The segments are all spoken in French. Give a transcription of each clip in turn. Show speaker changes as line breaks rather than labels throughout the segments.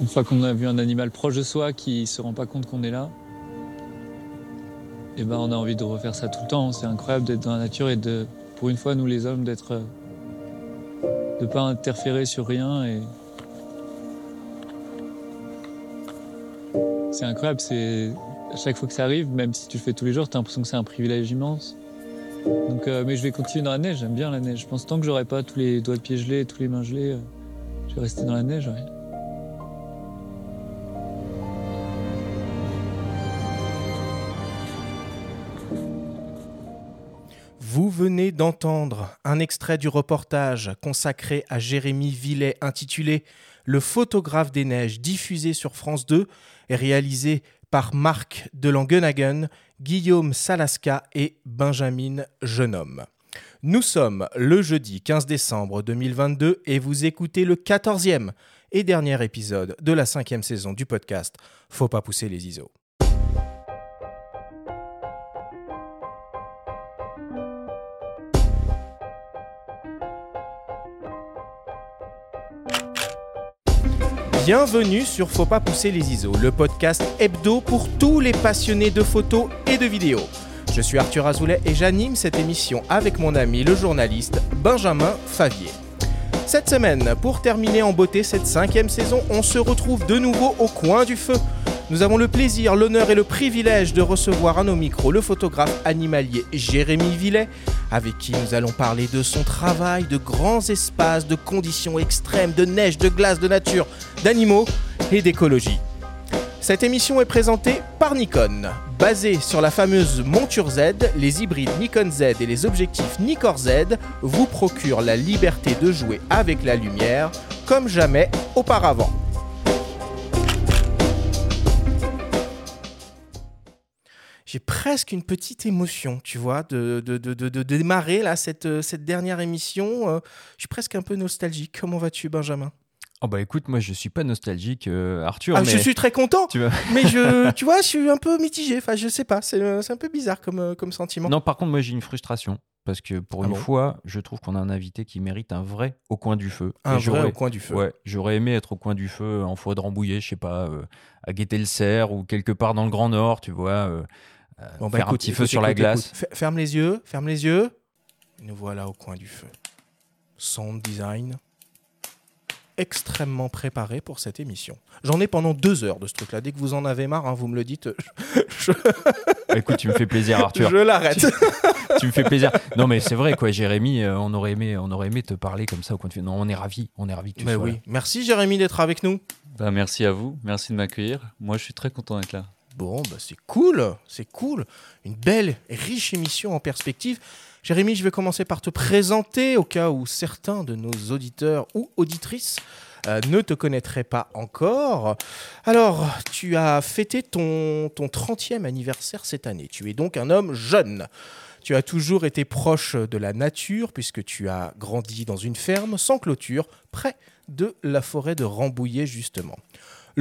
Une fois qu'on a vu un animal proche de soi qui se rend pas compte qu'on est là, et eh ben on a envie de refaire ça tout le temps. C'est incroyable d'être dans la nature et de, pour une fois, nous les hommes, d'être, de pas interférer sur rien c'est incroyable. C'est à chaque fois que ça arrive, même si tu le fais tous les jours, tu as l'impression que c'est un privilège immense. Euh, mais je vais continuer dans la neige. J'aime bien la neige. Je pense tant que j'aurai pas tous les doigts de pied gelés, tous les mains gelées, euh, je vais rester dans la neige.
D'entendre un extrait du reportage consacré à Jérémy Villet intitulé Le photographe des neiges diffusé sur France 2 et réalisé par Marc de Langenhagen, Guillaume Salaska et Benjamin Jeunhomme. Nous sommes le jeudi 15 décembre 2022 et vous écoutez le 14e et dernier épisode de la cinquième saison du podcast Faut pas pousser les ISO. Bienvenue sur Faut pas pousser les ISO, le podcast hebdo pour tous les passionnés de photos et de vidéos. Je suis Arthur Azoulay et j'anime cette émission avec mon ami le journaliste Benjamin Favier. Cette semaine, pour terminer en beauté cette cinquième saison, on se retrouve de nouveau au coin du feu nous avons le plaisir, l'honneur et le privilège de recevoir à nos micros le photographe animalier Jérémy Villet, avec qui nous allons parler de son travail, de grands espaces, de conditions extrêmes, de neige, de glace, de nature, d'animaux et d'écologie. Cette émission est présentée par Nikon. Basée sur la fameuse monture Z, les hybrides Nikon Z et les objectifs Nikkor Z vous procurent la liberté de jouer avec la lumière comme jamais auparavant. J'ai presque une petite émotion, tu vois, de, de, de, de démarrer là, cette, euh, cette dernière émission. Euh. je suis presque un peu nostalgique. Comment vas-tu, Benjamin?
Oh bah écoute, moi je suis pas nostalgique, euh, Arthur.
Ah, Je suis très content. Tu mais je, tu vois, je suis un peu mitigé. Enfin, je sais pas, c'est un peu bizarre comme, comme sentiment.
Non, par contre, moi j'ai une frustration parce que pour ah une fois, je trouve qu'on a un invité qui mérite un vrai au coin du feu.
Un vrai au coin du feu.
Ouais, j'aurais aimé être au coin du feu en forêt de Rambouillet, je sais pas, à guetter le cerf ou quelque part dans le Grand Nord, tu vois. Euh, bon, bah, faire un petit feu sur la glace.
Ferme les yeux, ferme les yeux. nous voilà au coin du feu. Sound design extrêmement préparé pour cette émission. J'en ai pendant deux heures de ce truc-là. Dès que vous en avez marre, hein, vous me le dites.
Bah, écoute, tu me fais plaisir, Arthur.
Je l'arrête.
Tu, me fais plaisir. Non, mais c'est vrai, quoi, Jérémy, euh, on aurait aimé, on aurait aimé te parler comme ça au coin de feu. Non, on est ravis, on est ravis que tu
mais oui. Merci, Jérémy, d'être avec nous.
Bah, merci à vous, merci de m'accueillir. Moi, je suis très content d'être là.
Bon, bah c'est cool, c'est cool. Une belle et riche émission en perspective. Jérémy, je vais commencer par te présenter au cas où certains de nos auditeurs ou auditrices euh, ne te connaîtraient pas encore. Alors, tu as fêté ton, ton 30e anniversaire cette année. Tu es donc un homme jeune. Tu as toujours été proche de la nature puisque tu as grandi dans une ferme sans clôture, près de la forêt de Rambouillet justement.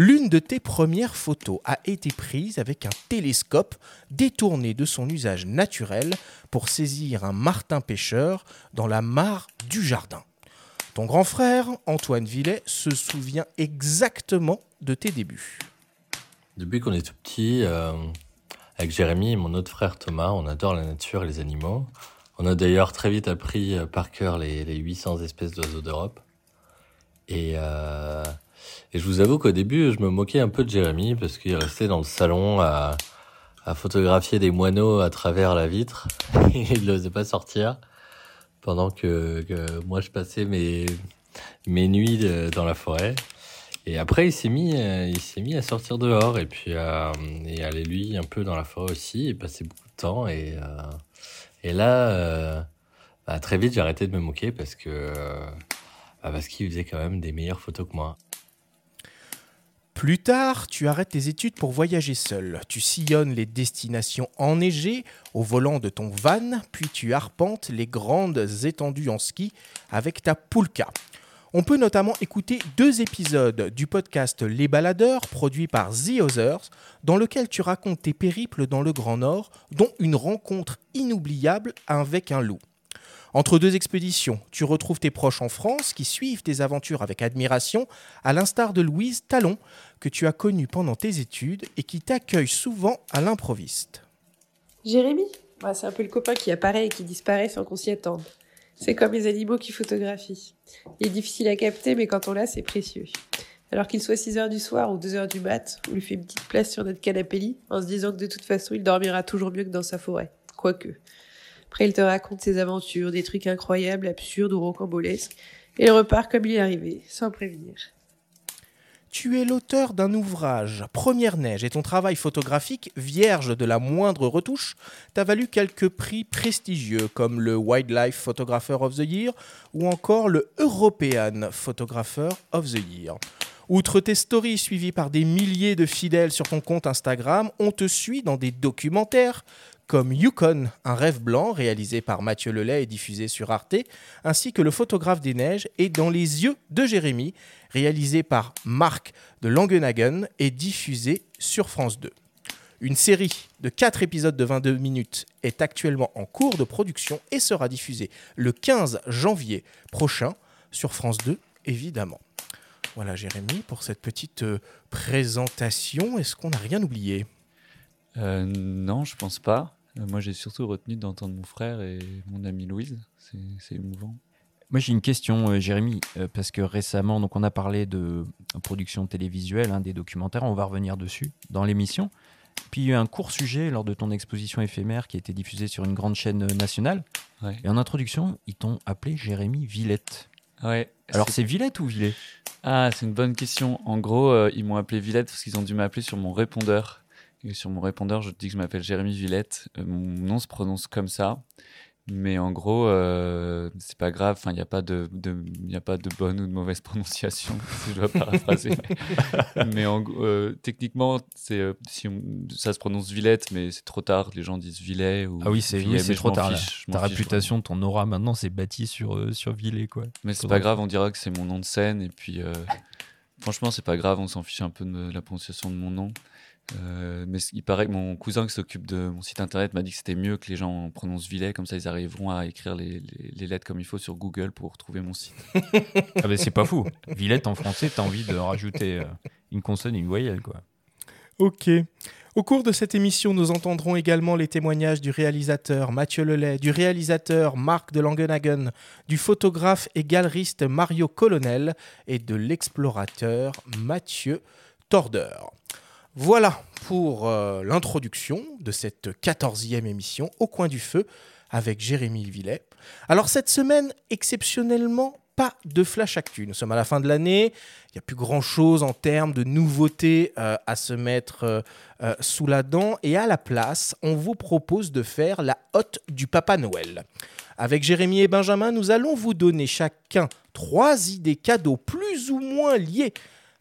L'une de tes premières photos a été prise avec un télescope détourné de son usage naturel pour saisir un martin pêcheur dans la mare du jardin. Ton grand frère, Antoine Villet, se souvient exactement de tes débuts.
Depuis qu'on est tout petit, euh, avec Jérémy et mon autre frère Thomas, on adore la nature et les animaux. On a d'ailleurs très vite appris euh, par cœur les, 800 espèces d'oiseaux d'Europe. Et euh, et je vous avoue qu'au début, je me moquais un peu de Jérémy parce qu'il restait dans le salon à, à photographier des moineaux à travers la vitre. il n'osait pas sortir pendant que, que, moi je passais mes, mes nuits dans la forêt. Et après, il s'est mis, il s'est mis à sortir dehors et puis à, et aller lui un peu dans la forêt aussi et passer beaucoup de temps. Et, euh, et là, euh, bah, très vite, j'ai arrêté de me moquer parce que, bah, parce qu'il faisait quand même des meilleures photos que moi.
Plus tard, tu arrêtes tes études pour voyager seul. Tu sillonnes les destinations enneigées au volant de ton van, puis tu arpentes les grandes étendues en ski avec ta poulka. On peut notamment écouter deux épisodes du podcast Les Baladeurs, produit par The Others, dans lequel tu racontes tes périples dans le Grand Nord, dont une rencontre inoubliable avec un loup. Entre deux expéditions, tu retrouves tes proches en France qui suivent tes aventures avec admiration, à l'instar de Louise Talon, que tu as connue pendant tes études et qui t'accueille souvent à l'improviste.
Jérémy? C'est un peu le copain qui apparaît et qui disparaît sans qu'on s'y attende. C'est comme les animaux qui photographient. Il est difficile à capter, mais quand on l'a, c'est précieux. Alors qu'il soit 6 heures du soir ou 2 heures du mat, on lui fait une petite place sur notre canapé lit, en se disant que de toute façon, il dormira toujours mieux que dans sa forêt. Quoique. Après, il te raconte ses aventures, des trucs incroyables, absurdes ou rocambolesques, et il repart comme il est arrivé, sans prévenir.
Tu es l'auteur d'un ouvrage, Première Neige, et ton travail photographique, vierge de la moindre retouche, t'a valu quelques prix prestigieux comme le Wildlife Photographer of the Year ou encore le European Photographer of the Year. Outre tes stories suivies par des milliers de fidèles sur ton compte Instagram, on te suit dans des documentaires comme Yukon, un rêve blanc réalisé par Mathieu Lelay et diffusé sur Arte, ainsi que Le photographe des neiges et Dans les yeux de Jérémie, réalisé par Marc de Langenhagen et diffusé sur France 2. Une série de 4 épisodes de 22 minutes est actuellement en cours de production et sera diffusée le 15 janvier prochain sur France 2, évidemment. Voilà Jérémy pour cette petite euh, présentation. Est-ce qu'on n'a rien oublié?
Euh, Non, je pense pas. Euh, moi, j'ai surtout retenu d'entendre mon frère et mon amie Louise. C'est émouvant.
Moi, j'ai une question, euh, Jérémy, euh, parce que récemment, donc, on a parlé de production télévisuelle, hein, des documentaires. On va revenir dessus dans l'émission. Puis il y a eu un court sujet lors de ton exposition éphémère qui a été diffusée sur une grande chaîne nationale. Et en introduction, ils t'ont appelé Jérémy Villette.
Ouais.
Alors c'est Villette ou Villet?
Ah, c'est une bonne question. En gros, ils m'ont appelé Villette parce qu'ils ont dû m'appeler sur mon répondeur sur mon répondeur, je dis que je m'appelle Jérémy Villette. Euh, mon nom se prononce comme ça. Mais en gros, euh, c'est pas grave. Enfin, il n'y a pas de, il a pas de bonne ou de mauvaise prononciation, si je dois paraphraser. mais en, euh, techniquement, c'est si ça se prononce Villette, mais c'est trop tard. Les gens disent Villet ou.
Ah oui, c'est c'est trop tard. Ta réputation, ton aura maintenant, c'est bâti sur sur Villet, quoi.
Mais c'est pas grave. On dira que c'est mon nom de scène et puis. franchement, c'est pas grave. On s'en fiche un peu de la prononciation de mon nom. Euh, mais il paraît que mon cousin qui s'occupe de mon site internet m'a dit que c'était mieux que les gens prononcent Villet, comme ça ils arriveront à écrire les, lettres comme il faut sur Google pour trouver mon site.
ah ben c'est pas fou. Villette en français, t'as envie de rajouter euh, une consonne et une voyelle quoi.
Ok. Au cours de cette émission, nous entendrons également les témoignages du réalisateur Mathieu Lelay, du réalisateur Marc de Langenhagen, du photographe et galeriste Mario Colonel et de l'explorateur Mathieu Torder. Voilà pour euh, l'introduction de cette quatorzième émission au coin du feu avec Jérémy Villet. Alors cette semaine, exceptionnellement, pas de flash actu. Nous sommes à la fin de l'année, il n'y a plus grand-chose en termes de nouveautés euh, à se mettre euh, sous la dent et à la place, on vous propose de faire la hotte du Papa Noël. Avec Jérémy et Benjamin, nous allons vous donner chacun trois idées cadeaux plus ou moins liées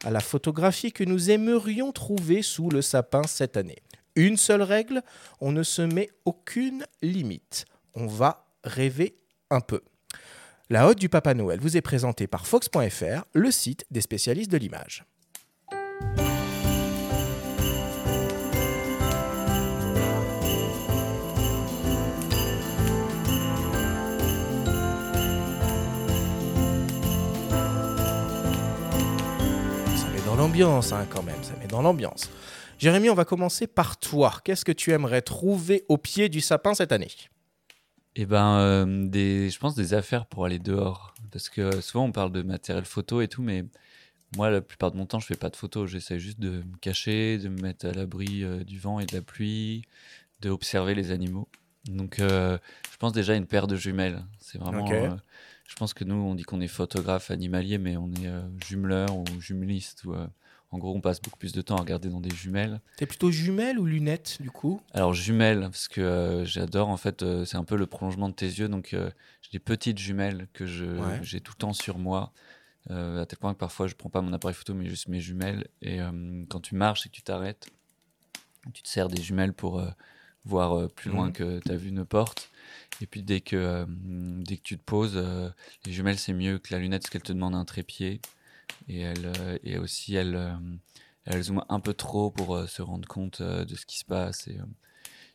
à la photographie que nous aimerions trouver sous le sapin cette année. Une seule règle, on ne se met aucune limite. On va rêver un peu. La Hotte du Papa Noël vous est présentée par Fox.fr, le site des spécialistes de l'image. L'ambiance hein, quand même, ça met dans l'ambiance. Jérémy, on va commencer par toi. Qu'est-ce que tu aimerais trouver au pied du sapin cette année?
Eh ben, euh, des, je pense des affaires pour aller dehors. Parce que souvent on parle de matériel photo et tout, mais moi la plupart de mon temps je fais pas de photos. J'essaie juste de me cacher, de me mettre à l'abri euh, du vent et de la pluie, de observer les animaux. Donc euh, je pense déjà à une paire de jumelles. C'est vraiment. Je pense que nous, on dit qu'on est photographe animalier, mais on est euh, jumeleur ou jumeliste. Ou, euh, en gros, on passe beaucoup plus de temps à regarder dans des jumelles.
T'es plutôt jumelles ou lunettes, du coup?
Alors, jumelles, parce que euh, j'adore, en fait, c'est un peu le prolongement de tes yeux. Donc, j'ai des petites jumelles que j'ai tout le temps sur moi. à tel point que parfois, je prends pas mon appareil photo, mais juste mes jumelles. Et quand tu marches et que tu t'arrêtes, tu te sers des jumelles pour voir plus loin mmh. que ta vue ne porte. Et puis dès que, euh, dès que tu te poses, euh, les jumelles c'est mieux que la lunette parce qu'elle te demande un trépied. Et, elle, euh, et aussi elle, elle zoome un peu trop pour se rendre compte de ce qui se passe. Et,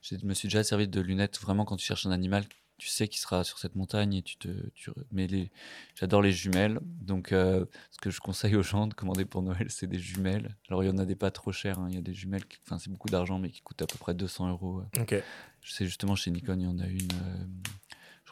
je me suis déjà servi de lunettes vraiment quand tu cherches un animal tu sais qu'il sera sur cette montagne et tu te. Tu, mais les, j'adore les jumelles. Donc, euh, ce que je conseille aux gens de commander pour Noël, c'est des jumelles. Alors, il y en a des pas trop chères. hein. Il y a des jumelles, qui- enfin, c'est beaucoup d'argent, mais qui coûtent à peu près 200 euros.
Ok.
Je sais justement chez Nikon, il y en a une. euh,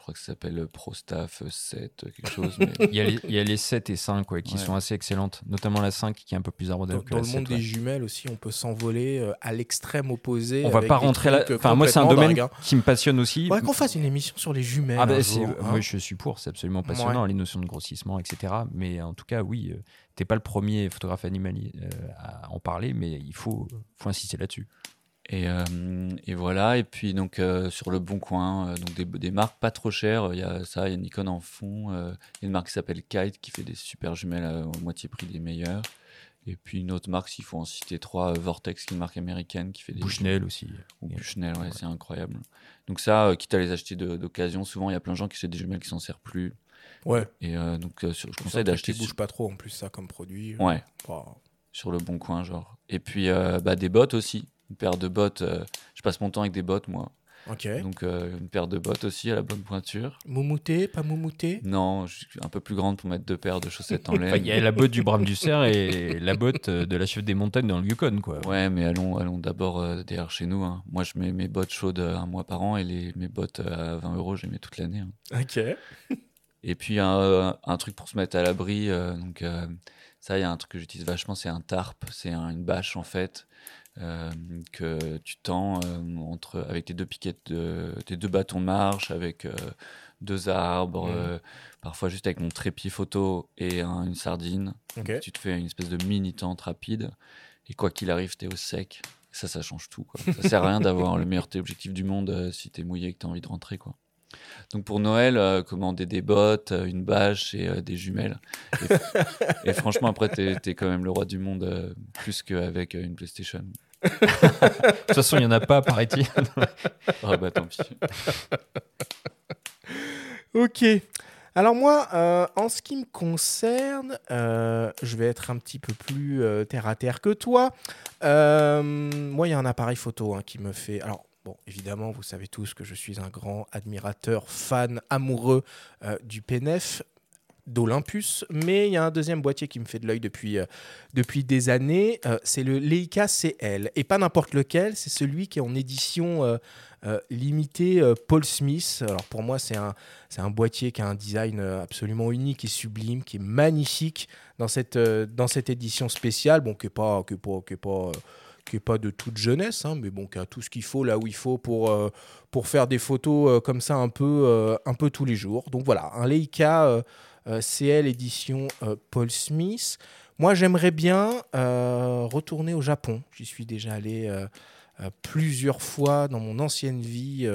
crois que ça s'appelle ProStaff 7, quelque chose. mais-
Il y, a les, il y a les 7 et 5 ouais, qui
Ouais.
sont assez excellentes, notamment la 5 qui est un peu plus
Dans,
abordable que
dans
la
le
7.
monde
ouais.
des jumelles aussi, on peut s'envoler euh, à l'extrême opposé.
On va pas rentrer là.
euh,
Enfin, moi, c'est un domaine
hein.
qui me passionne aussi.
Faudrait qu'on fasse une émission sur les jumelles.
Ah
un
bah,
jour, hein.
moi je suis pour, c'est absolument passionnant, les notions de grossissement, etc. Mais en tout cas, oui, euh, t'es pas le premier photographe animalier euh, à en parler, mais il faut, faut insister là-dessus.
Et, euh, et voilà, et puis donc euh, sur le bon coin, euh, donc des, des marques pas trop chères, il y a ça, il y a Nikon en fond, il y a une marque qui s'appelle Kite qui fait des super jumelles à, au moitié prix des meilleures. Et puis une autre marque, s'il faut en citer trois, Vortex qui est une marque américaine qui fait des
Bushnell aussi.
ou Bushnell, ouais,
ouais.
c'est incroyable. Donc ça, euh, quitte à les acheter d'occasion, souvent il y a plein de gens qui achètent des jumelles qui s'en servent plus.
Ouais.
Et euh, donc euh, sur- je conseille d'acheter
qui bouge pas trop en plus, ça, comme produit.
Ouais, sur le bon coin, genre. Et puis bah, des bottes aussi. Une paire de bottes. euh, je passe mon temps avec des bottes, moi.
Ok.
Donc euh, une paire de bottes aussi à la bonne pointure.
Moumouté, pas moumouté
Non, je suis un peu plus grande pour mettre deux paires de chaussettes en laine.
Il y a la botte du Brame du Cerf et la botte euh, de la chef des montagnes dans le Yukon, quoi.
Ouais, mais allons, allons d'abord euh, derrière chez nous. hein. Moi, je mets mes bottes chaudes un mois par an et les, mes bottes à 20 euros, je les mets toute l'année. hein.
Ok.
Et puis un, un truc pour se mettre à l'abri. euh, donc euh, ça, il y a un truc que j'utilise vachement, c'est un tarp. C'est un- une bâche en fait que tu tends euh, entre avec tes deux piquettes, de, tes deux bâtons de marche, avec euh, deux arbres, euh, parfois juste avec mon trépied photo et un- une sardine. Tu te fais une espèce de mini tente rapide et quoi qu'il arrive, t'es au sec. Ça, ça change tout. Quoi. Ça sert à rien d'avoir le meilleur téléobjectif du monde euh, si t'es mouillé et que t'as envie de rentrer. Quoi. Donc pour Noël, euh, commander des bottes, euh, une bâche et euh, des jumelles. Et, et franchement, après, t'es es quand même le roi du monde euh, plus qu'avec euh, une PlayStation.
De toute façon, il n'y en a pas, paraît-il.
Ah bah tant pis.
Ok. Alors moi, euh, en ce qui me concerne, euh, je vais être un petit peu plus euh, terre à terre que toi. Euh, moi, il y a un appareil photo hein, qui me fait. Alors bon, évidemment, vous savez tous que je suis un grand admirateur, fan, amoureux euh, du PNF d'Olympus, mais il y a un deuxième boîtier qui me fait de l'œil depuis, euh, depuis des années, euh, c'est le Leica CL, et pas n'importe lequel, c'est celui qui est en édition limitée Paul Smith. Alors pour moi, c'est un, c'est un boîtier qui a un design absolument unique et sublime, qui est magnifique dans cette, dans cette édition spéciale, bon, qui n'est pas, qui est pas, qui est pas, qui est pas de toute jeunesse, hein, mais bon, qui a tout ce qu'il faut là où il faut pour, euh, pour faire des photos euh, comme ça un peu, euh, un peu tous les jours. Donc voilà, un Leica CL édition Paul Smith. Moi, j'aimerais bien retourner au Japon. J'y suis déjà allé plusieurs fois dans mon ancienne vie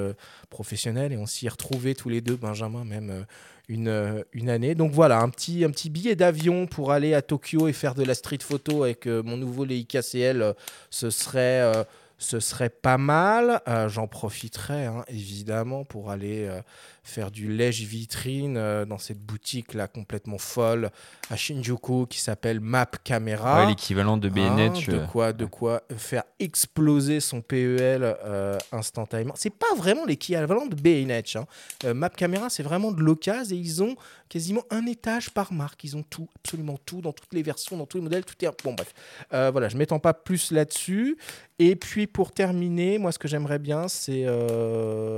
professionnelle et on s'y est retrouvés tous les deux, Benjamin, même une, euh, une année. Donc voilà, un petit, un petit billet d'avion pour aller à Tokyo et faire de la street photo avec euh, mon nouveau Leica CL, euh, ce serait, euh, ce serait pas mal. J'en profiterai hein, évidemment pour aller faire du lèche vitrine euh, dans cette boutique là complètement folle à Shinjuku qui s'appelle Map Camera.
Ouais, L'équivalent de
Hein,
BNH.
de
euh,
quoi, de quoi faire exploser son PEL euh, instantanément. C'est pas vraiment l'équivalent de B&H. Hein. Euh, Map Camera, c'est vraiment de l'occasion et ils ont quasiment un étage par marque. Ils ont tout, absolument tout, dans toutes les versions, dans tous les modèles. Tout est... Bon, bref. Voilà, je m'étends pas plus là-dessus. Et puis pour terminer, moi, ce que j'aimerais bien, c'est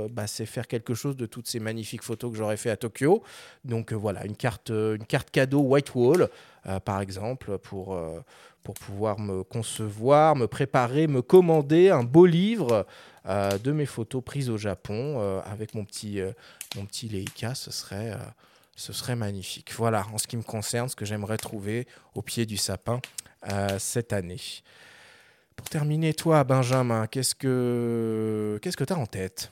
bah, c'est faire quelque chose de toutes ces magnifiques photos que j'aurais fait à Tokyo. Donc euh, voilà, une carte, euh, une carte cadeau White Wall, euh, par exemple, pour, pour pouvoir me concevoir, me préparer, me commander un beau livre de mes photos prises au Japon avec mon petit, mon petit Leica. Ce serait, ce serait magnifique. Voilà, en ce qui me concerne, ce que j'aimerais trouver au pied du sapin cette année. Pour terminer, toi, Benjamin, qu'est-ce que qu'est-ce que tu as en tête?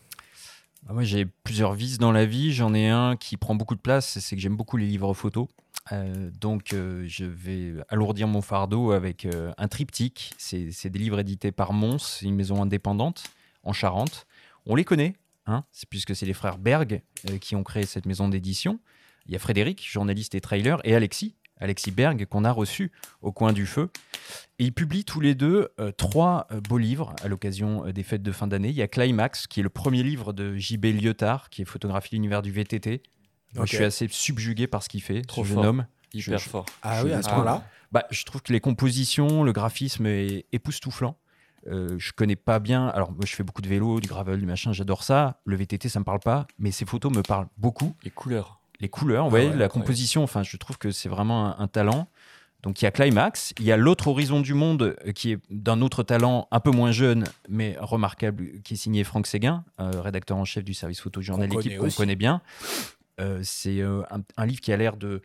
Bah, moi, j'ai plusieurs vices dans la vie. J'en ai un qui prend beaucoup de place, c'est que j'aime beaucoup les livres photos. Euh, donc, euh, je vais alourdir mon fardeau avec euh, un triptyque. C'est des livres édités par Mons, une maison indépendante en Charente. On les connaît, hein, puisque c'est les frères Berg qui ont créé cette maison d'édition. Il y a Frédéric, journaliste et trailer, et Alexis, Alexis Berg, qu'on a reçu au coin du feu. Et ils publient tous les deux euh, trois euh, beaux livres à l'occasion euh, des fêtes de fin d'année. Il y a Climax, qui est le premier livre de JB Lyotard, qui est photographie l'univers du VTT. Moi, je suis assez subjugué par ce qu'il fait,
Trop
ce jeune
fort.
homme.
Hyper
Je- je-
fort.
Ah
Je-
oui, à ce
ah.
point-là.
Bah, je trouve que les compositions, le graphisme est époustouflant. Euh, je connais pas bien. Alors, moi, je fais beaucoup de vélo, du gravel, du machin, j'adore ça. Le VTT, ça me parle pas, mais ces photos me parlent beaucoup.
Les couleurs.
Les couleurs,
Ah
ouais, la composition, enfin, je trouve que c'est vraiment un, un talent. Donc, il y a Climax, il y a l'autre Horizon du Monde, euh, qui est d'un autre talent, un peu moins jeune, mais remarquable, qui est signé Franck Séguin, euh, rédacteur en chef du service photojournal
Qu'on
Équipe,
connaît
qu'on connaît bien. Euh, c'est euh, un, un livre qui a l'air de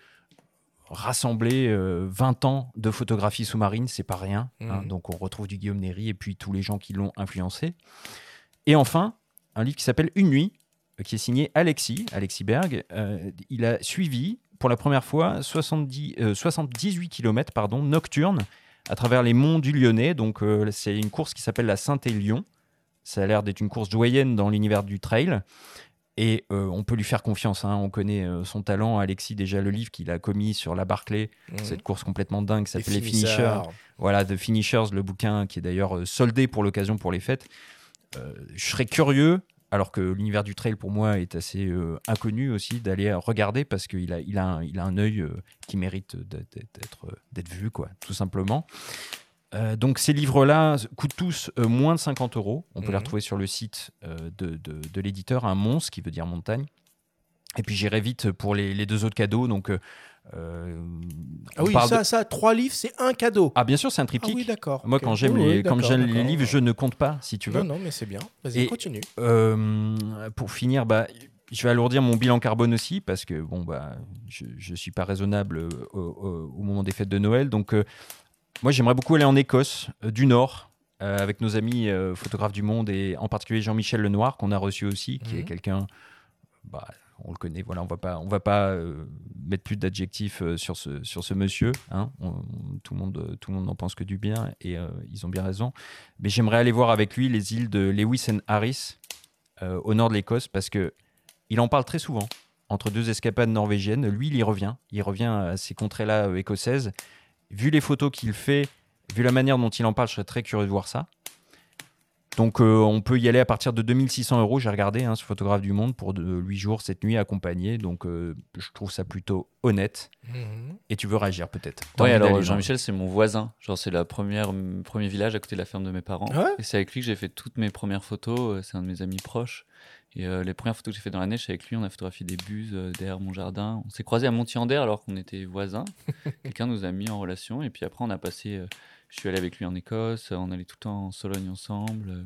rassembler euh, 20 ans de photographie sous-marine, c'est pas rien. hein.
Mhm.
donc on retrouve du Guillaume Néry et puis tous les gens qui l'ont influencé. Et enfin, un livre qui s'appelle Une nuit, qui est signé Alexis, Alexis Berg. Euh, il a suivi pour la première fois 70, euh, 78 km pardon, nocturnes à travers les monts du Lyonnais. Donc euh, c'est une course qui s'appelle la Saint-Élion. Ça a l'air d'être une course doyenne dans l'univers du trail. Et euh, on peut lui faire confiance. hein. On connaît euh, son talent. Alexis, déjà, le livre qu'il a commis sur la Barclay,
Mhm.
cette course complètement dingue qui s'appelle Les Finishers. Voilà, The Finishers, le bouquin qui est d'ailleurs soldé pour l'occasion pour les fêtes. Je serais curieux, alors que l'univers du trail pour moi est assez euh, inconnu aussi, d'aller regarder parce qu'il a, il a, un, il a un œil euh, qui mérite d'être, d'être, euh, d'être vu, quoi, tout simplement. Euh, donc ces livres-là coûtent tous moins de 50 euros. On peut les
Mhm.
retrouver sur le site de, de- de l'éditeur, un monstre qui veut dire montagne. Et puis j'irai vite pour les, les deux autres cadeaux. Donc, euh,
Ah oui, ça,
de-
ça, trois livres, c'est un cadeau.
Ah bien sûr, c'est un
Ah
triptyque.
oui, d'accord.
Moi, quand j'aime
Oui,
les, quand j'aime les livres, je ne compte pas, si tu veux.
Non, non, mais c'est bien. Vas-y, continue.
Euh, pour finir, bah, je vais alourdir mon bilan carbone aussi parce que bon, bah, je ne suis pas raisonnable euh, au, au- au moment des fêtes de Noël. Donc, euh, moi, j'aimerais beaucoup aller en Écosse du Nord avec nos amis photographes du monde et en particulier Jean-Michel Lenoir qu'on a reçu aussi, qui est
Mhm.
quelqu'un. Bah, on le connaît, voilà, on va pas, on va pas euh, mettre plus d'adjectifs euh, sur ce sur ce monsieur. hein. Tout le monde, tout le monde n'en pense que du bien et euh, ils ont bien raison. Mais j'aimerais aller voir avec lui les îles de Lewis and Harris au nord de l'Écosse parce que il en parle très souvent entre deux escapades norvégiennes. Lui, il y revient. Il revient à ces contrées-là écossaises. Vu les photos qu'il fait, vu la manière dont il en parle, je serais très curieux de voir ça. Donc, euh, on peut y aller à partir de 2600 euros. J'ai regardé hein, ce photographe du monde pour 8 jours, cette nuit accompagné. Donc, euh, je trouve ça plutôt honnête.
Mhm.
Et tu veux réagir peut-être envie
alors Jean-Michel, c'est mon voisin. Genre, c'est le premier village à côté de la ferme de mes parents.
Ouais
et c'est avec lui que j'ai fait toutes mes premières photos. Euh, C'est un de mes amis proches. Et euh, les premières photos que j'ai fait dans l'année, c'est avec lui. On a photographié des buses euh, derrière mon jardin. On s'est croisés à Montier-en-Der alors qu'on était voisins. Quelqu'un nous a mis en relation. Et puis après, on a passé. Je suis allé avec lui en Écosse. On allait tout le temps en Sologne ensemble. euh,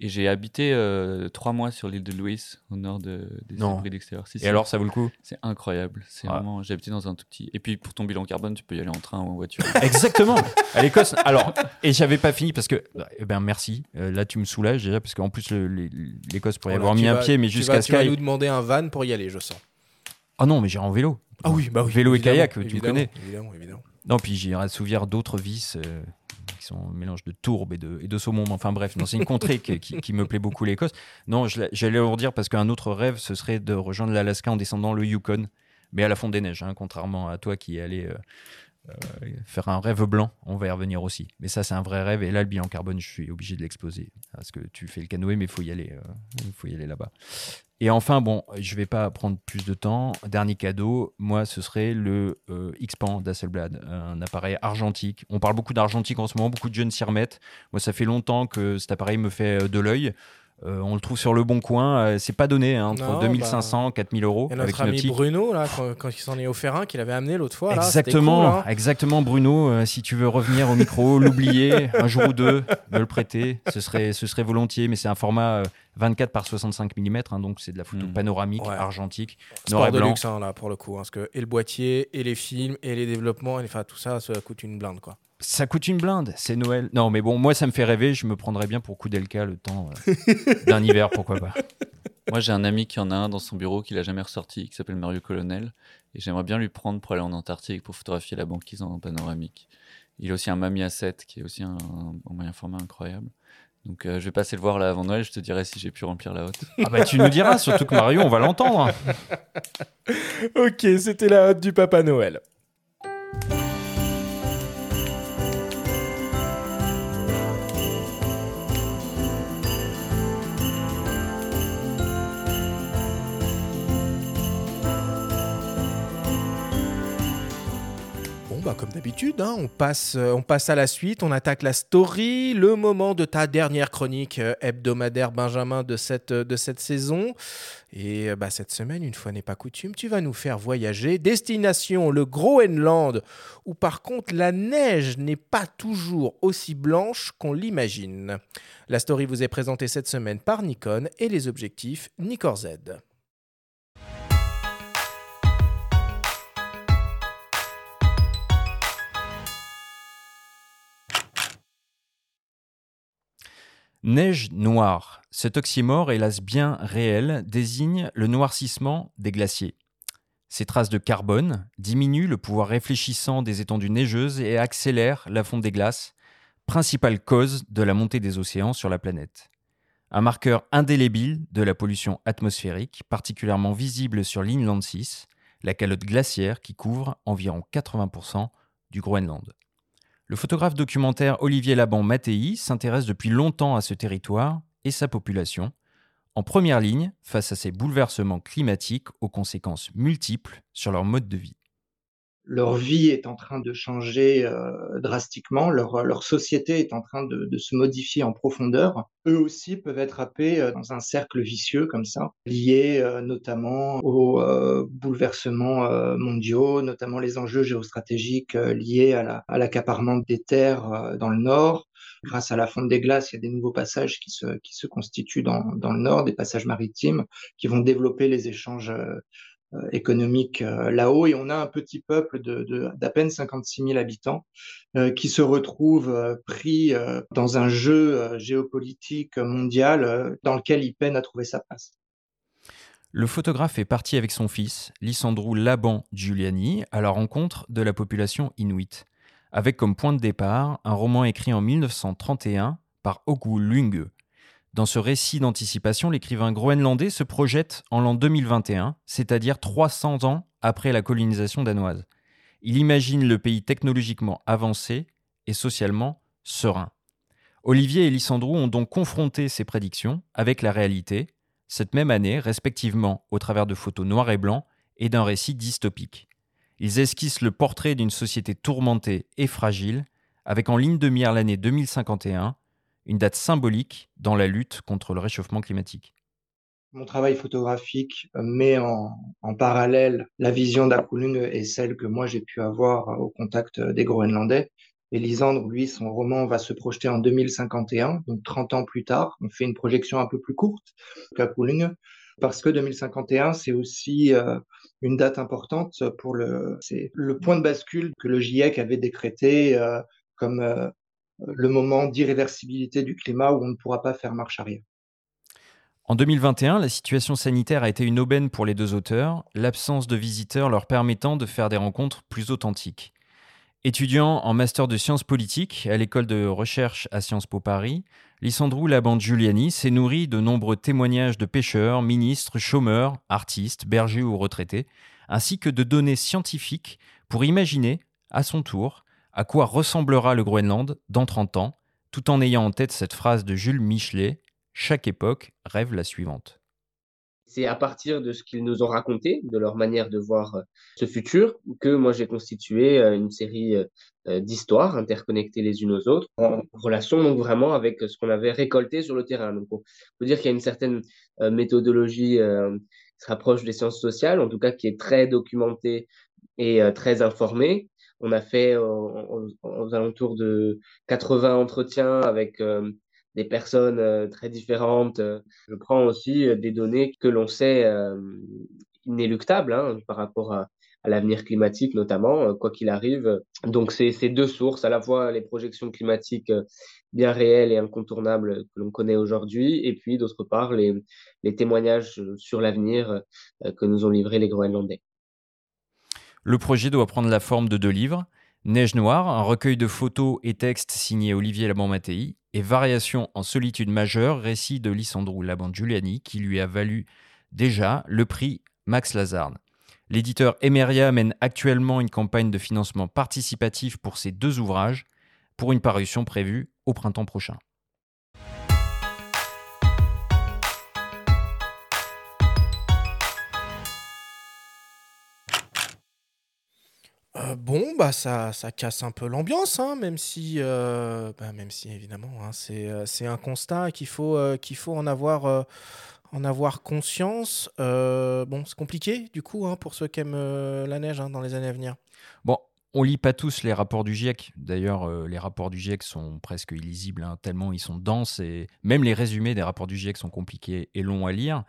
et j'ai habité euh, trois mois sur l'île de Louis, au nord de, des abris d'extérieur. Si,
Et alors, ça vaut le coup?
C'est incroyable. C'est
Ouais.
vraiment. J'ai habité dans un tout petit. Et puis pour ton bilan carbone, tu peux y aller en train ou en voiture.
Exactement. À l'Écosse. Alors, et j'avais pas fini parce que, eh ben merci. Euh, là, tu me soulages déjà parce qu'en plus l'Écosse pourrait y
Voilà,
avoir mis un pied, mais jusqu'à
vas- Tu vas nous demander un van pour y aller, je sens.
Ah non, mais j'irai en vélo.
Ah oui, bah oui.
Vélo et
évidemment,
kayak, tu me connais.
Évidemment, évidemment.
Non, puis j'irai assouvir d'autres vis euh, qui sont un mélange de tourbe et de, et saumon. Enfin bref, c'est une contrée qui, me plaît beaucoup, l'Écosse. Non, j'allais leur dire parce qu'un autre rêve, ce serait de rejoindre l'Alaska en descendant le Yukon, mais à la fonte des neiges, hein, contrairement à toi qui est allé euh, euh, faire un rêve blanc. On va y revenir aussi. Mais ça, c'est un vrai rêve. Et là, le bilan carbone, je suis obligé de l'exploser. Parce que tu fais le canoë, mais il faut y aller, euh, il faut y aller là-bas. Et enfin, bon, je vais pas prendre plus de temps. Dernier cadeau, moi, ce serait le euh, X-Pan d'Hasselblad, un appareil argentique. On parle beaucoup d'argentique en ce moment, beaucoup de jeunes s'y remettent. Moi, ça fait longtemps que cet appareil me fait de l'œil. Euh, on le trouve sur le bon coin, euh, c'est pas donné, hein, entre
Non,
2500 4000 euros
Et
avec
notre
une
ami
optique.
Bruno, là, quand, quand il s'en est offert un, qu'il avait amené l'autre fois. là,
Exactement,
cool, hein.
exactement, Bruno. euh, si tu veux revenir au micro, l'oublier un jour ou deux, me le prêter, ce serait, ce serait volontiers. Mais c'est un format euh, 24 par 65 mm, donc c'est de la photo
Mm.
panoramique,
Ouais.
argentique,
Sport
noir et
de
blanc.
luxe, hein, là, pour le coup. hein, parce que et le boîtier, et les films, et les développements, et, enfin, tout ça, ça coûte une blinde, quoi.
Ça coûte une blinde, c'est Noël. Non, mais bon, moi ça me fait rêver. Je me prendrais bien pour coup d'Elka le temps euh, d'un hiver, pourquoi pas.
Moi, j'ai un ami qui en a un dans son bureau qu'il a jamais ressorti, qui s'appelle Mario Colonel. Et j'aimerais bien lui prendre pour aller en Antarctique pour photographier la banquise en panoramique. Il a aussi un Mamiya 7 qui est aussi un, un moyen format incroyable. Donc, euh, je vais passer le voir là avant Noël. Je te dirai si j'ai pu remplir la haute.
Ah bah tu nous diras, surtout que Mario, on va l'entendre.
Ok, c'était la hotte du Papa Noël. Hein, on, passe, euh, on passe à la suite, on attaque la story, le moment de ta dernière chronique euh, hebdomadaire Benjamin de cette, de cette saison. Et bah, cette semaine, une fois n'est pas coutume, tu vas nous faire voyager. Destination le Groenland, où par contre la neige n'est pas toujours aussi blanche qu'on l'imagine. La story vous est présentée cette semaine par Nikon et les objectifs Nikkor
Neige noire. Cet oxymore, hélas bien réel, désigne le noircissement des glaciers. Ces traces de carbone diminuent le pouvoir réfléchissant des étendues neigeuses et accélèrent la fonte des glaces, principale cause de la montée des océans sur la planète. Un marqueur indélébile de la pollution atmosphérique, particulièrement visible sur l'Inland 6, la calotte glaciaire qui couvre environ 80% du Groenland. Le photographe documentaire Olivier Laban Mattei s'intéresse depuis longtemps à ce territoire et sa population, en première ligne face à ces bouleversements climatiques aux conséquences multiples sur leur mode de vie
leur vie est en train de changer euh, drastiquement, leur, leur société est en train de, de, se modifier en profondeur. Eux aussi peuvent être happés euh, dans un cercle vicieux comme ça, lié euh, notamment aux bouleversements mondiaux, notamment les enjeux géostratégiques liés à l'accaparement la, à des terres dans le nord. Grâce à la fonte des glaces, il y a des nouveaux passages qui se, qui se constituent dans, dans le nord, des passages maritimes qui vont développer les échanges euh, économique euh, là-haut et on a un petit peuple d'à peine 56 000 habitants euh, qui se retrouve pris dans un jeu géopolitique mondial dans lequel il peine à trouver sa place.
Le photographe est parti avec son fils, Lissandrou Laban Giuliani, à la rencontre de la population inuite, avec comme point de départ un roman écrit en 1931 par Ogu Lunge, dans ce récit d'anticipation, l'écrivain groenlandais se projette en l'an 2021, c'est-à-dire 300 ans après la colonisation danoise. Il imagine le pays technologiquement avancé et socialement serein. Olivier et Lissandrou ont donc confronté ces prédictions avec la réalité, cette même année, respectivement au travers de photos noires et blancs et d'un récit dystopique. Ils esquissent le portrait d'une société tourmentée et fragile, avec en ligne de mire l'année 2051, une date symbolique dans la lutte contre le réchauffement climatique.
Mon travail photographique met en, parallèle la vision d'Akulung et celle que moi j'ai pu avoir au contact des Groenlandais. Et Lisandre, lui, son roman va se projeter en 2051, donc 30 ans plus tard. On fait une projection un peu plus courte qu'Akulung, parce que 2051, c'est aussi euh, une date importante pour le, le point de bascule que le GIEC avait décrété euh, comme euh, le moment d'irréversibilité du climat où on ne pourra pas faire marche arrière.
En 2021, la situation sanitaire a été une aubaine pour les deux auteurs, l'absence de visiteurs leur permettant de faire des rencontres plus authentiques. Étudiant en master de sciences politiques à l'école de recherche à Sciences Po Paris, Lissandrou Labande Giuliani s'est nourri de nombreux témoignages de pêcheurs, ministres, chômeurs, artistes, bergers ou retraités, ainsi que de données scientifiques pour imaginer, à son tour, à quoi ressemblera le Groenland dans 30 ans, tout en ayant en tête cette phrase de Jules Michelet Chaque époque rêve la suivante.
C'est à partir de ce qu'ils nous ont raconté, de leur manière de voir euh, ce futur, que moi j'ai constitué euh, une série euh, d'histoires interconnectées les unes aux autres, en relation donc vraiment avec ce qu'on avait récolté sur le terrain. Donc on peut dire qu'il y a une certaine méthodologie qui se rapproche des sciences sociales, en tout cas qui est très documentée et très informée, on a fait euh, aux, alentours de 80 entretiens avec euh, des personnes euh, très différentes. Je prends aussi des données que l'on sait inéluctables hein, par rapport à, l'avenir climatique notamment, quoi qu'il arrive. Donc c'est ces deux sources, à la fois les projections climatiques bien réelles et incontournables que l'on connaît aujourd'hui, et puis d'autre part les, les témoignages sur l'avenir que nous ont livrés les Groenlandais.
Le projet doit prendre la forme de deux livres. Neige Noire, un recueil de photos et textes signé Olivier Laban-Mattei, et Variation en solitude majeure, récit de Lissandro Laban-Giuliani, qui lui a valu déjà le prix Max Lazard. L'éditeur Emeria mène actuellement une campagne de financement participatif pour ces deux ouvrages, pour une parution prévue au printemps prochain.
Euh, bon, bah ça, ça casse un peu l'ambiance, hein, même si, euh, bah, même si évidemment, hein, c'est, euh, c'est un constat qu'il faut, qu'il faut en avoir, en avoir conscience. Bon, c'est compliqué du coup hein, pour ceux qui aiment la neige dans les années à venir.
On lit pas tous les rapports du GIEC. D'ailleurs, euh, les rapports du GIEC sont presque illisibles, hein, tellement ils sont denses et même les résumés des rapports du GIEC sont compliqués et longs à lire.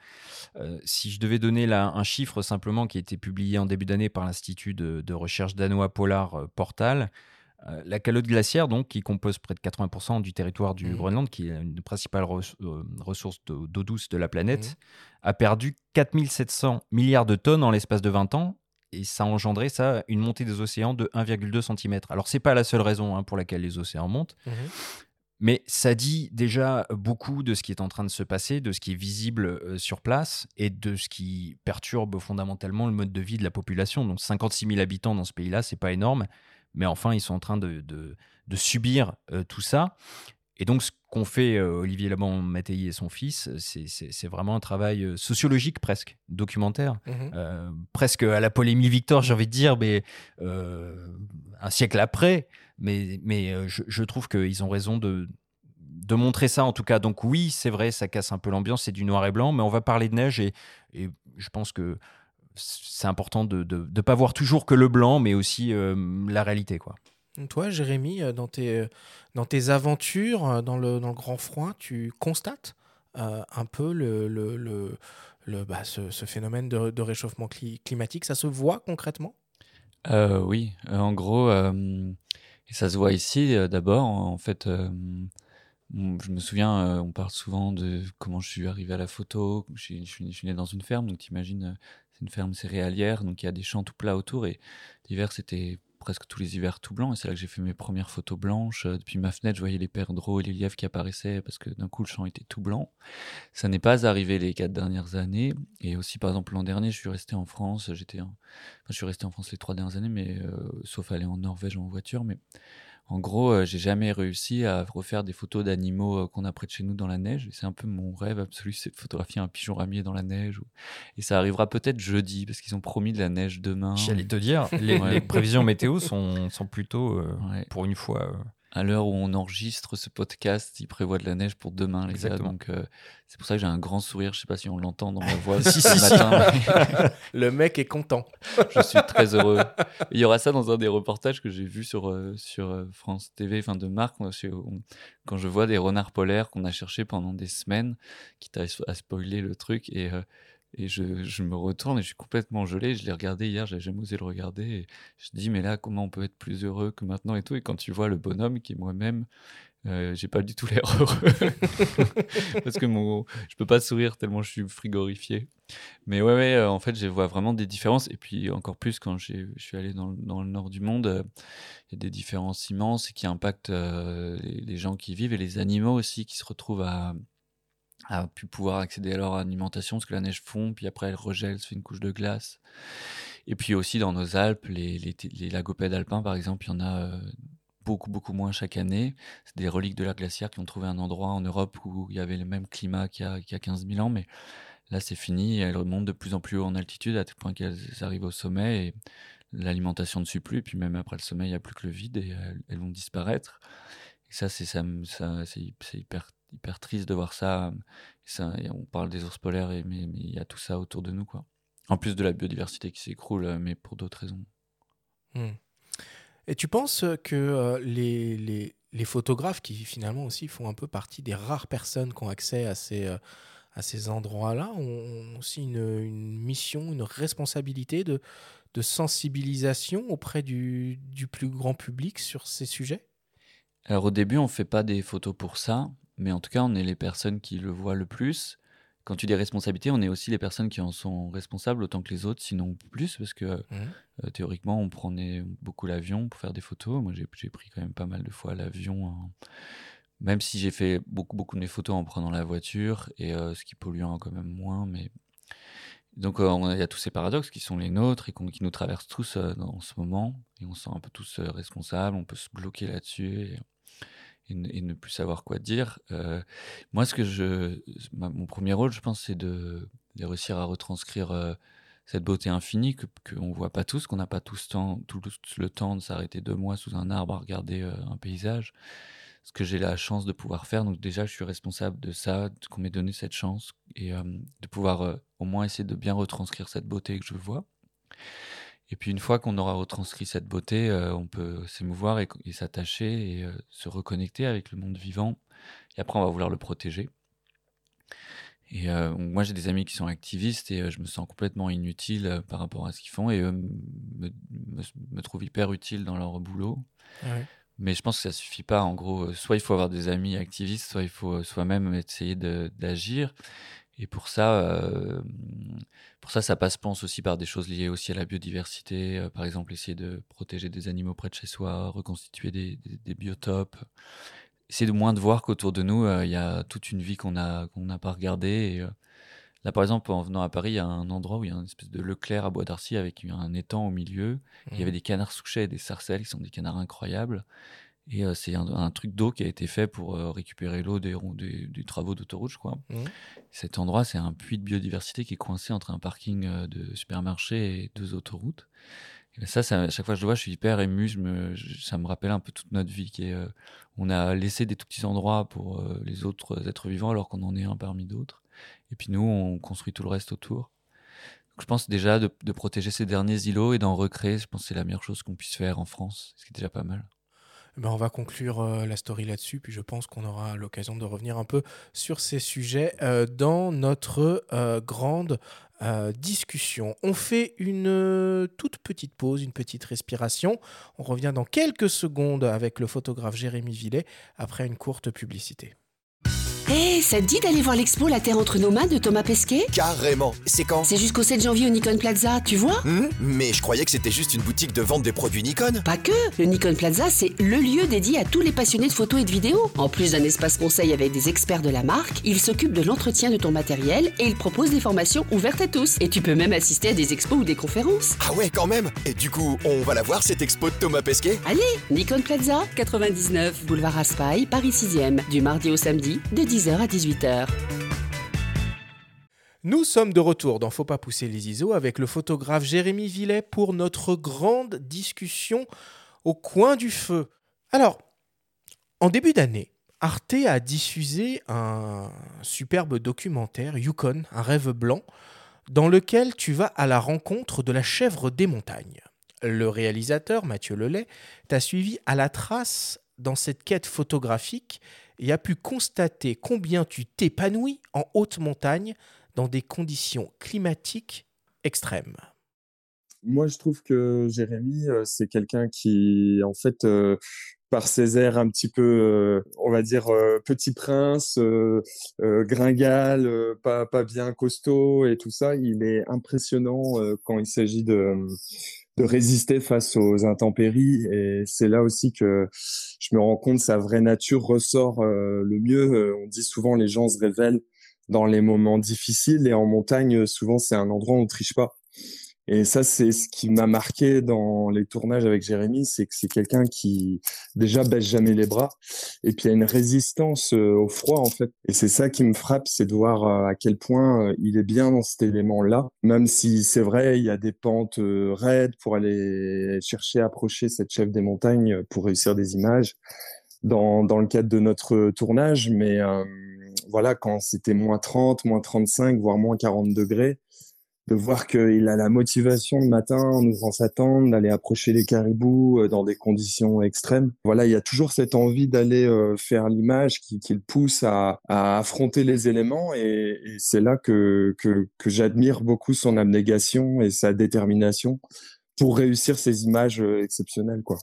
Euh, si je devais donner là un chiffre simplement qui a été publié en début d'année par l'Institut de, de recherche danois Polar euh, Portal, euh, la calotte glaciaire, donc, qui compose près de 80% du territoire du
Mhm.
Groenland, qui est une des principales res- euh, ressources d'eau d'eau douce de la planète, a perdu 4700 milliards de tonnes en l'espace de 20 ans. Et ça a engendré ça, une montée des océans de 1,2 cm. Alors, c'est pas la seule raison hein, pour laquelle les océans montent, mais ça dit déjà beaucoup de ce qui est en train de se passer, de ce qui est visible euh, sur place et de ce qui perturbe fondamentalement le mode de vie de la population. Donc 56 000 habitants dans ce pays-là, c'est pas énorme, mais enfin ils sont en train de, de- de subir euh, tout ça. Et donc ce qu'ont fait euh, Olivier Laban Mattei et son fils, c'est- vraiment un travail euh, sociologique presque, documentaire.
Mhm.
Euh, presque à la polémie Victor, j'ai envie de dire, mais euh, un siècle après. Mais, mais je, je trouve qu'ils ont raison de, de montrer ça, en tout cas. Donc oui, c'est vrai, ça casse un peu l'ambiance, c'est du noir et blanc, mais on va parler de neige et, et je pense que c'est important de ne pas voir toujours que le blanc, mais aussi la réalité. quoi.
Toi, Jérémy, euh, dans tes, euh, dans tes aventures euh, dans le, grand froid, tu constates un peu le, le, bah, ce, phénomène de, réchauffement cli- climatique? Ça se voit concrètement?
Oui, en gros, ça se voit ici d'abord. En fait, je me souviens, on parle souvent de comment je suis arrivé à la photo. Je suis, né dans une ferme, donc t'imagines, c'est une ferme céréalière, donc il y a des champs tout plats autour. Et l'hiver, c'était presque tous les hivers tout blanc. Et c'est là que j'ai fait mes premières photos blanches. Euh, Depuis ma fenêtre, je voyais les perdreaux et les lièvres qui apparaissaient parce que d'un coup, le champ était tout blanc. Ça n'est pas arrivé les quatre dernières années. Et aussi, par exemple, l'an dernier, je suis resté en France. J'étais, en- je suis resté en France les trois dernières années, mais euh, sauf aller en Norvège en voiture. Mais en gros, euh, j'ai jamais réussi à refaire des photos d'animaux euh, qu'on a près de chez nous dans la neige. C'est un peu mon rêve absolu, c'est de photographier un pigeon ramier dans la neige. Et ça arrivera peut-être jeudi parce qu'ils ont promis de la neige demain.
J'allais te dire, les,
Ouais.
les prévisions météo sont, sont plutôt, euh,
Ouais.
pour une fois, euh,
À l'heure où on enregistre ce podcast, ils prévoient de la neige pour demain, les gars.
Exactement.
Donc, euh, c'est pour ça que j'ai un grand sourire. Je sais pas si on l'entend dans ma voix
Si,
ce
si,
matin.
Le mec est content.
je suis très heureux. Il y aura ça dans un des reportages que j'ai vu sur, euh, sur euh, France TV, enfin de Marc, moi, c'est- on- quand je vois des renards polaires qu'on a cherchés pendant des semaines, quitte à, à spoiler le truc, et, euh, et je, me retourne et je suis complètement gelé. Je l'ai regardé hier, j'avais jamais osé le regarder, et je dis, mais là, comment on peut être plus heureux que maintenant et tout, et quand tu vois le bonhomme qui est moi-même, euh, j'ai pas du tout l'air heureux. Parce que mon je peux pas sourire tellement je suis frigorifié. Mais ouais, euh, en fait je vois vraiment des différences. Et puis encore plus quand j'ai- je suis allé dans, le- nord du monde euh, il y a des différences immenses qui impactent euh, les, gens qui vivent et les animaux aussi qui se retrouvent à à pu pouvoir accéder à leur alimentation parce que la neige fond puis après elle regèle se fait une couche de glace. Et puis aussi dans nos Alpes les, les, lagopèdes alpins par exemple il y en a euh, beaucoup beaucoup moins chaque année. C'est des reliques de l'ère glaciaire qui ont trouvé un endroit en Europe où il y avait le même climat qu'il y a, y a 15 000 ans mais là c'est fini et elles remontent de plus en plus haut en altitude à tel point qu'elles arrivent au sommet et l'alimentation ne suit plus. Et puis même après le sommet il n'y a plus que le vide et elles, elles vont disparaître ça c'est hyper triste de voir ça, on parle des ours polaires mais il y a tout ça autour de nous quoi. En plus de la biodiversité qui s'écroule euh, mais pour d'autres raisons.
Hmm. Et tu penses que euh, les, photographes, qui finalement aussi font un peu partie des rares personnes qui ont accès à ces, euh, endroits-là, ont aussi une, mission, une responsabilité de, sensibilisation auprès du plus grand public sur ces sujets?
Alors au début, on fait pas des photos pour ça, mais en tout cas, on est les personnes qui le voient le plus. Quand tu dis responsabilité, on est aussi les personnes qui en sont responsables autant que les autres, sinon plus, parce que
Mhm.
euh, théoriquement, on prenait beaucoup l'avion pour faire des photos. Moi, j'ai pris quand même pas mal de fois l'avion, hein. même si j'ai fait beaucoup, beaucoup de mes photos en prenant la voiture, et euh, ce qui pollue quand même moins, mais donc, euh, il y a tous ces paradoxes qui sont les nôtres et qui nous traversent tous euh, en ce moment. Et on se sent un peu tous euh, responsables, on peut se bloquer là-dessus et, et ne- ne plus savoir quoi dire. Euh, moi, ce que je, mon premier rôle, je pense, c'est de, réussir à retranscrire euh, cette beauté infinie que qu'on voit pas tous, qu'on n'a pas tous tout le temps de s'arrêter deux mois sous un arbre à regarder euh, un paysage. Ce que j'ai la chance de pouvoir faire, donc déjà je suis responsable de ça, qu'on m'ait donné cette chance et de pouvoir au moins essayer de bien retranscrire cette beauté que je vois. Et puis une fois qu'on aura retranscrit cette beauté, on peut s'émouvoir et, et s'attacher et se reconnecter avec le monde vivant. Et après on va vouloir le protéger. Et euh, moi, j'ai des amis qui sont activistes et euh, je me sens complètement inutile euh, par rapport à ce qu'ils font et eux me, me, me, trouvent hyper utile dans leur boulot.
Ouais.
Mais je pense que ça suffit pas. En gros, soit il faut avoir des amis activistes, soit il faut soi-même essayer d'agir. Et pour ça, euh, pour ça, ça passe, pense aussi par des choses liées aussi à la biodiversité. Euh, par exemple, essayer de protéger des animaux près de chez soi, reconstituer des, des, des biotopes essayer de moins de voir qu'autour de nous, euh, il y a toute une vie qu'on n'a pas regardée. Et, euh, là, par exemple, en venant à Paris, il y a un endroit où il y a une espèce de Leclerc à Bois d'Arcy avec un étang au milieu. Mmh. Il y avait des canards souchets et des sarcelles qui sont des canards incroyables. Et euh, c'est un, un, truc d'eau qui a été fait pour euh, récupérer l'eau des, des, des, travaux d'autoroute, je crois. Mmh. Cet endroit, c'est un puits de biodiversité qui est coincé entre un parking euh, de supermarché et deux autoroutes. Et ça, ça, à chaque fois que je le vois, je suis hyper ému. Je me, je, ça me rappelle un peu toute notre vie. Qui est, on a laissé des tout petits endroits pour les autres êtres vivants alors qu'on en est un parmi d'autres. Et puis nous, on construit tout le reste autour. Donc, je pense déjà de, de protéger ces derniers îlots et d'en recréer. Je pense que c'est la meilleure chose qu'on puisse faire en France, ce qui est déjà pas mal.
Ben, on va conclure euh, la story là-dessus, puis je pense qu'on aura l'occasion de revenir un peu sur ces sujets euh, dans notre euh, grande discussion. On fait une toute petite pause, une petite respiration. On revient dans quelques secondes avec le photographe Jérémy Villet après une courte publicité.
Hé, hey, ça te dit d'aller voir l'expo La Terre entre nos mains de Thomas Pesquet?
Carrément. C'est quand?
C'est jusqu'au 7 janvier au Nikon Plaza, tu vois?
Mmh, Mais je croyais que c'était juste une boutique de vente des produits Nikon.
Pas que Le Nikon Plaza, c'est le lieu dédié à tous les passionnés de photos et de vidéos. En plus d'un espace conseil avec des experts de la marque, il s'occupe de l'entretien de ton matériel et il propose des formations ouvertes à tous. Et tu peux même assister à des expos ou des conférences.
Ah ouais, quand même Et du coup, on va la voir cette expo de Thomas Pesquet?
Allez Nikon Plaza, 99, boulevard Raspail, Paris 6e, du mardi au samedi, de 10 10h à 18h.
Nous sommes de retour dans Faut pas pousser les ISO avec le photographe Jérémy Villet pour notre grande discussion au coin du feu. Alors, en début d'année, Arte a diffusé un superbe documentaire, Yukon, un rêve blanc, dans lequel tu vas à la rencontre de la chèvre des montagnes. Le réalisateur, Mathieu Lelay, t'a suivi à la trace dans cette quête photographique et a pu constater combien tu t'épanouis en haute montagne dans des conditions climatiques extrêmes.
Moi, je trouve que Jérémy, c'est quelqu'un qui, en fait, euh, par ses airs un petit peu, euh, on va dire, euh, petit prince, gringal, pas, pas bien costaud et tout ça, il est impressionnant quand il s'agit de de résister face aux intempéries. Et c'est là aussi que je me rends compte sa vraie nature ressort euh, le mieux. Euh, on dit souvent les gens se révèlent dans les moments difficiles et en montagne, souvent c'est un endroit où on triche pas. Et ça, c'est ce qui m'a marqué dans les tournages avec Jérémy, c'est que c'est quelqu'un qui déjà baisse jamais les bras, et puis il y a une résistance euh, au froid en fait. Et c'est ça qui me frappe, c'est de voir euh, à quel point euh, il est bien dans cet élément-là, même si c'est vrai, il y a des pentes raides pour aller chercher à approcher cette chef des montagnes pour réussir des images dans, dans le cadre de notre tournage, mais voilà, quand c'était moins 30, moins 35, voire moins 40 degrés, de voir qu'il a la motivation le matin en ouvrant sa tente d'aller approcher les caribous dans des conditions extrêmes. Voilà, il y a toujours cette envie d'aller euh, faire l'image qui, le pousse à, affronter les éléments et, c'est là que, j'admire beaucoup son abnégation et sa détermination pour réussir ces images exceptionnelles, quoi.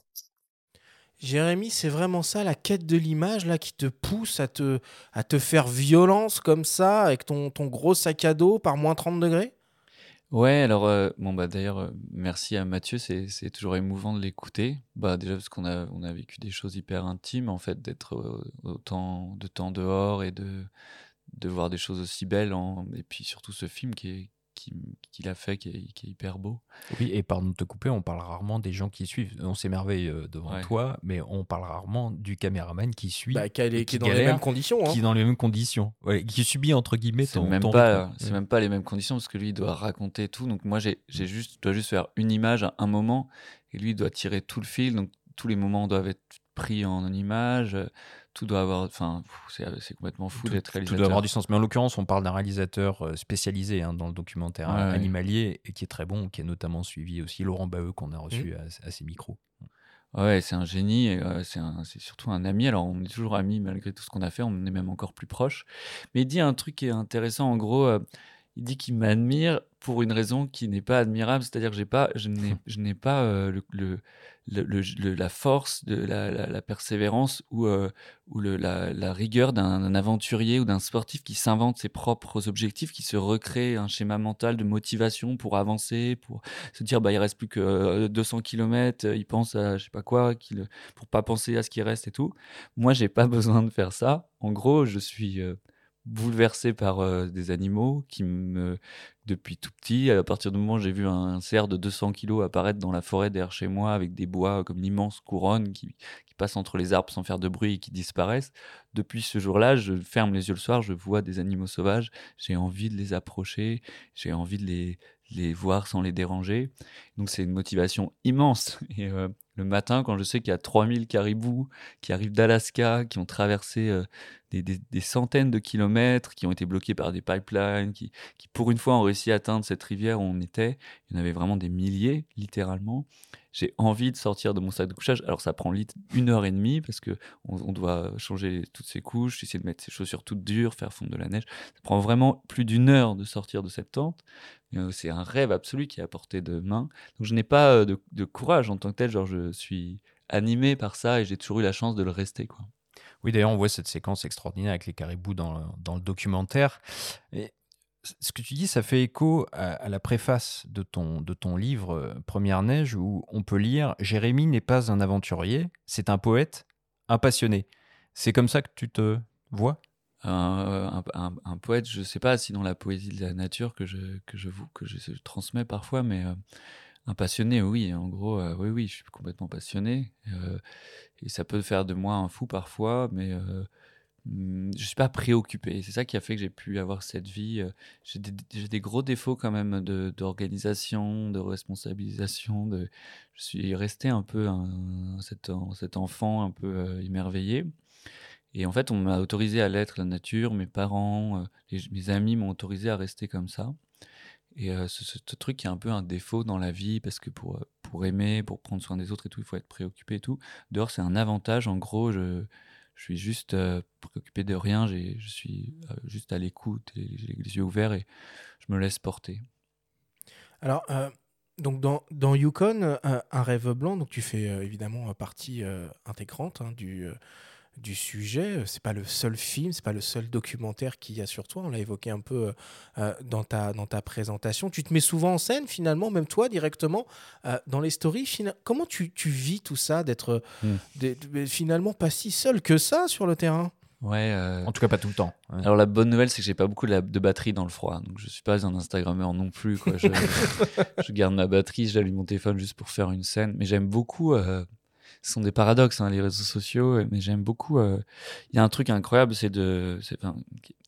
Jérémy, c'est vraiment ça, la quête de l'image là qui te pousse à te, à te faire violence comme ça avec ton, ton gros sac à dos par moins 30 degrés?
Ouais, alors euh, bon bah d'ailleurs euh, merci à Mathieu, c'est toujours émouvant de l'écouter. Bah déjà parce qu'on a on a vécu des choses hyper intimes en fait d'être autant de temps dehors et de de voir des choses aussi belles et puis surtout ce film qui est qui qui- qu'il a fait qui est, qui est hyper beau.
Oui, et pardon de te couper, on parle rarement des gens qui suivent. On s'émerveille euh, devant
Ouais.
toi, mais on parle rarement du caméraman qui suit.
Bah, qui, est-
et
qui est dans les mêmes conditions. hein.
Qui est dans les mêmes conditions. Ouais, qui subit, entre guillemets,
C'est
ton,
même
ton
pas,
rythme.
c'est
Ouais.
même pas les mêmes conditions parce que lui il doit raconter tout. Donc moi j'ai, j'ai juste, je dois juste faire une image à un moment et lui il doit tirer tout le fil. Donc tous les moments doivent être pris en image. euh, Tout doit avoir, enfin, pff, c'est, complètement fou
Tout-
d'être
Tout
réalisateur.
doit avoir du sens. Mais en l'occurrence, on parle d'un réalisateur euh, spécialisé hein, dans le documentaire
Ouais,
euh, animalier et qui est très bon, qui a notamment suivi aussi Laurent Baheux qu'on a reçu
Mmh.
à, à ses micros.
Ouais, c'est un génie, et, euh, c'est, surtout un ami. Alors, on est toujours amis malgré tout ce qu'on a fait, on est même encore plus proches. Mais il dit un truc qui est intéressant, en gros, euh, il dit qu'il m'admire pour une raison qui n'est pas admirable, c'est-à-dire que j'ai pas, je n'ai, je n'ai pas euh, le, le- le- le- le- la force, de la, la- la persévérance ou, euh, ou la, la rigueur d'un, aventurier ou d'un sportif qui s'invente ses propres objectifs, qui se recrée un schéma mental de motivation pour avancer, pour se dire bah il reste plus que euh, 200 km, il pense à je sais pas quoi, qu'il, pour pas penser à ce qui reste et tout. Moi j'ai pas besoin de faire ça. En gros je suis euh, bouleversé par euh, des animaux qui me depuis tout petit à partir du moment où j'ai vu un cerf de 200 kilos apparaître dans la forêt derrière chez moi avec des bois comme une immense couronne qui, qui passe entre les arbres sans faire de bruit et qui disparaissent depuis ce jour-là je ferme les yeux le soir je vois des animaux sauvages j'ai envie de les approcher j'ai envie de les les voir sans les déranger. Donc c'est une motivation immense. Euh, le matin, quand je sais qu'il y a 3000 caribous qui arrivent d'Alaska, qui ont traversé euh, des, centaines de kilomètres, qui ont été bloqués par des pipelines, qui, qui pour une fois ont réussi à atteindre cette rivière où on était, il y en avait vraiment des milliers, littéralement. J'ai envie de sortir de mon sac de couchage. Alors ça prend une heure et demie parce que on, on doit changer toutes ses couches, essayer de mettre ses chaussures toutes dures, faire fondre de la neige. Ça prend vraiment plus d'une heure de sortir de cette tente. Euh, c'est un rêve absolu qui est à portée de main. Donc je n'ai pas euh, de, courage en tant que tel. Genre je suis animé par ça et j'ai toujours eu la chance de le rester. Quoi.
Oui, d'ailleurs, on voit cette séquence extraordinaire avec les caribous dans le, documentaire. Et ce que tu dis, ça fait écho à, à la préface de ton, de ton livre euh, Première Neige, où on peut lire Jérémy n'est pas un aventurier, c'est un poète, un passionné. C'est comme ça que tu te vois?
Un, un- poète, je sais pas si dans la poésie de la nature que je, que je, vous, que je, transmets parfois, mais euh, un passionné, oui, en gros, euh, oui, oui, je suis complètement passionné. euh, et ça peut faire de moi un fou parfois, mais euh, je suis pas préoccupé. C'est ça qui a fait que j'ai pu avoir cette vie. euh, J'ai des, gros défauts quand même d'organisation, de, responsabilisation. Je suis resté un peu cet, en- cet enfant un peu euh, émerveillé. Et en fait, on m'a autorisé à l'être, la nature, mes parents, euh, mes amis m'ont autorisé à rester comme ça. Et euh, ce, truc qui est un peu un défaut dans la vie, parce que pour, euh, pour aimer, pour prendre soin des autres et tout, il faut être préoccupé et tout. Dehors, c'est un avantage. En gros, je, je suis juste euh, préoccupé de rien. Je suis juste à l'écoute j'ai les yeux ouverts et je me laisse porter.
Alors, donc dans, dans Yukon, un rêve blanc, donc tu fais évidemment partie intégrante hein, du, du sujet. C'est pas le seul film, c'est pas le seul documentaire qu'il y a sur toi. On l'a évoqué un peu euh, euh, dans, ta, dans ta présentation. Tu te mets souvent en scène, finalement, même toi directement, euh, dans les stories. Comment tu, tu vis tout ça, d'être
Mm.
mais finalement pas si seul que ça sur le terrain?
Ouais. euh,
En tout cas, pas tout le temps.
Alors la bonne nouvelle, c'est que j'ai pas beaucoup de, la- de batterie dans le froid, donc je suis pas un Instagrammeur non plus. Quoi. Je, je garde ma batterie, j'allume mon téléphone juste pour faire une scène. Mais j'aime beaucoup. Euh, ce sont des paradoxes, hein, les réseaux sociaux, mais j'aime beaucoup. euh, Il y a un truc incroyable, c'est de, enfin,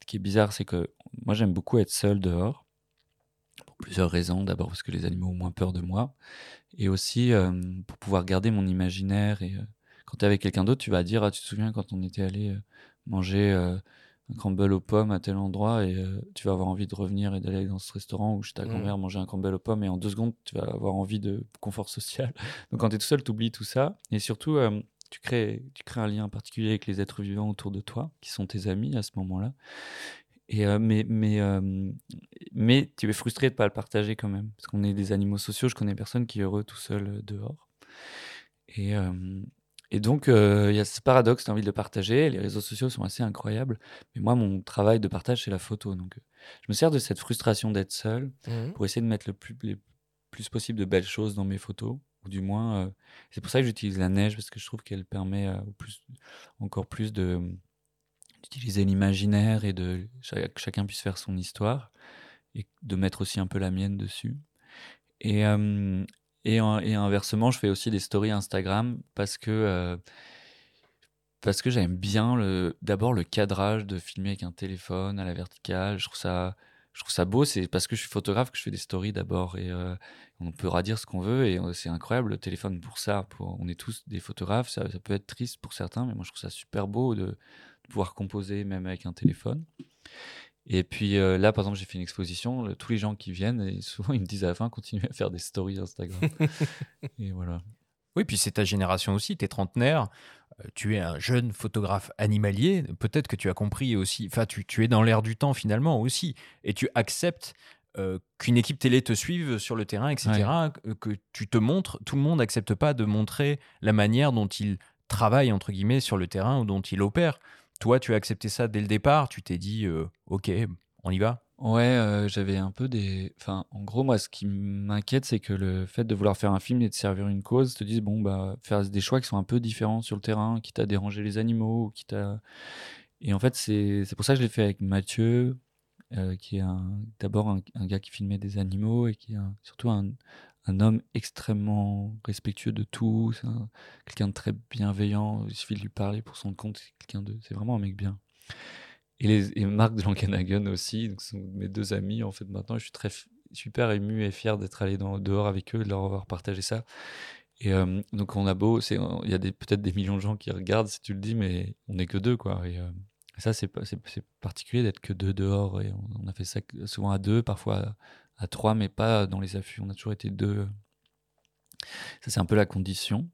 qui, est bizarre, c'est que moi j'aime beaucoup être seul dehors pour plusieurs raisons. D'abord parce que les animaux ont moins peur de moi, et aussi euh, pour pouvoir garder mon imaginaire. Et euh, quand tu es avec quelqu'un d'autre, tu vas dire, ah, tu te souviens quand on était allé euh, manger euh, un crumble aux pommes à tel endroit et euh, tu vas avoir envie de revenir et d'aller dans ce restaurant où ta
Mhm.
grand-mère manger un crumble aux pommes et en deux secondes tu vas avoir envie de confort social. Donc quand tu es tout seul, tu oublies tout ça et surtout euh, tu crées, tu crées un lien particulier avec les êtres vivants autour de toi qui sont tes amis à ce moment-là. Et euh, mais, mais, mais tu es frustré de ne pas le partager quand même. Parce qu'on est des animaux sociaux, je connais personne qui est heureux tout seul dehors. Et, et donc, euh, il y a ce paradoxe, tu as envie de le partager. Les réseaux sociaux sont assez incroyables. Mais moi, mon travail de partage, c'est la photo. Donc, euh, je me sers de cette frustration d'être seul
Mhm.
pour essayer de mettre le plus, les plus possible de belles choses dans mes photos. Ou du moins, euh, c'est pour ça que j'utilise la neige, parce que je trouve qu'elle permet euh, plus, encore plus de d'utiliser l'imaginaire et de chaque- que chacun puisse faire son histoire. et de mettre aussi un peu la mienne dessus. Et, euh, et, en- et inversement, je fais aussi des stories Instagram parce que, euh, que j'aime bien d'abord le cadrage de filmer avec un téléphone à la verticale. Je trouve ça, je trouve ça beau. C'est parce que je suis photographe que je fais des stories d'abord. Et euh, on peut redire ce qu'on veut. Et euh, c'est incroyable le téléphone pour ça. On est tous des photographes. Ça, peut être triste pour certains, mais moi je trouve ça super beau de pouvoir composer même avec un téléphone. Et puis euh, là, par exemple, j'ai fait une exposition. le- tous les gens qui viennent, et souvent ils me disent à la fin, continuez à faire des stories Instagram. et voilà.
Oui, puis c'est ta génération aussi, tu es trentenaire, euh, tu es un jeune photographe animalier, peut-être que tu as compris aussi, enfin tu, tu es dans l'air du temps finalement aussi, et tu acceptes euh, qu'une équipe télé te suive sur le terrain, etc., que tu te montres, tout le monde n'accepte pas de montrer la manière dont il travaille, entre guillemets, sur le terrain ou dont il opère. Toi, tu as accepté ça dès le départ, tu t'es dit, euh, ok, on y va?
Ouais, euh, j'avais un peu des. Enfin, en gros, moi, ce qui m'inquiète, c'est que le fait de vouloir faire un film et de servir une cause, te disent, bon, bah, faire des choix qui sont un peu différents sur le terrain, quitte à déranger les animaux, quitte à. Et en fait, c'est pour ça que je l'ai fait avec Mathieu, euh, qui est d'abord un, gars qui filmait des animaux et qui est surtout un, un homme extrêmement respectueux de tout, quelqu'un de très bienveillant, il suffit de lui parler pour son compte, c'est quelqu'un de. C'est vraiment un mec bien. Et, Marc de Langenhagen aussi, donc sont mes deux amis en fait maintenant. Je suis très super ému et fier d'être allé dans, dehors avec eux, de leur avoir partagé ça. Et euh, donc on a beau, il y a peut-être des millions de gens qui regardent si tu le dis, mais on n'est que deux quoi. Et euh, ça c'est, particulier d'être que deux dehors. Et on, on a fait ça souvent à deux, parfois à, trois, mais pas dans les affûts. On a toujours été deux. Ça c'est un peu la condition.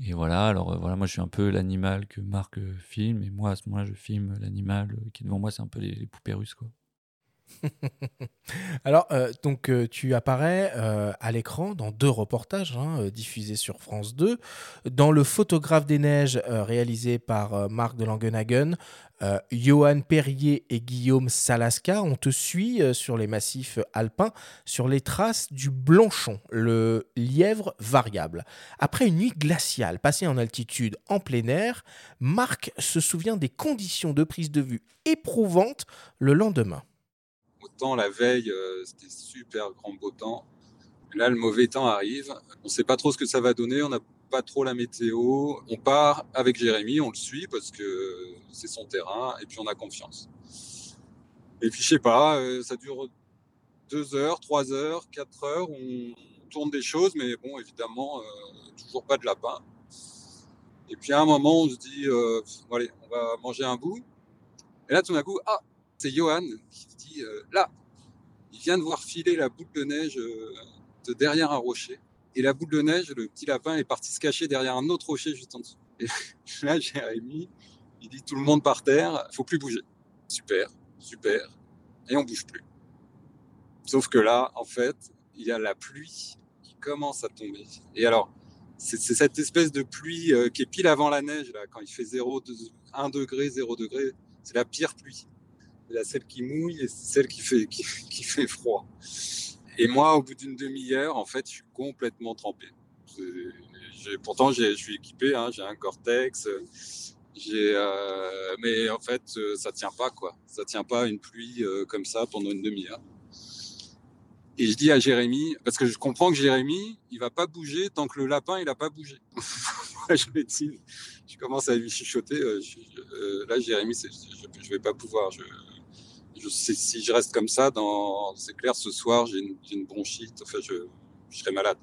Et voilà, alors euh, voilà, moi je suis un peu l'animal que Marc euh, filme, et moi à ce moment-là je filme l'animal euh, qui est devant moi, c'est un peu les, les poupées russes quoi.
Alors, euh, donc, euh, tu apparais euh, à l'écran dans deux reportages hein, diffusés sur France 2. Dans Le photographe des neiges, réalisé par Marc de Langenhagen, Johan Perrier et Guillaume Salaska, on te suit sur les massifs alpins, sur les traces du Blanchon, le lièvre variable. Après une nuit glaciale passée en altitude en plein air, Marc se souvient des conditions de prise de vue éprouvantes le lendemain.
Autant la veille, euh, c'était super grand beau temps. Là, le mauvais temps arrive. On ne sait pas trop ce que ça va donner. On n'a pas trop la météo. On part avec Jérémy, on le suit parce que c'est son terrain et puis on a confiance. Et puis, je sais pas, euh, ça dure deux heures, trois heures, quatre heures. On tourne des choses, mais bon, évidemment, euh, toujours pas de lapin. Et puis à un moment, on se dit, allez, on va manger un bout. Et là, tout d'un coup, ah, c'est Johan qui dit, euh, là, il vient de voir filer la boule de neige euh, de derrière un rocher. Et la boule de neige, le petit lapin est parti se cacher derrière un autre rocher juste en dessous. Et là, Jérémy, il dit tout le monde par terre, faut plus bouger. Super, super. Et on bouge plus. Sauf que là, en fait, il y a la pluie qui commence à tomber. Et alors, c'est cette espèce de pluie euh, qui est pile avant la neige, là, quand il fait 0, 1 degré, 0 degré. C'est la pire pluie. Il y a celle qui mouille et celle qui fait, qui, fait froid. Et moi, au bout d'une demi-heure, en fait, je suis complètement trempé. Pourtant, je suis équipé, hein, j'ai un Cortex, euh, mais en fait, ça tient pas, quoi. Ça tient pas une pluie euh, comme ça pendant une demi-heure. Et je dis à Jérémy, parce que je comprends que Jérémy, il va pas bouger tant que le lapin, il a pas bougé. Je je commence à lui chuchoter. euh, euh, là, Jérémy, je, je vais pas pouvoir. Si je reste comme ça, c'est clair, ce soir, j'ai une, bronchite. Enfin, je, je serai malade.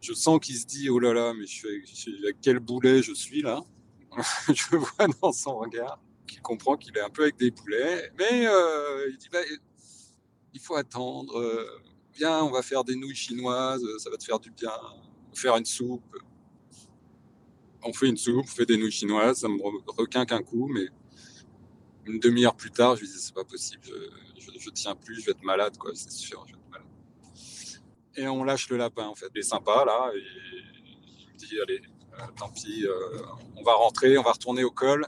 Je sens qu'il se dit, oh là là, mais je je- à quel boulet je suis là? je vois dans son regard qu'il comprend qu'il est un peu avec des boulets, mais euh, il dit, bah, il faut attendre. euh, viens, on va faire des nouilles chinoises, ça va te faire du bien. Faire une soupe. On fait une soupe, on fait des nouilles chinoises, ça me re- requinque un coup, mais une demi-heure plus tard, je lui dis c'est pas possible, je, je, tiens plus, je vais être malade, quoi, c'est sûr, je vais être malade. Et on lâche le lapin, en fait. Il est sympa, là, et il me dit allez, euh, tant pis, euh, on va rentrer, on va retourner au col.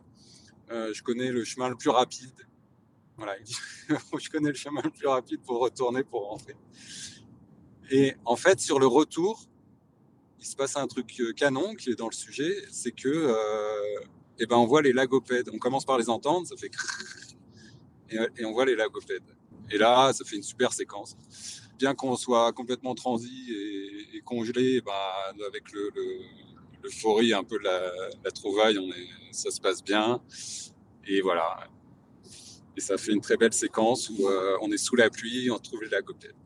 Euh, je connais le chemin le plus rapide. Voilà, il dit je connais le chemin le plus rapide pour retourner, pour rentrer. Et en fait, sur le retour, il se passe un truc canon qui est dans le sujet, c'est que euh, eh ben, on voit les lagopèdes. On commence par les entendre, ça fait et, euh, et on voit les lagopèdes. Et là, ça fait une super séquence. Bien qu'on soit complètement transi et, congelé, bah, avec l'euphorie le, un peu de la, trouvaille, ça se passe bien. Et voilà. Et ça fait une très belle séquence où euh, on est sous la pluie, on trouve la copette.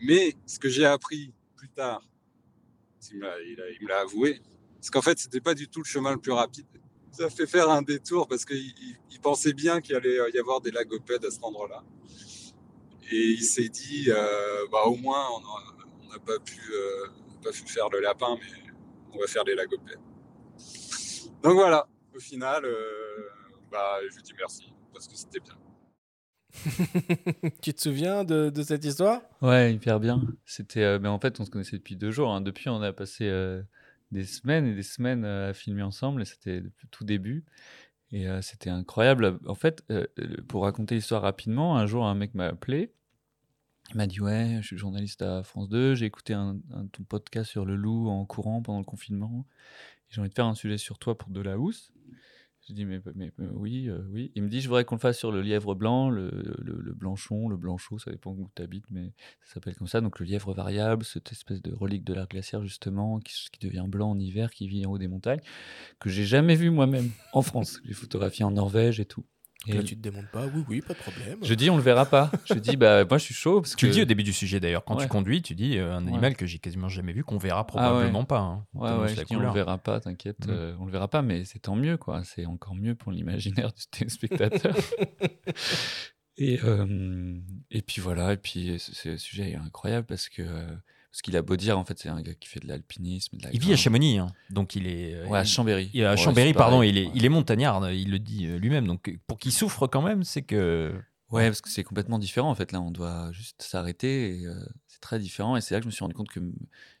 Mais ce que j'ai appris plus tard, il me l'a avoué, c'est qu'en fait, c'était pas du tout le chemin le plus rapide. Ça fait faire un détour parce qu'il pensait bien qu'il allait y avoir des lagopèdes à cet endroit-là. Et il s'est dit, euh, bah, au moins, on n'a pas, pu, euh, pas pu faire le lapin, mais on va faire les lagopèdes. Donc voilà, au final, euh, bah, je lui dis merci parce que c'était bien.
tu te souviens de, de, cette histoire?
Ouais, hyper bien. C'était, mais en fait, on se connaissait depuis deux jours. Hein. Depuis, on a passé des semaines et des semaines à filmer ensemble. Et c'était tout début. Et c'était incroyable. En fait, pour raconter l'histoire rapidement, un jour, un mec m'a appelé. Il m'a dit Ouais, je suis journaliste à France 2. J'ai écouté un, ton podcast sur le loup en courant pendant le confinement. J'ai envie de faire un sujet sur toi pour De la Housse. Je dis, mais, oui, euh, oui. Il me dit, je voudrais qu'on le fasse sur le lièvre blanc, le, le, blanchon, le blanchot, ça dépend où tu habites, mais ça s'appelle comme ça. Donc le lièvre variable, cette espèce de relique de l'art glaciaire, justement, qui, qui, devient blanc en hiver, qui vit en haut des montagnes, que j'ai jamais vu moi-même en France. J'ai photographié en Norvège et tout.
Et là, tu te demandes pas, oui, oui, pas de problème.
Je dis, on le verra pas. Je dis, bah, moi, je suis chaud. Parce
tu
le
dis au début du sujet d'ailleurs, quand tu conduis, tu dis euh, un animal que j'ai quasiment jamais vu, qu'on verra ah probablement pas. Hein,
je dis, on le verra pas, t'inquiète, mm. euh, on le verra pas, mais c'est tant mieux, quoi. C'est encore mieux pour l'imaginaire du téléspectateur. et, euh, et puis voilà, et puis ce sujet est incroyable parce que ce qu'il a beau dire, en fait, c'est un gars qui fait de l'alpinisme.
Il vit à Chamonix, hein. donc il est.
Ouais, à Chambéry.
Il, à Chambéry, pardon, il est, il est montagnard, il le dit euh, lui-même. Donc pour qu'il souffre quand même, c'est que.
Ouais, parce que c'est complètement différent en fait. Là, on doit juste s'arrêter. Euh, c'est très différent. Et c'est là que je me suis rendu compte que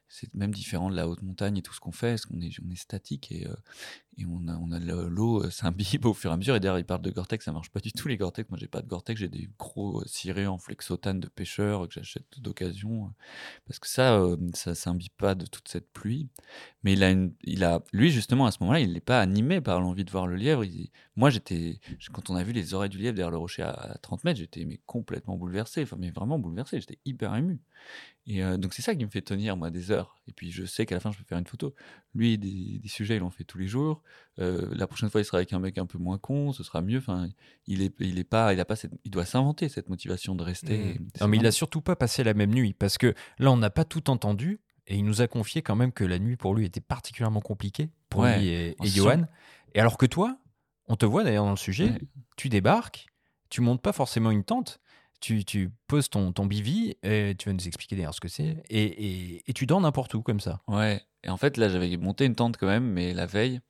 c'est même différent de la haute montagne et tout ce qu'on fait, parce qu'on est, on est statique et, euh, et on a, on a l'eau euh, s'imbibe au fur et à mesure. Et d'ailleurs, il parle de Gore-Tex, ça marche pas du tout les Gore-Tex. Moi, j'ai pas de Gore-Tex, j'ai des gros euh, cirés en flexotane de pêcheurs que j'achète d'occasion, parce que ça, ça s'imbibe pas de toute cette pluie. Mais il a, il a, lui justement à ce moment-là, il n'est pas animé par l'envie de voir le lièvre. moi, j'étais, quand on a vu les oreilles du lièvre derrière le rocher à, 30 mètres, j'étais complètement bouleversé, enfin mais vraiment bouleversé. J'étais hyper ému. Et donc c'est ça qui me fait tenir moi des heures. Et puis je sais qu'à la fin je peux faire une photo. Lui des, des sujets il en fait tous les jours. La prochaine fois il sera avec un mec un peu moins con, ce sera mieux. Enfin il est il est pas il a pas cette, il doit s'inventer cette motivation de rester.
Mmh. Non mais il a surtout pas passé la même nuit parce que là on n'a pas tout entendu et il nous a confié quand même que la nuit pour lui était particulièrement compliquée pour lui et, et Johan. Et alors que toi on te voit d'ailleurs dans le sujet, tu débarques, tu montes pas forcément une tente tu, poses ton, ton bivi, et tu vas nous expliquer d'ailleurs ce que c'est, et, et, tu dors n'importe où comme ça.
Ouais, et en fait là j'avais monté une tente quand même, mais la veille,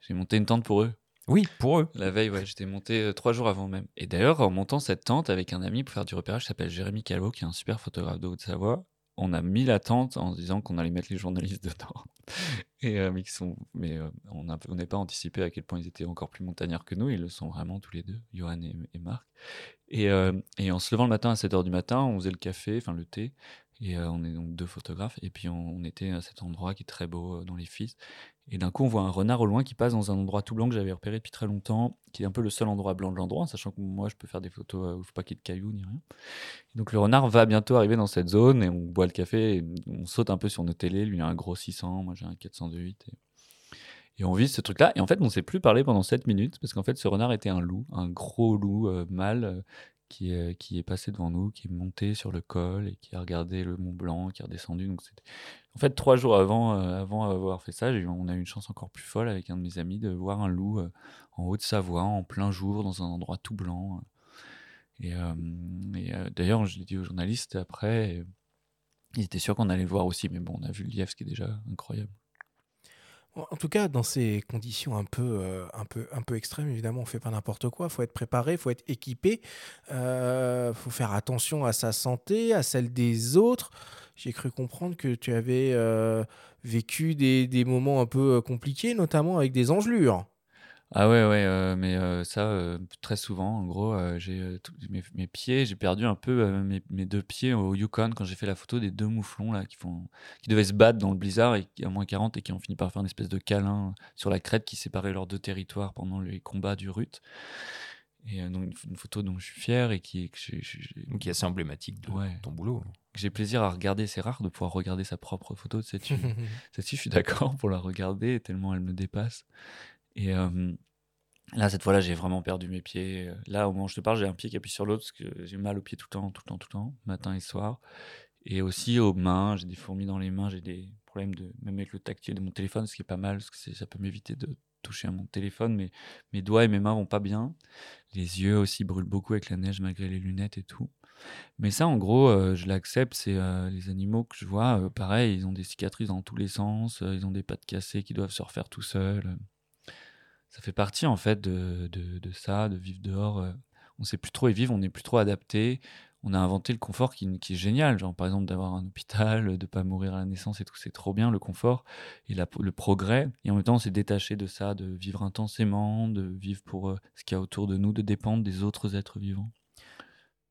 j'ai monté une tente pour eux.
Oui, pour eux.
La veille, ouais, j'étais monté euh, trois jours avant même. Et d'ailleurs, en montant cette tente avec un ami pour faire du repérage, qui s'appelle Jérémy Calvo, qui est un super photographe de Haute-Savoie, on a mis la tente en se disant qu'on allait mettre les journalistes dedans. Et euh, mais, sont, mais euh, on n'est pas anticipé à quel point ils étaient encore plus montagnards que nous. Ils le sont vraiment tous les deux, Johan et, Marc. Et, euh, et, en se levant le matin à 7h du matin, on faisait le café, enfin le thé. Et on est donc deux photographes. Et puis on, était à cet endroit qui est très beau dans les fils. Et d'un coup, on voit un renard au loin qui passe dans un endroit tout blanc que j'avais repéré depuis très longtemps, qui est un peu le seul endroit blanc de l'endroit, sachant que moi, je peux faire des photos où il ne faut pas qu'il y ait de cailloux ni rien. donc le renard va bientôt arriver dans cette zone et on boit le café, et on saute un peu sur nos télés. Lui, il a un gros 600, moi j'ai un 408. Et... Et on vit ce truc-là. Et en fait, on ne s'est plus parlé pendant 7 minutes parce qu'en fait, ce renard était un loup, un gros loup euh, mâle euh, qui, est, passé devant nous, qui est monté sur le col et qui a regardé le Mont Blanc, qui est redescendu. Donc, en fait, trois jours avant, euh, avant avoir fait ça, on a eu une chance encore plus folle avec un de mes amis de voir un loup euh, en Haute-Savoie, en plein jour, dans un endroit tout blanc. Et, euh, d'ailleurs, je l'ai dit aux journalistes après, ils étaient sûrs qu'on allait le voir aussi, mais bon, on a vu le lièvre, ce qui est déjà incroyable.
En tout cas, dans ces conditions un peu, un peu, un peu extrêmes, évidemment, on fait pas n'importe quoi. Il faut être préparé, il faut être équipé, il faut faire attention à sa santé, à celle des autres j'ai cru comprendre que tu avais euh, vécu des, des, moments un peu euh, compliqués, notamment avec des engelures.
Ah ouais, ouais, euh, mais ça, très souvent, en gros, j'ai mes, mes, pieds, j'ai perdu un peu mes, mes, deux pieds au Yukon quand j'ai fait la photo des deux mouflons là, qui, font, qui devaient se battre dans le blizzard et, à moins 40 et qui ont fini par faire une espèce de câlin sur la crête qui séparait leurs deux territoires pendant les combats du Rut.
Et donc une, photo dont je suis fier et qui est, qui est assez emblématique de ton boulot. J'ai plaisir à regarder, c'est rare de pouvoir regarder sa propre photo. Celle-ci, je suis d'accord pour la regarder tellement elle me dépasse. Et là, cette fois-là, j'ai vraiment perdu mes pieds. Là, au moment où je te parle, j'ai un pied qui appuie sur l'autre parce que j'ai mal au pied tout le temps, tout le temps, tout le temps, matin et soir. Et aussi aux mains, j'ai des fourmis dans les mains, j'ai des problèmes de, même avec le tactile de mon téléphone, ce qui est pas mal, parce que ça peut m'éviter de toucher à mon téléphone, mais mes doigts et mes mains vont pas bien. Les yeux aussi brûlent beaucoup avec la neige malgré les lunettes et tout. Mais ça, en gros, euh, je l'accepte. C'est euh, les animaux que je vois, euh, pareil, ils ont des cicatrices dans tous les sens, ils ont des pattes cassées qui doivent se refaire tout seuls. Ça fait partie, en fait, de, de, ça, de vivre dehors. on sait plus trop y vivre, on n'est plus trop adapté on a inventé le confort qui, est génial. Genre, par exemple, d'avoir un hôpital, de pas mourir à la naissance et tout, c'est trop bien, le confort et le progrès. Et en même temps, on s'est détaché de ça, de vivre intensément, de vivre pour euh, ce qu'il y a autour de nous, de dépendre des autres êtres vivants.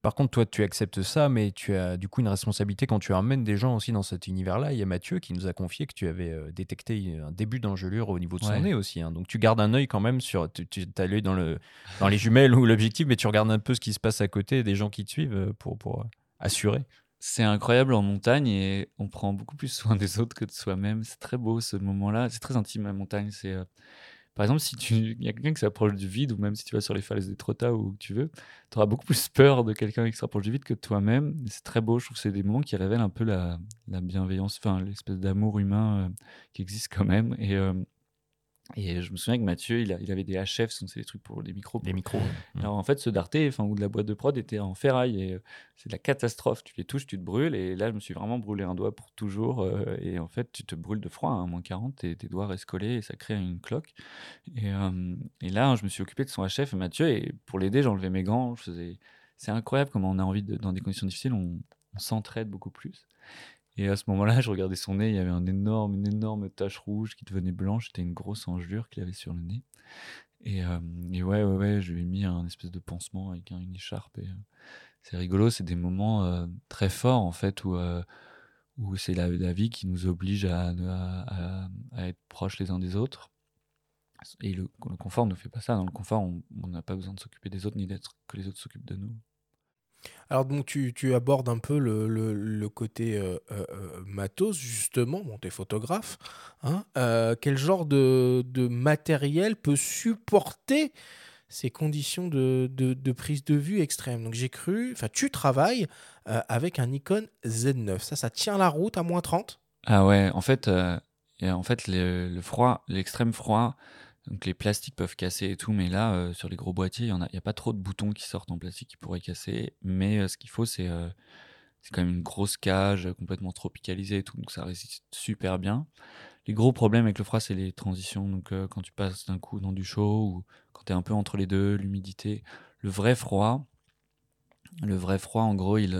Par contre, toi, tu acceptes ça, mais tu as du coup une responsabilité quand tu emmènes des gens aussi dans cet univers-là. Il y a Mathieu qui nous a confié que tu avais euh, détecté un début d'engelure au niveau de son nez aussi. Hein. Donc tu gardes un œil quand même sur. Tu, as l'œil dans, le, dans les jumelles ou l'objectif, mais tu regardes un peu ce qui se passe à côté des gens qui te suivent euh, pour, pour euh, assurer.
C'est incroyable en montagne et on prend beaucoup plus soin des autres que de soi-même. C'est très beau ce moment-là. C'est très intime la montagne. C'est. Par exemple, si tu... y a quelqu'un qui s'approche du vide, ou même si tu vas sur les falaises des Trotas ou où tu veux, tu auras beaucoup plus peur de quelqu'un qui se rapproche du vide que toi-même. C'est très beau, je trouve que c'est des moments qui révèlent un peu la, la bienveillance, enfin l'espèce d'amour humain euh, qui existe quand même. Et, euh, et je me souviens que Mathieu, il, avait des HF, c'est des trucs pour les micros.
Les micros.
Alors en fait, ce d'Arte, enfin, ou de la boîte de prod, était en ferraille et euh, c'est de la catastrophe. Tu les touches, tu te brûles. Et là, je me suis vraiment brûlé un doigt pour toujours. Euh, et en fait, tu te brûles de froid, à hein, moins 40, et tes doigts restent collés et ça crée une cloque. Et, euh, et, là, je me suis occupé de son HF, Mathieu, et pour l'aider, j'enlevais mes gants. Je faisais... C'est incroyable comment on a envie, de, dans des conditions difficiles, on, on s'entraide beaucoup plus. Et à ce moment-là, je regardais son nez, il y avait un énorme, une énorme tache rouge qui devenait blanche. C'était une grosse engelure qu'il avait sur le nez. Et, euh, ouais, ouais, ouais, je lui ai mis un espèce de pansement avec une écharpe. Et, euh, c'est rigolo, c'est des moments euh, très forts en fait où, où c'est la, vie qui nous oblige à, être proches les uns des autres. Et le, confort ne fait pas ça. Dans le confort, on n'a pas besoin de s'occuper des autres ni d'être que les autres s'occupent de nous.
Alors donc tu, tu, abordes un peu le, le, côté euh, euh, euh, matos, justement, bon, tu es photographe. Hein quel genre de, de, matériel peut supporter ces conditions de, de, prise de vue extrême? Donc j'ai cru, enfin tu travailles avec un Nikon Z9, ça ça tient la route à moins 30
Ah ouais, en fait, en fait le froid, l'extrême froid, donc les plastiques peuvent casser et tout, mais là, euh, sur les gros boîtiers, il n'y a, pas trop de boutons qui sortent en plastique qui pourraient casser. Mais euh, ce qu'il faut, c'est euh, c'est quand même une grosse cage complètement tropicalisée et tout, donc ça résiste super bien. Les gros problèmes avec le froid, c'est les transitions. Donc quand tu passes d'un coup dans du chaud ou quand tu es un peu entre les deux, l'humidité. Le vrai froid, le vrai froid, en gros, il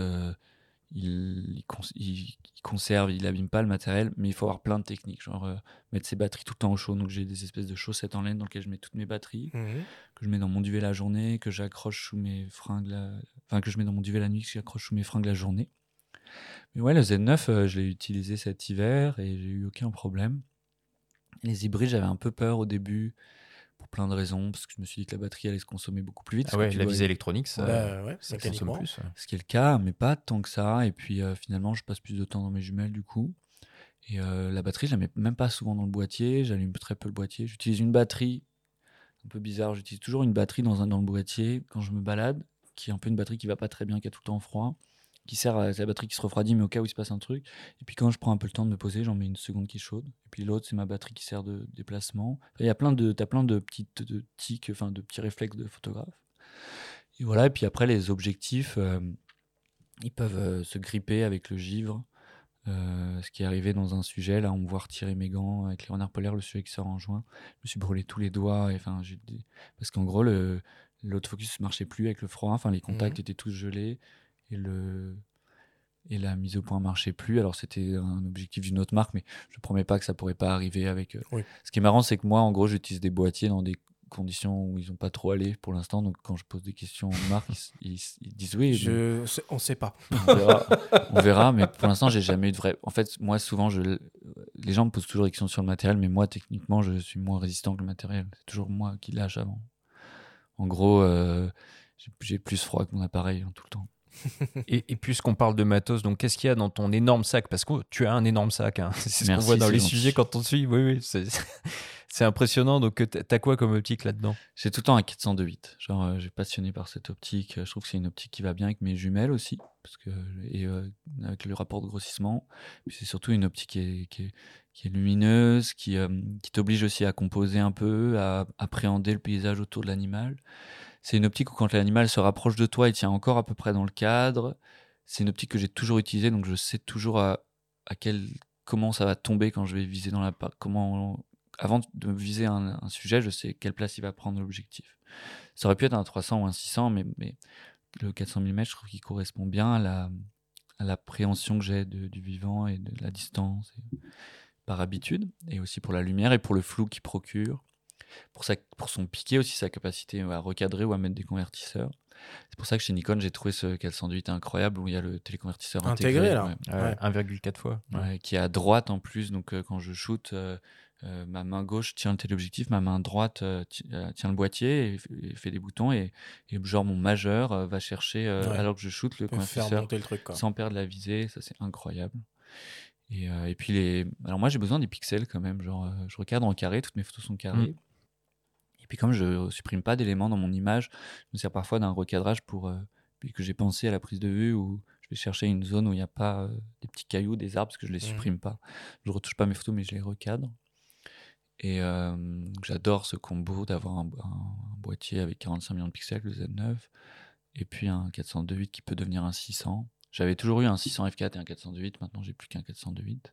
il, il, conserve, il abîme pas le matériel, mais il faut avoir plein de techniques, genre euh, mettre ses batteries tout le temps au chaud. Donc j'ai des espèces de chaussettes en laine dans lesquelles je mets toutes mes batteries, mhm. que je mets dans mon duvet la journée, que j'accroche sous mes fringues, enfin que je mets dans mon duvet la nuit, que j'accroche sous mes fringues la journée. Mais ouais, le Z9, euh, je l'ai utilisé cet hiver et j'ai eu aucun problème. Les hybrides, j'avais un peu peur au début pour plein de raisons, parce que je me suis dit que la batterie allait se consommer beaucoup plus vite.
Ah ouais, la visée électronique,
ça,
bah
ça consomme plus. Ce qui est le cas, mais pas tant que ça. Et puis euh, finalement, je passe plus de temps dans mes jumelles du coup. Et euh, la batterie, je la mets même pas souvent dans le boîtier. J'allume très peu le boîtier. J'utilise une batterie, un peu bizarre. J'utilise toujours une batterie dans, un, dans le boîtier quand je me balade, qui est un peu une batterie qui va pas très bien, qui a tout le temps froid qui sert à la batterie qui se refroidit, mais au cas où il se passe un truc. Et puis quand je prends un peu le temps de me poser, j'en mets une seconde qui est chaude. Et puis l'autre, c'est ma batterie qui sert de déplacement. Il y a plein de, as plein de petites de tics, enfin de petits réflexes de photographe. Et voilà. Et puis après, les objectifs, euh, ils peuvent euh, se gripper avec le givre. Euh, ce qui est arrivé dans un sujet, là, on me voit retirer mes gants avec les renards polaires, le sujet qui sort en juin. Je me suis brûlé tous les doigts. Enfin, Parce qu'en gros, le, l'autofocus ne marchait plus avec le froid. Enfin, les contacts mmh. étaient tous gelés et le et la mise au point marchait plus. Alors c'était un objectif d'une autre marque, mais je promets pas que ça pourrait pas arriver avec. Euh, ce qui est marrant, c'est que moi, en gros, j'utilise des boîtiers dans des conditions où ils n'ont pas trop allé pour l'instant. Donc quand je pose des questions aux marques, ils, disent oui.
Je... On sait pas.
On verra, mais pour l'instant, j'ai jamais eu de vrai. En fait, moi, souvent, je... les gens me posent toujours des questions sur le matériel, mais moi, techniquement, je suis moins résistant que le matériel. C'est toujours moi qui lâche avant.
En gros, euh, j'ai- j'ai plus froid que mon appareil hein, tout le temps. Et, et puisqu'on parle de matos, donc qu'est-ce qu'il y a dans ton énorme sac? Parce que tu as un énorme sac. hein. C'est ce qu'on voit dans les
gentil.
sujets quand on te suit. Oui, oui, c'est impressionnant. Donc, t'as t'as quoi comme optique là-dedans?
J'ai tout le temps un 402.8. Genre, euh, j'ai passionné par cette optique. Je trouve que c'est une optique qui va bien avec mes jumelles aussi, parce que et euh, avec le rapport de grossissement. C'est surtout une optique qui est, qui est, qui est lumineuse, qui, euh, qui t'oblige aussi à composer un peu, à appréhender le paysage autour de l'animal. C'est une optique où quand l'animal se rapproche de toi, il tient encore à peu près dans le cadre. C'est une optique que j'ai toujours utilisée, donc je sais toujours à, quel comment ça va tomber quand je vais viser dans la comment avant de viser un, sujet, je sais quelle place il va prendre l'objectif. Ça aurait pu être un 300 ou un 600, mais, le 400 mm, je trouve qu'il correspond bien à la à l'appréhension que j'ai du vivant et de la distance par habitude, et aussi pour la lumière et pour le flou qu'il procure, pour, sa, pour son piqué aussi, sa capacité à recadrer ou à mettre des convertisseurs. C'est pour ça que chez Nikon, j'ai trouvé ce 408 incroyable où il y a le téléconvertisseur
Intégré,
intégré.
là.
ouais.
Ouais.
1,4 fois.
Ouais, qui est à droite en plus. Donc euh, quand je shoot, euh, euh, ma main gauche tient le téléobjectif, ma main droite euh, ti- euh, tient le boîtier et, fait des boutons. Et, et genre mon majeur euh, va chercher, euh,
Ouais.
alors que je shoot, le convertisseur
le truc,
sans perdre la visée. Ça, c'est incroyable. Et, euh, et puis les. Alors moi, j'ai besoin des pixels quand même. Genre, euh, je recadre en carré, toutes mes photos sont carrées. Et puis comme je supprime pas d'éléments dans mon image, je me sers parfois d'un recadrage pour euh, que j'ai pensé à la prise de vue où je vais chercher une zone où il n'y a pas euh, des petits cailloux, des arbres, parce que je les
Mhm.
supprime pas. Je retouche pas mes photos, mais je les recadre. Et euh, j'adore ce combo d'avoir un, un- un boîtier avec 45 millions de pixels, le Z9, et puis un 402.8 qui peut devenir un 600. J'avais toujours eu un 600 f4 et un 402.8, maintenant j'ai plus qu'un 402.8.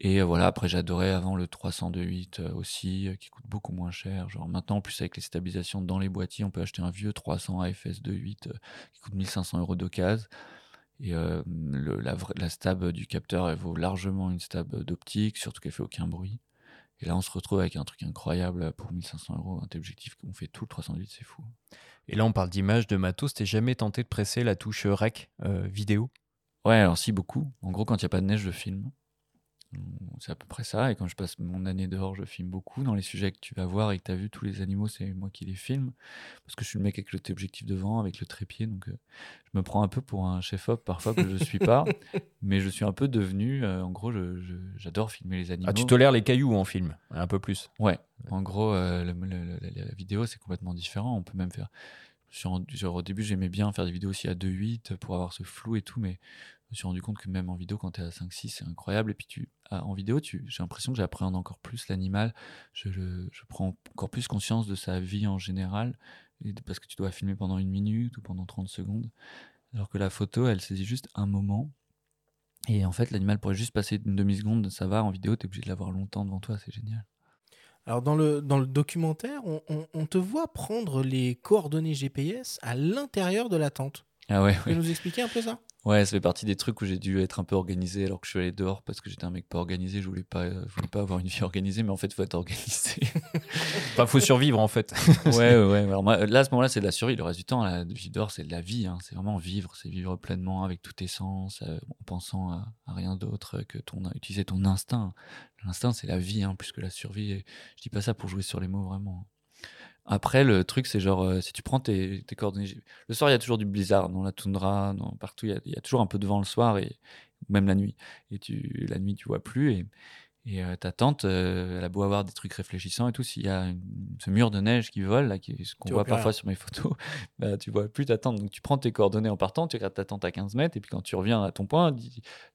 Et euh, voilà, après j'adorais avant le 302.8 euh, aussi, euh, qui coûte beaucoup moins cher. Genre maintenant, en plus avec les stabilisations dans les boîtiers, on peut acheter un vieux 300 AFS 2.8 euh, qui coûte 1500 euros d'occasion. Et euh, le- la, stab du capteur, elle vaut largement une stab d'optique, surtout qu'elle fait aucun bruit. Et là, on se retrouve avec un truc incroyable pour 1500 euros, un téléobjectif qu'on fait tout le 308, c'est fou.
Et là, on parle d'image, de matos. T'es jamais tenté de presser la touche rec euh, vidéo?
Ouais, alors si, beaucoup. En gros, quand il n'y a pas de neige, je filme. C'est à peu près ça. Et quand je passe mon année dehors, je filme beaucoup. Dans les sujets que tu vas voir et que tu as vu, tous les animaux, c'est moi qui les filme. Parce que je suis le mec avec le téléobjectif devant, avec le trépied. Donc, euh, je me prends un peu pour un chef-op parfois que je ne suis pas. mais je suis un peu devenu. euh, en gros, j'adore filmer les animaux.
Ah, tu tolères les cailloux en film, un peu plus.
Ouais. En gros, euh, le- le- le- la, vidéo, c'est complètement différent. On peut même faire. genre, au début, j'aimais bien faire des vidéos aussi à 2.8 pour avoir ce flou et tout, mais me suis rendu compte que même en vidéo, quand tu es à 5.6, c'est incroyable. Et puis, tu, ah, en vidéo, tu, j'ai l'impression que j'appréhende encore plus l'animal. Je, le- je prends encore plus conscience de sa vie en général, et de- parce que tu dois filmer pendant une minute ou pendant 30 secondes. Alors que la photo, elle saisit juste un moment. Et en fait, l'animal pourrait juste passer une demi-seconde, ça va. En vidéo, tu es obligé de l'avoir longtemps devant toi, c'est génial.
Alors dans le, dans le documentaire, on, on- on te voit prendre les coordonnées GPS à l'intérieur de la tente.
Ah ouais,
Tu peux
ouais.
nous expliquer un peu ça?
Ouais, ça fait partie des trucs où j'ai dû être un peu organisé alors que je suis allé dehors parce que j'étais un mec pas organisé. Je voulais pas, euh, je voulais pas avoir une vie organisée, mais en fait, il faut être organisé.
Enfin, faut survivre en fait.
ouais, ouais, ouais. Alors, moi, là, à ce moment-là, c'est de la survie. Le reste du temps, la vie dehors, c'est de la vie. hein. C'est vraiment vivre. C'est vivre pleinement avec tous tes sens, euh, en pensant à, à rien d'autre que ton, utiliser ton instinct. L'instinct, c'est la vie, hein, plus que la survie. Et je dis pas ça pour jouer sur les mots, vraiment. Après, le truc, c'est genre, euh, si tu prends tes, coordonnées. Le soir, il y a toujours du blizzard dans la toundra, dans, partout. Il y, y a toujours un peu de vent le soir et même la nuit. Et tu, la nuit, tu vois plus. Et, et euh, ta tante, euh, elle a beau avoir des trucs réfléchissants et tout, s'il y a une- ce mur de neige qui vole, là, qui, ce qu'on
Tu
voit parfois
rien.
sur mes photos, bah, tu vois plus ta tante. Donc tu prends tes coordonnées en partant, tu regardes ta tante à 15 mètres, et puis quand tu reviens à ton point,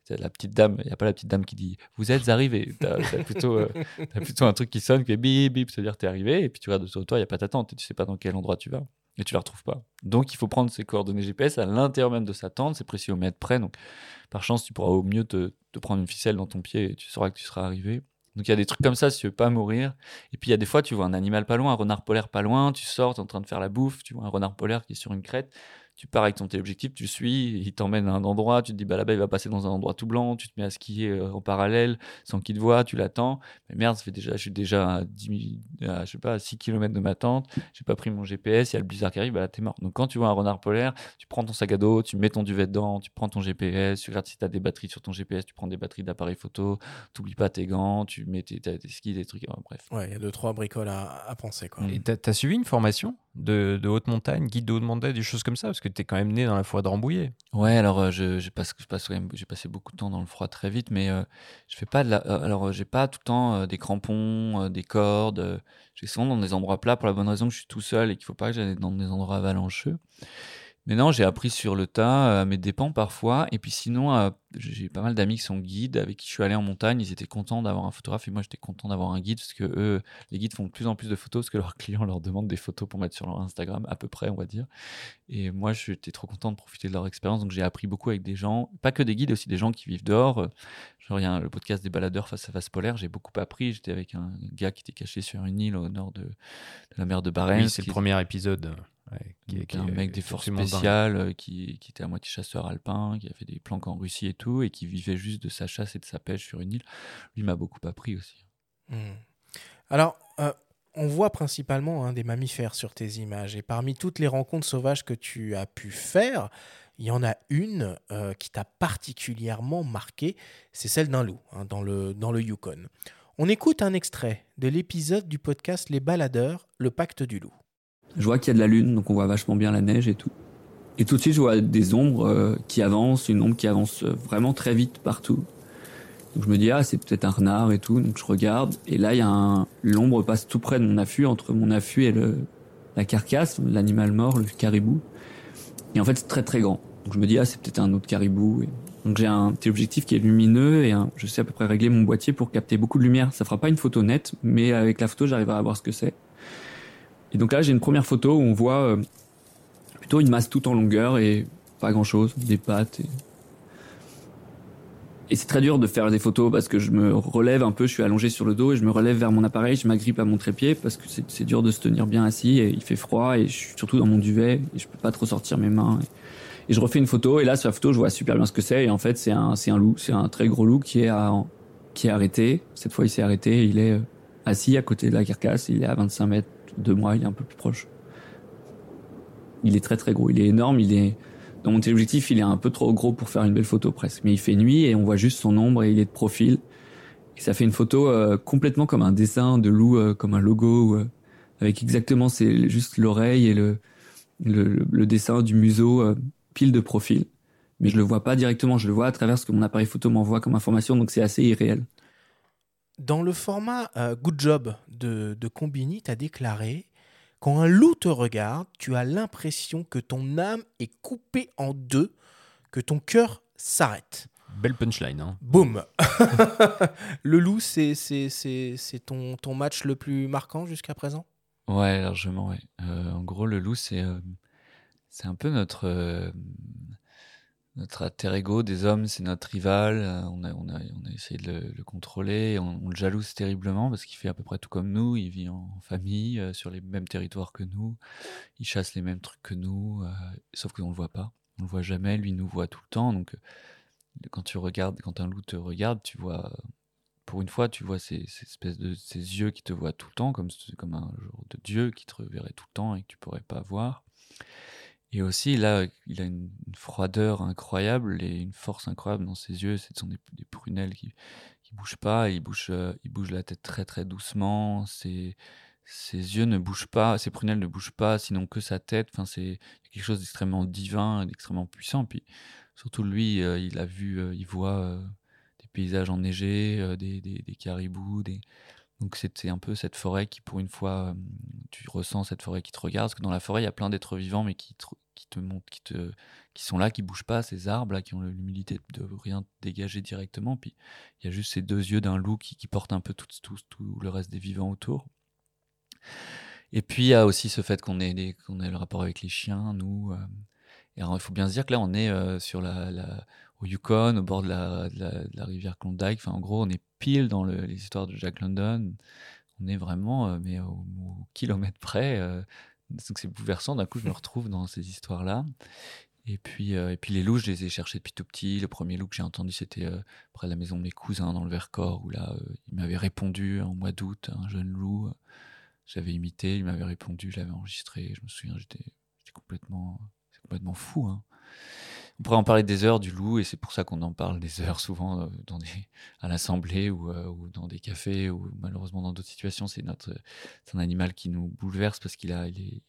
la petite dame, il n'y a pas la petite dame qui dit Vous êtes arrivé. T'as as plutôt, euh, t'as plutôt un truc qui sonne, qui fait bip bip, c'est-à-dire t'es arrivé, et puis tu regardes autour de toi, il n'y a pas ta tante, et tu sais pas dans quel endroit tu vas. Et tu la retrouves pas. Donc il faut prendre ces coordonnées GPS à l'intérieur même de sa tente, c'est précis au mètre près. Donc par chance, tu pourras au mieux te, prendre une ficelle dans ton pied et tu sauras que tu seras arrivé. Donc il y a des trucs comme ça si tu veux pas mourir. Et puis il y a des fois, tu vois un animal pas loin, un renard polaire pas loin, tu sors, tu en train de faire la bouffe, tu vois un renard polaire qui est sur une crête, tu pars avec ton téléobjectif, tu suis, il t'emmène à un endroit, tu te dis bah là-bas il va passer dans un endroit tout blanc, tu te mets à skier euh, en parallèle sans qu'il te voit, tu l'attends. Mais merde, ça fait déjà, je suis déjà à, 10, à, je sais pas, à 6 km de ma tente, j'ai pas pris mon GPS, il y a le blizzard qui arrive, bah là t'es mort. Donc quand tu vois un renard polaire, tu prends ton sac à dos, tu mets ton duvet dedans, tu prends ton GPS, tu regardes si tu as des batteries sur ton GPS, tu prends des batteries d'appareil photo, t'oublies pas tes gants, tu mets tes, tes skis, des trucs, bref.
Ouais, il y a deux, trois bricoles à, à penser. Quoi.
Et t'as as suivi une formation de, de, haute montagne, guide de haute montagne, des choses comme ça? Parce que tu es quand même né dans la forêt de Rambouillet. Ouais, alors euh, j'ai je, passe, passe, passé beaucoup de temps dans le froid très vite, mais euh, je fais pas. Euh, alors j'ai pas tout le temps des crampons, des cordes. j'ai souvent dans des endroits plats pour la bonne raison que je suis tout seul et qu'il faut pas que j'aille dans des endroits avalancheux. Mais non, j'ai appris sur le tas, à mes dépens parfois. Et puis sinon, euh, j'ai pas mal d'amis qui sont guides, avec qui je suis allé en montagne. Ils étaient contents d'avoir un photographe et moi j'étais content d'avoir un guide parce que eux, les guides font de plus en plus de photos parce que leurs clients leur demandent des photos pour mettre sur leur Instagram, à peu près, on va dire. Et moi, j'étais trop content de profiter de leur expérience. Donc j'ai appris beaucoup avec des gens, pas que des guides, aussi des gens qui vivent dehors. Genre, il y a le podcast des baladeurs face à face polaire. J'ai beaucoup appris. J'étais avec un gars qui était caché sur une île au nord de, de la mer de Barents.
Oui, c'est le premier épisode.
Ouais, qui, qui, un mec des forces spéciales euh, qui, qui, était à moitié chasseur alpin, qui a fait des planques en Russie et tout, et qui vivait juste de sa chasse et de sa pêche sur une île. Lui m'a beaucoup appris aussi.
Mmh. Alors, euh, on voit principalement hein, des mammifères sur tes images, et parmi toutes les rencontres sauvages que tu as pu faire, il y en a une euh, qui t'a particulièrement marqué, c'est celle d'un loup hein, dans, le, dans le Yukon. On écoute un extrait de l'épisode du podcast Les Baladeurs, le pacte du loup.
Je vois qu'il y a de la lune, donc on voit vachement bien la neige et tout. Et tout de suite, je vois des ombres euh, qui avancent, une ombre qui avance vraiment très vite partout. Donc je me dis, ah, c'est peut-être un renard et tout. Donc je regarde, et là, il y a un... l'ombre passe tout près de mon affût, entre mon affût et le... la carcasse, l'animal mort, le caribou. Et en fait, c'est très très grand. Donc je me dis, ah, c'est peut-être un autre caribou. Donc j'ai un petit objectif qui est lumineux et un... je sais à peu près régler mon boîtier pour capter beaucoup de lumière. Ça fera pas une photo nette, mais avec la photo, j'arriverai à voir ce que c'est. Et donc là, j'ai une première photo où on voit euh, plutôt une masse toute en longueur et pas grand chose, des pattes. Et, et c'est très dur de faire des photos parce que je me relève un peu, je suis allongé sur le dos et je me relève vers mon appareil, je m'agrippe à mon trépied parce que c'est dur de se tenir bien assis et il fait froid et je suis surtout dans mon duvet et je peux pas trop sortir mes mains. Et, je refais une photo et là, sur la photo, je vois super bien ce que c'est et en fait, c'est un, un loup, c'est un très gros loup qui est, à, qui est arrêté. Cette fois, il s'est arrêté, il est assis à côté de la carcasse, il est à 25 mètres de moi, il est un peu plus proche. Il est très très gros, il est énorme, il est dans mon téléobjectif, il est un peu trop gros pour faire une belle photo presque, mais il fait nuit et on voit juste son ombre et il est de profil. Et ça fait une photo euh, complètement comme un dessin de loup, euh, comme un logo, euh, avec exactement c'est juste l'oreille et le, le, le dessin du museau pile de profil. Mais je le vois pas directement, je le vois à travers ce que mon appareil photo m'envoie comme information, donc c'est assez irréel.
Dans le format euh, Good Job de, de Combini, tu as déclaré Quand un loup te regarde, tu as l'impression que ton âme est coupée en deux, que ton cœur s'arrête.
Belle punchline. Hein.
Boum Le loup, c'est ton, ton match le plus marquant jusqu'à présent?
Ouais, largement, ouais. Euh, en gros, le loup, c'est euh, c'est un peu notre notre alter ego des hommes, c'est notre rival. On a, on a, essayé de le, le contrôler. On, le jalouse terriblement parce qu'il fait à peu près tout comme nous. Il vit en famille, euh, sur les mêmes territoires que nous. Il chasse les mêmes trucs que nous, euh, sauf qu'on le voit pas. On le voit jamais. Lui nous voit tout le temps. Donc, quand tu regardes, quand un loup te regarde, tu vois. Pour une fois, tu vois ces, ces espèces de yeux qui te voient tout le temps, comme, comme un genre de Dieu qui te reverrait tout le temps et que tu pourrais pas voir. Et aussi, là, il a une, froideur incroyable et une force incroyable dans ses yeux. Ce sont des, prunelles qui qui bougent pas. Il bouge, euh, il bouge la tête très très doucement. Ses, ses yeux ne bougent pas, ses prunelles ne bougent pas, sinon que sa tête. Enfin, c'est quelque chose d'extrêmement divin, d'extrêmement puissant. Puis surtout lui, euh, il a vu, euh, il voit des paysages enneigés, des, des, des caribous, donc c'est un peu cette forêt qui, pour une fois, tu ressens cette forêt qui te regarde, parce que dans la forêt, il y a plein d'êtres vivants, mais qui qui te montrent, qui, te, qui sont là, qui bougent pas, ces arbres là, qui ont l'humilité de rien dégager directement. Puis il y a juste ces deux yeux d'un loup qui, portent un peu tout, le reste des vivants autour. Et puis il y a aussi ce fait qu'on ait, qu'on ait le rapport avec les chiens, nous. Euh, et il faut bien se dire que là, on est euh, sur la, au Yukon, au bord de la, rivière Klondike. Enfin, en gros, on est pile dans le, les histoires de Jack London. On est vraiment, euh, mais au, kilomètre près. Donc c'est bouleversant. D'un coup, je me retrouve dans ces histoires-là. Et puis, euh, et puis les loups, je les ai cherchés depuis tout petit. Le premier loup que j'ai entendu, c'était euh, près de la maison de mes cousins dans le Vercors, où là, euh, il m'avait répondu en mois d'août, un jeune loup. J'avais imité, il m'avait répondu, je l'avais enregistré. Je me souviens, j'étais complètement, complètement fou. Hein. On pourrait en parler des heures du loup, et c'est pour ça qu'on en parle des heures souvent euh, dans à l'assemblée ou, euh, ou dans des cafés, ou malheureusement dans d'autres situations. C'est un animal qui nous bouleverse parce qu'il a, il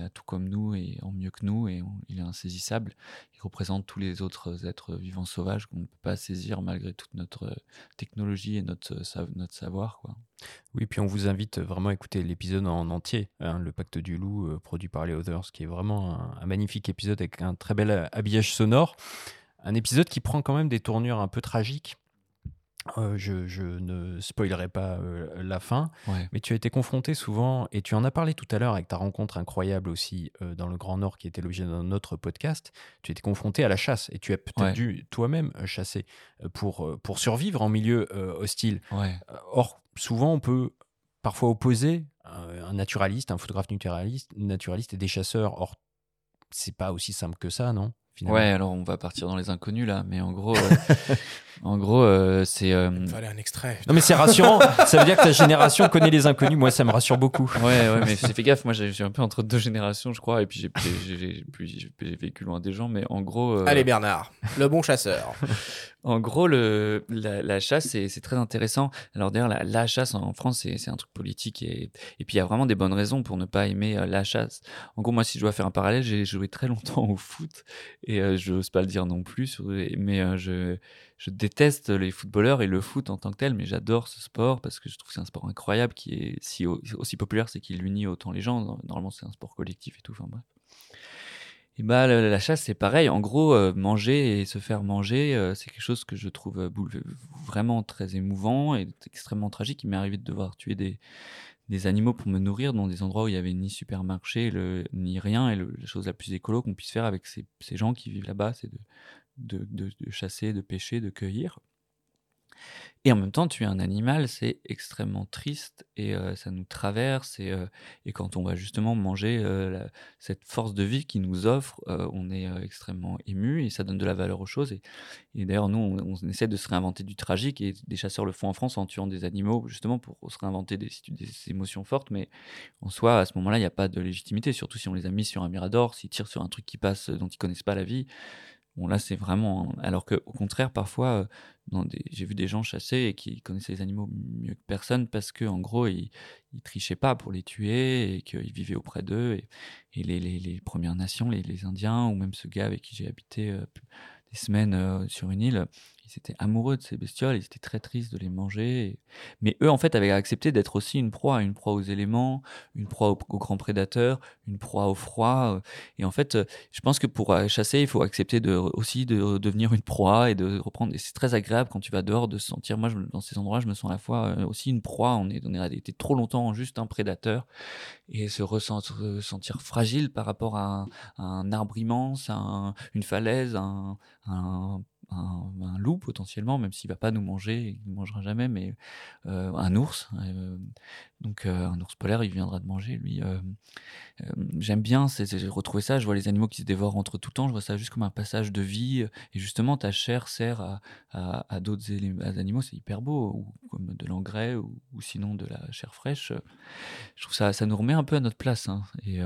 a, tout comme nous et en mieux que nous, et il est insaisissable. Il représente tous les autres êtres vivants sauvages qu'on ne peut pas saisir malgré toute notre euh, technologie et notre, notre savoir. Quoi.
Oui, puis on vous invite vraiment à écouter l'épisode en entier, hein, le Pacte du Loup, produit par les Others, qui est vraiment un, un magnifique épisode avec un très bel habillage sonore. Un épisode qui prend quand même des tournures un peu tragiques. Euh, je, je ne spoilerai pas euh, la fin,
Ouais.
mais tu as été confronté souvent, et tu en as parlé tout à l'heure avec ta rencontre incroyable aussi euh, dans le Grand Nord, qui était l'objet d'un autre podcast. Tu étais confronté à la chasse, et tu as peut-être
Ouais.
dû toi-même chasser pour, pour survivre en milieu hostile.
Ouais.
Or, souvent, on peut parfois opposer un, un naturaliste, un photographe naturaliste, naturaliste et des chasseurs. Or, c'est pas aussi simple que ça, non? Finalement
Ouais, alors on va partir dans les inconnus là, mais en gros, euh, en gros, euh, c'est. euh,
Il me fallait un extrait.
Non, mais c'est rassurant. ça veut dire que ta génération connaît les inconnus. Moi, ça me rassure beaucoup.
Ouais, ouais, mais j'ai fait gaffe. Moi, j'ai un peu entre deux générations, je crois, et puis j'ai vécu loin des gens, mais en gros. euh,
Allez Bernard, le bon chasseur.
En gros, le, la, la chasse, c'est très intéressant. Alors d'ailleurs, la, la chasse en France, c'est un truc politique et, et puis il y a vraiment des bonnes raisons pour ne pas aimer euh, la chasse. En gros, moi, si je dois faire un parallèle, j'ai joué très longtemps au foot et euh, je n'ose pas le dire non plus, mais euh, je, je déteste les footballeurs et le foot en tant que tel, mais j'adore ce sport parce que je trouve que c'est un sport incroyable qui est si, aussi populaire, c'est qu'il unit autant les gens. Normalement, c'est un sport collectif et tout. Enfin bref. Et bah, la, chasse, c'est pareil. En gros, euh, manger et se faire manger, c'est quelque chose que je trouve vraiment très émouvant et extrêmement tragique. Il m'est arrivé de devoir tuer des, des animaux pour me nourrir dans des endroits où il n'y avait ni supermarché, ni rien. Et la chose la plus écolo qu'on puisse faire avec ces, gens qui vivent là-bas, c'est de chasser, de pêcher, de cueillir. Et en même temps, tuer un animal, c'est extrêmement triste et euh, ça nous traverse. Et, euh, et quand on va justement manger euh, cette force de vie qu'il nous offre, on est extrêmement ému et ça donne de la valeur aux choses. Et, d'ailleurs, nous, on, essaie de se réinventer du tragique et des chasseurs le font en France en tuant des animaux, justement pour se réinventer des, émotions fortes. Mais en soi, à ce moment-là, il n'y a pas de légitimité, surtout si on les a mis sur un mirador, s'ils tirent sur un truc qui passe dont ils connaissent pas la vie. Bon, là, c'est vraiment. Alors que, au contraire, parfois, euh, j'ai vu des gens chasser et qui connaissaient les animaux mieux que personne parce que, en gros, ils, trichaient pas pour les tuer et qu'ils vivaient auprès d'eux. Et, les, Premières Nations, les, les Indiens, ou même ce gars avec qui j'ai habité euh, des semaines euh, sur une île, ils étaient amoureux de ces bestioles, ils étaient très tristes de les manger. Mais eux, en fait, avaient accepté d'être aussi une proie, une proie aux éléments, une proie aux, grands prédateurs, une proie au froid. euh, Et en fait, euh, je pense que pour euh, chasser, il faut accepter de, aussi de devenir une proie et de reprendre. Et c'est très agréable quand tu vas dehors de se sentir. Moi, dans ces endroits, je me sens à la fois aussi une proie. On est, on est été trop longtemps juste un prédateur et se ressentir, se sentir fragile par rapport à un, arbre immense, une falaise, un, un- loup potentiellement, même s'il va pas nous manger, il ne mangera jamais, mais euh, un ours. euh, donc euh, un ours polaire, il viendra de manger, lui. J'aime bien, retrouvé ça, je vois les animaux qui se dévorent entre tout temps, je vois ça juste comme un passage de vie, et justement ta chair sert à, d'autres animaux, c'est hyper beau, ou comme de l'engrais, ou, sinon de la chair fraîche. Je trouve ça, ça nous remet un peu à notre place, hein, et,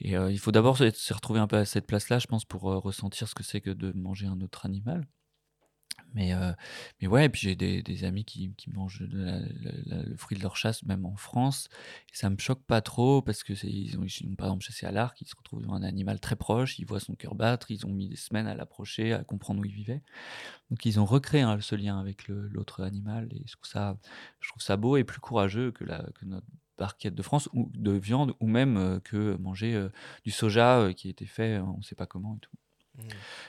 il faut d'abord se, retrouver un peu à cette place-là, je pense, pour ressentir ce que c'est que de manger un autre animal. Mais, euh, mais ouais, et puis j'ai des, amis qui, mangent le fruit de leur chasse, même en France. Et ça me choque pas trop parce que ils, ont, ils ont par exemple chassé à l'arc, ils se retrouvent devant un animal très proche, ils voient son cœur battre, ils ont mis des semaines à l'approcher, à comprendre où il vivait. Donc ils ont recréé hein, ce lien avec l'autre animal et je trouve, ça, beau et plus courageux que, notre barquette de France ou de viande ou même euh, que manger euh, du soja qui a été fait, on ne sait pas comment et tout.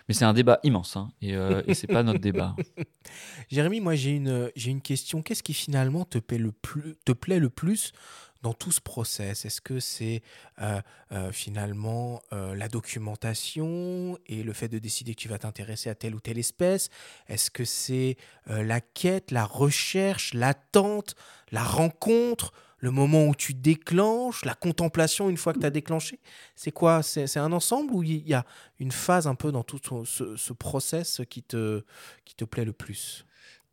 Mais c'est un débat immense hein, et, euh, et c'est pas notre débat.
Jérémy, moi j'ai une, une question. Qu'est-ce qui finalement te plaît le plus, te plaît le plus dans tout ce process? Est-ce que c'est euh, euh, finalement euh, la documentation et le fait de décider que tu vas t'intéresser à telle ou telle espèce? Est-ce que c'est la quête, la recherche, l'attente, la rencontre? Le moment où tu déclenches, la contemplation une fois que tu as déclenché C'est quoi? C'est un ensemble ou il y a une phase un peu dans tout ce, ce process qui te, qui te plaît le plus?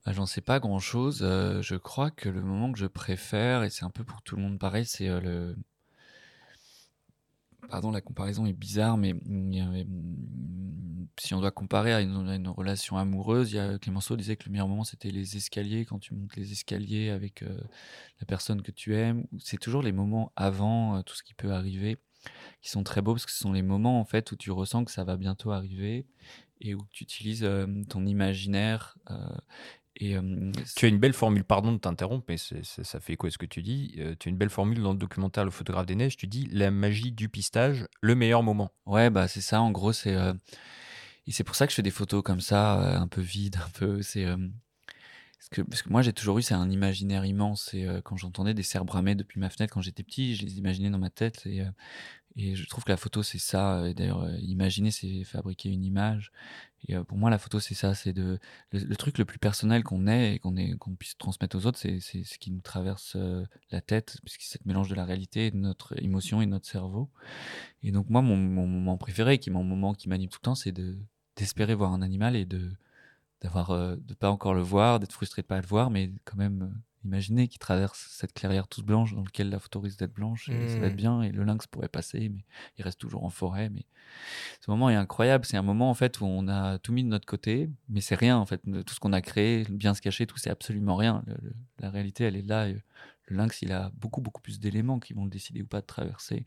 Bah, J'en sais pas grand chose. Euh, je crois que le moment que je préfère, et c'est un peu pour tout le monde pareil, c'est euh, le. Pardon, la comparaison est bizarre, mais mm, si on doit comparer à une, relation amoureuse, il y a, Clémenceau disait que le meilleur moment c'était les escaliers, quand tu montes les escaliers avec euh, la personne que tu aimes. C'est toujours les moments avant tout ce qui peut arriver qui sont très beaux parce que ce sont les moments en fait où tu ressens que ça va bientôt arriver et où tu utilises ton imaginaire
et, tu as une belle formule, pardon de t'interrompre, mais ça fait quoi ce que tu dis Tu as une belle formule dans le documentaire Le photographe des neiges, tu dis la magie du pistage, le meilleur moment.
Ouais, bah c'est ça, en gros, c'est. Et c'est pour ça que je fais des photos comme ça, un peu vides, un peu. C'est. Parce que, parce que, moi j'ai toujours eu c'est un imaginaire immense et quand j'entendais des cerfs bramer depuis ma fenêtre quand j'étais petit je les imaginais dans ma tête et, et je trouve que la photo, c'est ça. Et d'ailleurs, euh, imaginer, c'est fabriquer une image. Et euh, pour moi, la photo, c'est ça. C'est de le, truc le plus personnel qu'on ait et qu'on puisse transmettre aux autres, c'est ce qui nous traverse euh, la tête, puisque c'est ce mélange de la réalité, de notre émotion et de notre cerveau. Et donc moi, mon, moment préféré, qui est mon moment qui m'anime tout le temps, c'est de d'espérer voir un animal et de d'avoir de pas encore le voir, d'être frustré de pas le voir, mais quand même Imaginez qu'il traverse cette clairière toute blanche dans laquelle la photo risque d'être blanche, et ça va être mmh. bien, et le lynx pourrait passer, mais il reste toujours en forêt. Mais ce moment est incroyable. C'est un moment en fait où on a tout mis de notre côté, mais c'est rien en fait. Tout ce qu'on a créé, bien se cacher, tout c'est absolument rien. la réalité, elle est là. Le lynx, il a beaucoup, beaucoup plus d'éléments qui vont le décider ou pas de traverser.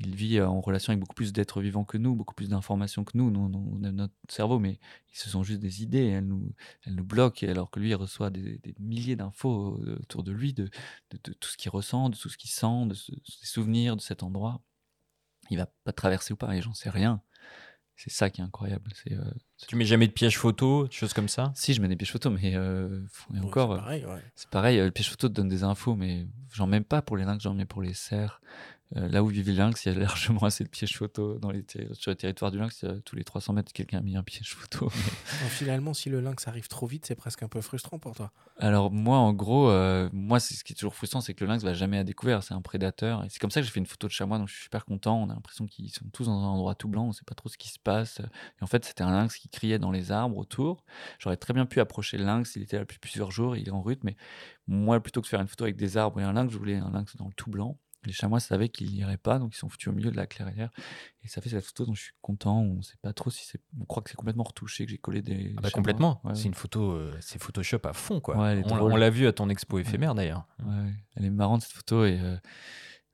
Il vit euh, en relation avec beaucoup plus d'êtres vivants que nous, beaucoup plus d'informations que nous. Nous, on a notre cerveau, mais ce sont juste des idées. Elles nous, nous bloquent, alors que lui, il reçoit des, milliers d'infos euh, autour de lui, de, tout ce qu'il ressent, de tout ce qu'il sent, de ses souvenirs de cet endroit. Il va pas traverser ou pas, et j'en sais rien. C'est ça qui est incroyable. C'est, euh,
tu mets jamais de piège photo, des choses comme ça?
Si, je mets des pièges photo, mais euh, encore. C'est pareil, ouais. c'est pareil, le piège photo te donne des infos, mais j'en mets pas pour les lynx, j'en mets pour les cerfs. Euh, là où vivent les lynx, il y a largement assez de pièges photo dans les sur les territoires du lynx. tous les 300 mètres, quelqu'un a mis un piège photo.
finalement, si le lynx arrive trop vite, c'est presque un peu frustrant pour toi.
Alors moi, en gros, euh, moi, c'est ce qui est toujours frustrant, c'est que le lynx va jamais à découvert. C'est un prédateur. Et c'est comme ça que j'ai fait une photo de chamois, donc je suis super content. On a l'impression qu'ils sont tous dans un endroit tout blanc. On sait pas trop ce qui se passe. Et en fait, c'était un lynx qui criait dans les arbres autour. J'aurais très bien pu approcher le lynx. Il était là depuis plusieurs jours. Il est en route, mais moi, plutôt que de faire une photo avec des arbres et un lynx, je voulais un lynx dans le tout blanc. Les chamois savaient qu'ils n'iraient pas, donc ils sont foutus au milieu de la clairière. Et ça fait cette photo dont je suis content. On sait pas trop si c'est. On croit que c'est complètement retouché, que j'ai collé des.
Ah bah complètement. c'est une photo, euh, c'est Photoshop à fond, quoi. on, l'a vu à ton expo éphémère d'ailleurs.
Elle est marrante cette photo et. Euh,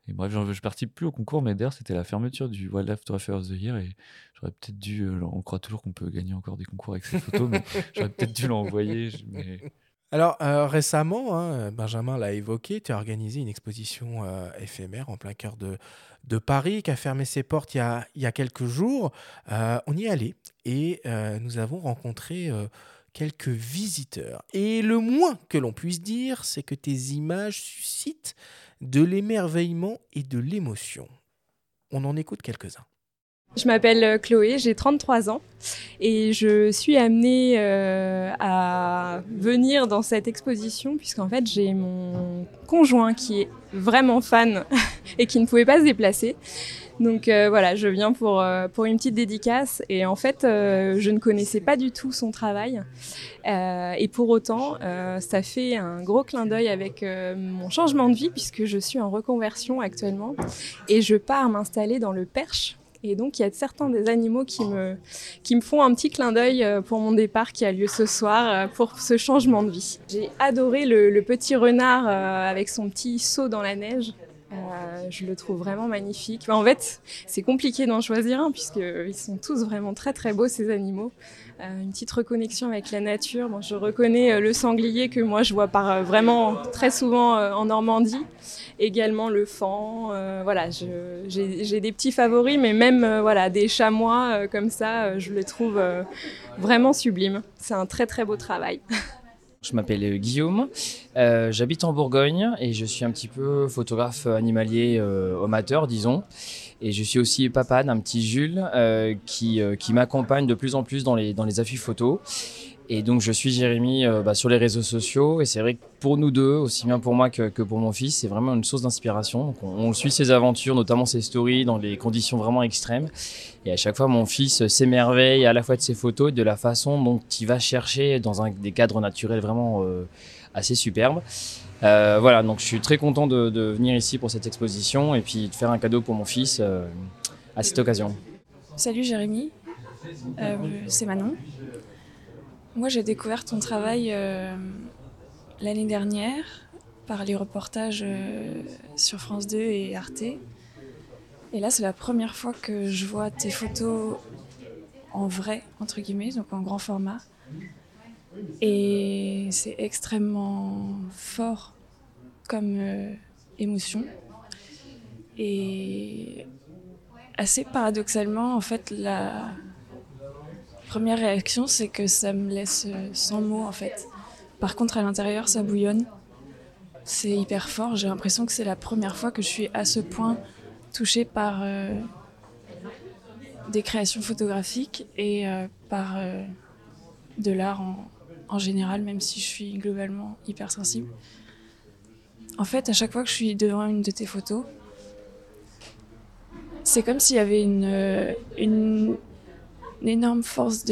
et bref, je participe plus au concours, mais d'ailleurs, c'était la fermeture du Wildlife Photographer of the Year et j'aurais peut-être dû. Euh, on croit toujours qu'on peut gagner encore des concours avec ces photos, mais j'aurais peut-être dû l'envoyer. Mais
alors euh, récemment, hein, Benjamin l'a évoqué, tu as organisé une exposition euh, éphémère en plein cœur de, Paris qui a fermé ses portes il y a, il y a quelques jours. Euh, on y est allé et nous avons rencontré quelques visiteurs. Et le moins que l'on puisse dire, c'est que tes images suscitent de l'émerveillement et de l'émotion. On en écoute quelques-uns.
Je m'appelle euh, Chloé, j'ai 33 ans et je suis amenée euh, à venir dans cette exposition puisqu'en fait j'ai mon conjoint qui est vraiment fan et qui ne pouvait pas se déplacer. Donc euh, voilà, je viens pour, pour une petite dédicace et en fait je ne connaissais pas du tout son travail et pour autant ça fait un gros clin d'œil avec mon changement de vie puisque je suis en reconversion actuellement et je pars m'installer dans le Perche et donc, il y a certains des animaux qui me, qui me font un petit clin d'œil euh, pour mon départ qui a lieu ce soir euh, pour ce changement de vie. J'ai adoré le, petit renard euh, avec son petit saut dans la neige. Je le trouve vraiment magnifique. en fait, c'est compliqué d'en choisir un puisqu'ils sont tous vraiment très très beaux ces animaux. Euh, une petite reconnexion avec la nature. Bon, je reconnais euh, le sanglier que moi je vois par, euh, vraiment très souvent en Normandie. Également le fan. voilà, j'ai des petits favoris, mais même voilà des chamois comme ça, je les trouve vraiment sublimes. C'est un très très beau travail.
Je m'appelle Guillaume, euh, j'habite en Bourgogne et je suis un petit peu photographe animalier euh, amateur, disons. Et je suis aussi papa d'un petit Jules euh, qui, euh, qui m'accompagne de plus en plus dans les, dans les affiches photos. Et donc je suis Jérémy euh, bah, sur les réseaux sociaux et c'est vrai que pour nous deux, aussi bien pour moi que, que pour mon fils, c'est vraiment une source d'inspiration. On, on suit ses aventures, notamment ses stories dans des conditions vraiment extrêmes. Et à chaque fois, mon fils s'émerveille à la fois de ses photos et de la façon dont il va chercher dans des cadres naturels vraiment euh, assez superbes. Euh, voilà, donc je suis très content de, venir ici pour cette exposition et puis de faire un cadeau pour mon fils euh, à cette occasion.
Salut Jérémy, c'est Manon. Moi j'ai découvert ton travail l'année dernière par les reportages sur France 2 et Arte. Et là c'est la première fois que je vois tes photos en vrai, entre guillemets, donc en grand format. Et c'est extrêmement fort comme euh, émotion. Et assez paradoxalement, en fait, la première réaction, c'est que ça me laisse sans mots, en fait. Par contre, à l'intérieur, ça bouillonne. C'est hyper fort. J'ai l'impression que c'est la première fois que je suis à ce point touchée par euh, des créations photographiques et euh, par euh, de l'art en, général, même si je suis globalement hyper sensible. En fait, à chaque fois que je suis devant une de tes photos, c'est comme s'il y avait une, énorme force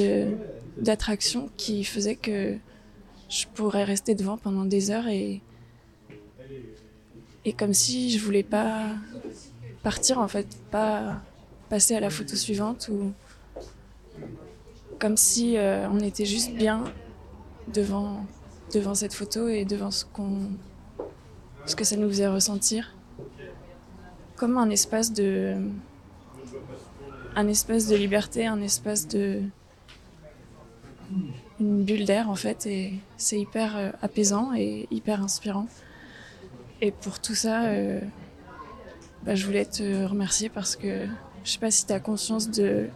d'attraction qui faisait que je pourrais rester devant pendant des heures et, et comme si je voulais pas partir en fait, pas passer à la photo suivante ou comme si euh, on était juste bien devant, devant cette photo et devant ce, qu'on, ce que ça nous faisait ressentir. Comme un espace de, un espace de liberté, un espace de, une bulle d'air en fait, et c'est hyper euh, apaisant et hyper inspirant. Et pour tout ça, euh, bah, je voulais te remercier parce que je sais pas si tu as conscience de,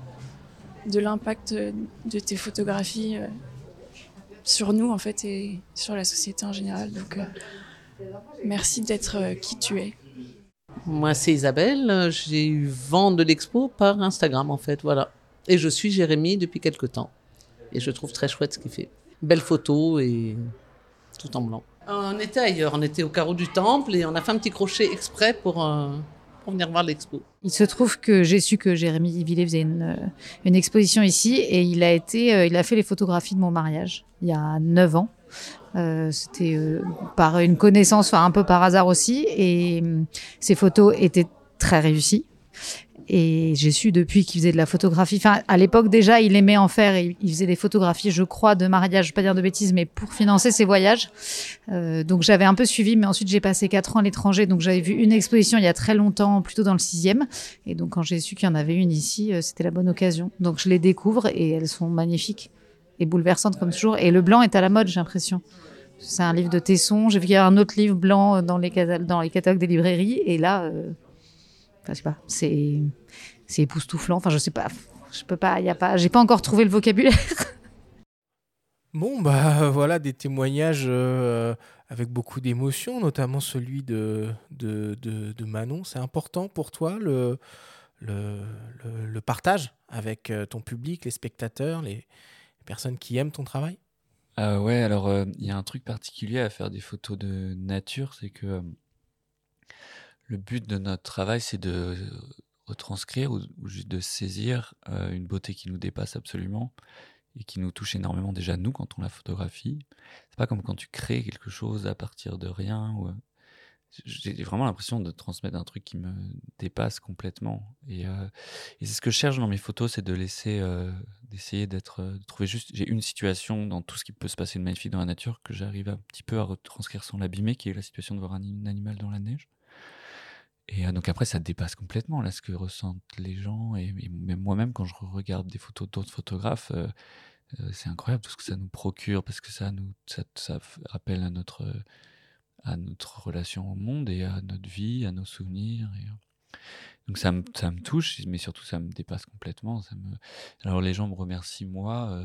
de l'impact de tes photographies euh, sur nous en fait et sur la société en général. Donc euh, merci d'être euh, qui tu es.
Moi, c'est Isabelle. J'ai eu vent de l'expo par Instagram, en fait. Voilà. Et je suis Jérémy depuis quelques temps. Et je trouve très chouette ce qu'il fait. Belle photo et tout en blanc. On était ailleurs. On était au carreau du temple et on a fait un petit crochet exprès pour,
Il se trouve que j'ai su que Jérémy Villet faisait une, euh, une exposition ici et il a été, euh, il a fait les photographies de mon mariage il y a 9 ans. Euh, C'était euh, par une connaissance, enfin un peu par hasard aussi. Et hum, ces photos étaient très réussies. Et j'ai su depuis qu'il faisait de la photographie. Enfin, à l'époque déjà, il aimait en faire. Et il faisait des photographies, je crois, de mariage. Je vais pas dire de bêtises, mais pour financer ses voyages. Euh, donc j'avais un peu suivi, mais ensuite j'ai passé quatre ans à l'étranger. Donc j'avais vu une exposition il y a très longtemps, plutôt dans le sixième. Et donc quand j'ai su qu'il y en avait une ici, euh, c'était la bonne occasion. Donc je les découvre et elles sont magnifiques et bouleversantes comme toujours. Et le blanc est à la mode, j'ai l'impression. C'est un livre de Tesson. J'ai vu qu'il y a un autre livre blanc dans les, dans les catalogues des librairies. Et là, euh, enfin, je sais pas, c'est c'est époustouflant. Enfin, je sais pas. Je peux pas. Il y a pas. J'ai pas encore trouvé le vocabulaire.
Bon, bah voilà des témoignages euh, avec beaucoup d'émotion, notamment celui de, de, de, de Manon. C'est important pour toi le, le, le, le partage avec euh, ton public, les spectateurs, les, les personnes qui aiment ton travail?
Euh, ouais, alors euh, il y a un truc particulier à faire des photos de nature, c'est que euh, le but de notre travail, c'est de retranscrire ou, juste de saisir euh, une beauté qui nous dépasse absolument et qui nous touche énormément déjà nous quand on la photographie. C'est pas comme quand tu crées quelque chose à partir de rien. Euh, j'ai vraiment l'impression de transmettre un truc qui me dépasse complètement. Et, euh, c'est ce que je cherche dans mes photos, c'est de laisser, euh, d'essayer d'être, euh, de trouver juste. J'ai une situation dans tout ce qui peut se passer de magnifique dans la nature que j'arrive un petit peu à retranscrire sans l'abîmer, qui est la situation de voir un animal dans la neige. Et euh, donc après, ça dépasse complètement là ce que ressentent les gens et, même moi-même quand je regarde des photos d'autres photographes. euh, euh, c'est incroyable tout ce que ça nous procure parce que ça nous ça, ça rappelle à notre à notre relation au monde et à notre vie, à nos souvenirs. Donc ça me, ça me touche, mais surtout ça me dépasse complètement. Alors les gens me remercient moi,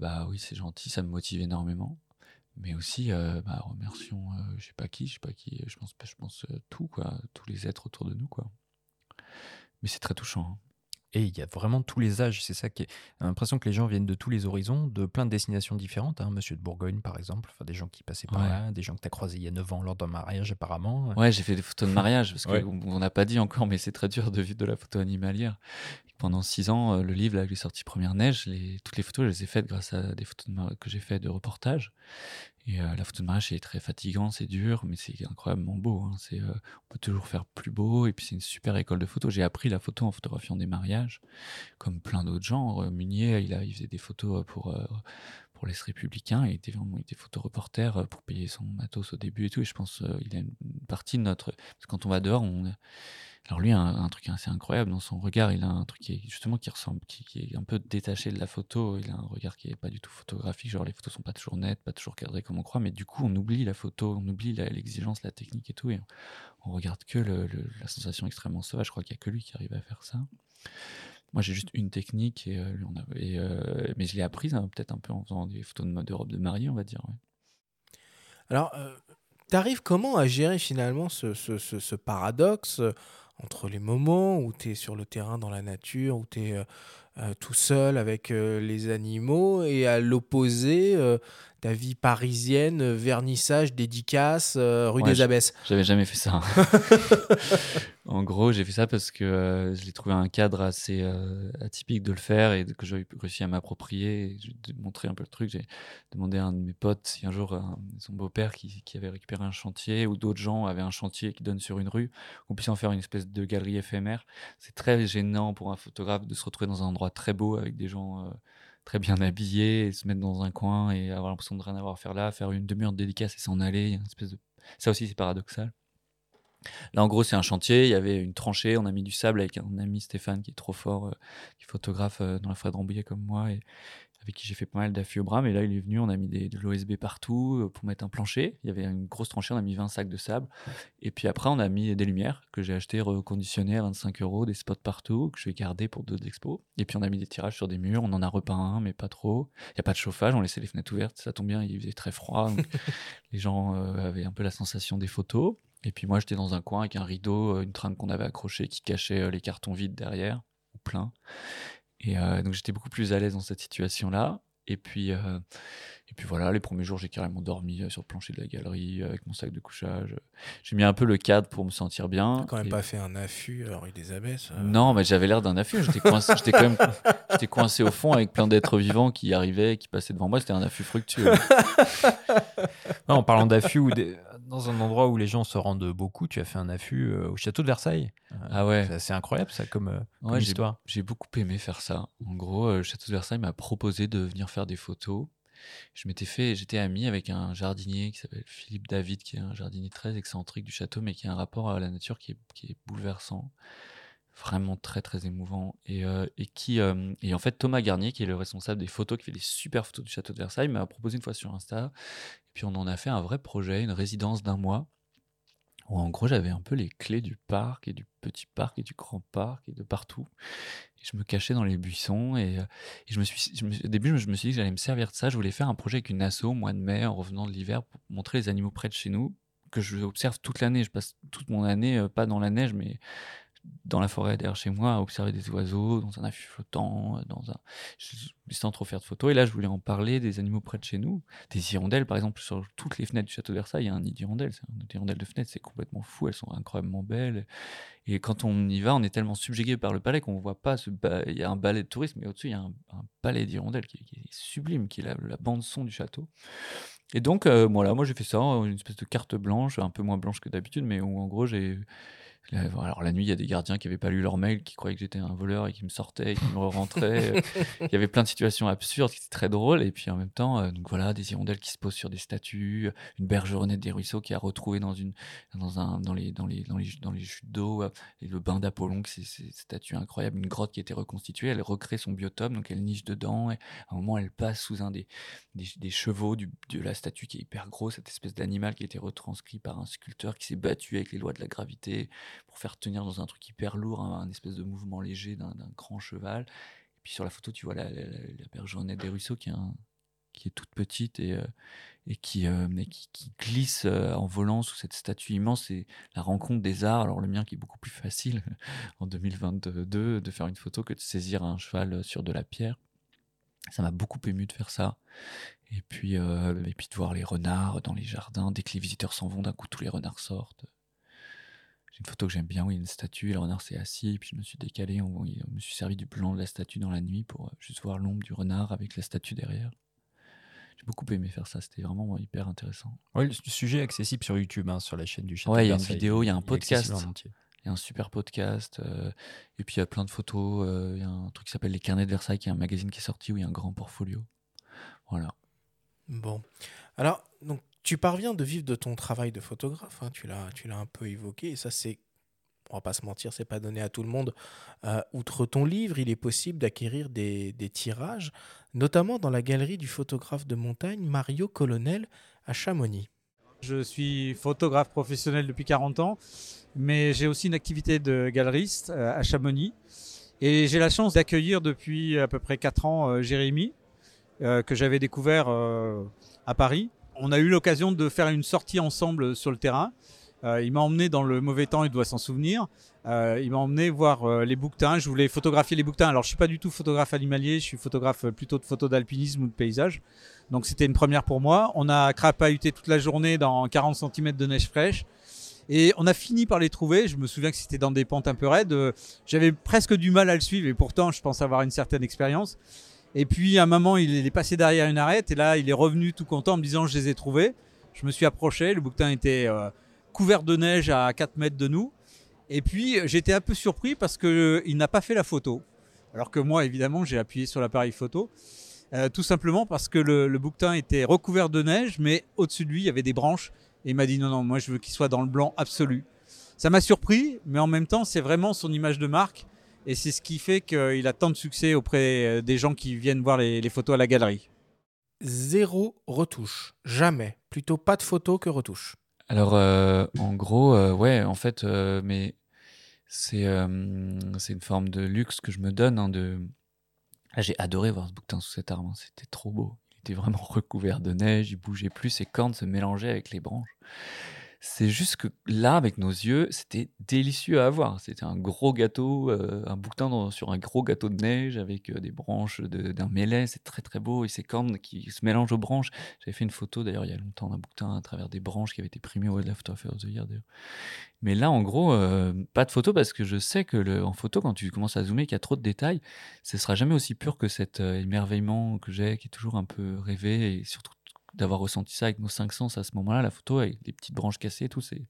bah oui c'est gentil, ça me motive énormément. Mais aussi, euh, bah, remercions, euh, je sais pas qui, je sais pas qui, je pense, je pense euh, tout, quoi, tous les êtres autour de nous, quoi. Mais c'est très touchant. hein.
Et il y a vraiment tous les âges, c'est ça qui est. A l'impression que les gens viennent de tous les horizons, de plein de destinations différentes. hein. Monsieur de Bourgogne, par exemple, enfin, des gens qui passaient par
Ouais.
là, des gens que tu as croisés il y a 9 ans lors d'un mariage, apparemment.
Ouais, j'ai fait des photos de mariage parce
Ouais.
qu'on n'a pas dit encore, mais c'est très dur de vivre de la photo animalière. Pendant six ans, euh, le livre là, que j'ai sorti Première Neige, les, toutes les photos, je les ai faites grâce à des photos de mar- que j'ai fait de reportage. Et euh, la photo de mariage, c'est très fatigant, c'est dur, mais c'est incroyablement beau. hein. Euh, on peut toujours faire plus beau, et puis c'est une super école de photo. J'ai appris la photo en photographiant des mariages, comme plein d'autres gens. Euh, Munier, il, faisait des photos euh, pour, pour l'Est républicain, il était vraiment il était photoreporter pour payer son matos au début et tout. Et je pense euh, il a une partie de notre. Parce que quand on va dehors, on. Alors lui a un, truc assez incroyable dans son regard. Il a un truc qui est justement qui ressemble, qui, est un peu détaché de la photo. Il a un regard qui est pas du tout photographique. Genre les photos sont pas toujours nettes, pas toujours cadrées comme on croit. Mais du coup, on oublie la photo, on oublie l'exigence, la technique et tout. Et on, on regarde que la sensation extrêmement sauvage. Je crois qu'il y a que lui qui arrive à faire ça. Moi, j'ai juste une technique, et, euh, on a- euh, mais je l'ai apprise hein, peut-être un peu en faisant des photos de, mode de robe de mariée, on va dire.
Alors, euh, t'arrives comment à gérer finalement ce, ce- ce- paradoxe entre les moments où tu es sur le terrain dans la nature, où tu es tout seul avec euh, les animaux, et à l'opposé, euh, ta vie parisienne, euh, vernissage, dédicace, euh, rue
Ouais,
des Abbesses
J'avais jamais fait ça. en gros, j'ai fait ça parce que euh, je l'ai trouvé un cadre assez euh, atypique de le faire et que j'ai réussi à m'approprier. Te montrer un peu le truc. J'ai demandé à un de mes potes si un jour son beau-père qui, qui avait récupéré un chantier ou d'autres gens avaient un chantier qui donne sur une rue, qu'on puisse en faire une espèce de galerie éphémère. C'est très gênant pour un photographe de se retrouver dans un endroit très beau avec des gens très bien habillés et se mettre dans un coin et avoir l'impression de rien avoir à faire là, faire une demi-heure de dédicace et s'en aller. Espèce de... Ça aussi, c'est paradoxal. Là, en gros, c'est un chantier. Il y avait une tranchée. On a mis du sable avec un ami Stéphane qui est trop fort, euh, qui photographe euh, dans la forêt de Rambouillet comme moi et avec qui j'ai fait pas mal bras. Mais là, il est venu. On a mis des, de l'OSB partout euh, pour mettre un plancher. Il y avait une grosse tranchée. On a mis 20 sacs de sable. Et puis après, on a mis des lumières que j'ai achetées reconditionnées à 25 euros, des spots partout que je vais garder pour d'autres expos. Et puis on a mis des tirages sur des murs. On en a repeint un, mais pas trop. Il n'y a pas de chauffage. On laissait les fenêtres ouvertes. Ça tombe bien. Il faisait très froid. les gens euh, avaient un peu la sensation des photos. Et puis moi, j'étais dans un coin avec un rideau, euh, une trame qu'on avait accrochée qui cachait les cartons vides derrière, ou plein. Et euh, donc j'étais beaucoup plus à l'aise dans cette situation-là. Et puis, euh, et puis voilà, les premiers jours, j'ai carrément dormi euh, sur le plancher de la galerie euh, avec mon sac de couchage. J'ai mis un peu le cadre pour me sentir bien.
T'as quand même
Et-
pas fait un affût euh, rue des Abbesses euh.
non, mais j'avais l'air d'un affût. J'étais coincé, j'étais quand même, j'étais coincé au fond avec plein d'êtres vivants qui arrivaient, qui passaient devant moi. C'était un affût fructueux.
Non, en parlant d'affût, ou des- dans un endroit où les gens se rendent beaucoup, tu as fait un affût euh, au château de Versailles.
Ah ouais.
C'est assez incroyable ça comme, euh, comme
Ouais, j'ai-
histoire.
J'ai beaucoup aimé faire ça. En gros, euh, le Château de Versailles m'a proposé de venir faire des photos. Je m'étais fait, j'étais ami avec un jardinier qui s'appelle Philippe David, qui est un jardinier très excentrique du château, mais qui a un rapport à la nature qui est, bouleversant, vraiment très très émouvant. Et, euh, qui, euh, et en fait, Thomas Garnier, qui est le responsable des photos, qui fait des super photos du château de Versailles, m'a proposé une fois sur Insta. Et puis on en a fait un vrai projet, une résidence d'un mois en gros j'avais un peu les clés du parc et du petit parc et du grand parc et de partout. Je me cachais dans les buissons et, euh, et je me suis, je me suis- au début je me suis dit que j'allais me servir de ça. Je voulais faire un projet avec une asso au mois de mai en revenant de l'hiver pour montrer les animaux près de chez nous que je observe toute l'année. Je passe toute mon année, euh, pas dans la neige, mais dans la forêt derrière chez moi, à observer des oiseaux, dans un affût flottant, euh, dans un... sans trop faire de photos. Et là, je voulais en parler des animaux près de chez nous. Des hirondelles, par exemple, sur toutes les fenêtres du château de Versailles, il y a un nid d'hirondelles. C'est un nid d'hirondelles de fenêtres, c'est complètement fou. Elles sont incroyablement belles. Et quand on y va, on est tellement subjugué par le palais qu'on ne voit pas Il y a un balai de tourisme, mais au-dessus, il y a un, un palais d'hirondelles qui, est sublime, qui est la, la bande-son du château. Et donc, euh, voilà, moi j'ai fait ça, une espèce de carte blanche, un peu moins blanche que d'habitude, mais où en gros j'ai. Alors la nuit, il y a des gardiens qui n'avaient pas lu leur mail, qui croyaient que j'étais un voleur et qui me sortaient, et qui me rentraient. il y avait plein de situations absurdes qui étaient très drôles. Et puis en même temps, euh, donc voilà, des hirondelles qui se posent sur des statues, une bergeronnette des ruisseaux qui a retrouvé dans, une, dans, un, dans, les, dans, les, dans, les, dans les chutes d'eau, euh, et le bain d'Apollon, c'est ces statues incroyables, une grotte qui a été reconstituée, elle recrée son biotope, donc elle niche dedans, et à un moment elle passe sous un des, des, des chevaux du, de la statue qui est hyper gros, cette espèce d'animal qui a été retranscrit par un sculpteur qui s'est battu avec les lois de la gravité pour faire tenir dans un truc hyper lourd un, espèce de mouvement léger d'un grand cheval. Et puis sur la photo, tu vois la, la, la, des ruisseaux qui est toute petite et, euh, euh, qui, glisse euh, en volant sous cette statue immense. C'est la rencontre des arts. Alors le mien qui est beaucoup plus facile en 2022 de faire une photo que de saisir un cheval sur de la pierre. Ça m'a beaucoup ému de faire ça. Et puis, et puis de voir les renards dans les jardins. Dès que les visiteurs s'en vont, d'un coup, tous les renards sortent. Une photo que j'aime bien où il y a une statue et le renard s'est assis. Et puis je me suis décalé. On, je me suis servi du blanc de la statue dans la nuit pour euh, juste voir l'ombre du renard avec la statue derrière. J'ai beaucoup aimé faire ça. C'était vraiment hyper intéressant.
Ouais, le sujet est accessible sur YouTube, hein, sur la chaîne du Château
Ouais, il y a une vidéo, il y a un podcast. Il y a un super podcast. euh, et puis il y a plein de photos. euh, Il y a un truc qui s'appelle Les Carnets de Versailles, qui est un magazine qui est sorti où il y a un grand portfolio. Voilà.
Bon. Alors, donc, tu parviens de vivre de ton travail de photographe. hein, tu l'as, un peu évoqué. Et ça, c'est, on va pas se mentir, c'est pas donné à tout le monde. Euh, outre ton livre, il est possible d'acquérir des, des tirages, notamment dans la galerie du photographe de montagne Mario Colonel à Chamonix.
Je suis photographe professionnel depuis 40 ans, mais j'ai aussi une activité de galeriste euh, à Chamonix. Et j'ai la chance d'accueillir depuis à peu près 4 ans euh, Jérémy, que j'avais découvert à Paris. On a eu l'occasion de faire une sortie ensemble sur le terrain. Euh, il m'a emmené dans le mauvais temps, il doit s'en souvenir. Euh, il m'a emmené voir euh, les bouquetins. Je voulais photographier les bouquetins. Alors, je suis pas du tout photographe animalier, je suis photographe plutôt de photos d'alpinisme ou de paysage. Donc, c'était une première pour moi. On a crapahuté toute la journée dans 40 cm de neige fraîche. Et on a fini par les trouver. Je me souviens que c'était dans des pentes un peu raides. J'avais presque du mal à le suivre et pourtant, je pense avoir une certaine expérience. Et puis, à un moment, il est passé derrière une arête et là, il est revenu tout content en me disant Je les ai trouvés. Je me suis approché. Le bouquetin était euh, couvert de neige à 4 mètres de nous. Et puis, euh, j'étais un peu surpris parce qu'il n'a pas fait la photo. Alors que moi, évidemment, j'ai appuyé sur l'appareil photo. Euh, tout simplement parce que le, le bouquetin était recouvert de neige, mais au-dessus de lui, il y avait des branches. Et il m'a dit non, non, moi je veux qu'il soit dans le blanc absolu. Ça m'a surpris, mais en même temps, c'est vraiment son image de marque. Et c'est ce qui fait qu'il a tant de succès auprès euh, des gens qui viennent voir les, les photos à la galerie.
Zéro retouche. Jamais. Plutôt pas de photo que retouche.
Alors, euh, en gros, euh, ouais, en fait, euh, mais c'est euh, c'est une forme de luxe que je me donne. hein, de... Ah, J'ai adoré voir ce bouquetin sous cet arbre, hein, c'était trop beau. Il était vraiment recouvert de neige, il bougeait plus, ses cornes se mélangeaient avec les branches. C'est juste que là, avec nos yeux, c'était délicieux à voir. C'était un gros gâteau, euh, un bouquetin sur un gros gâteau de neige avec euh, des branches de- d'un mêlé. C'est très très beau et ces cornes qui se mélangent aux branches. J'avais fait une photo d'ailleurs il y a longtemps d'un bouquetin à travers des branches qui avait été primé au Photography of the Year. Mais là, en gros, euh, pas de photo parce que je sais que en photo, quand tu commences à zoomer, qu'il y a trop de détails, ce sera jamais aussi pur que cet émerveillement que j'ai, qui est toujours un peu rêvé et surtout d'avoir ressenti ça avec nos cinq sens à ce moment-là, la photo avec les petites branches cassées et tout, c'est,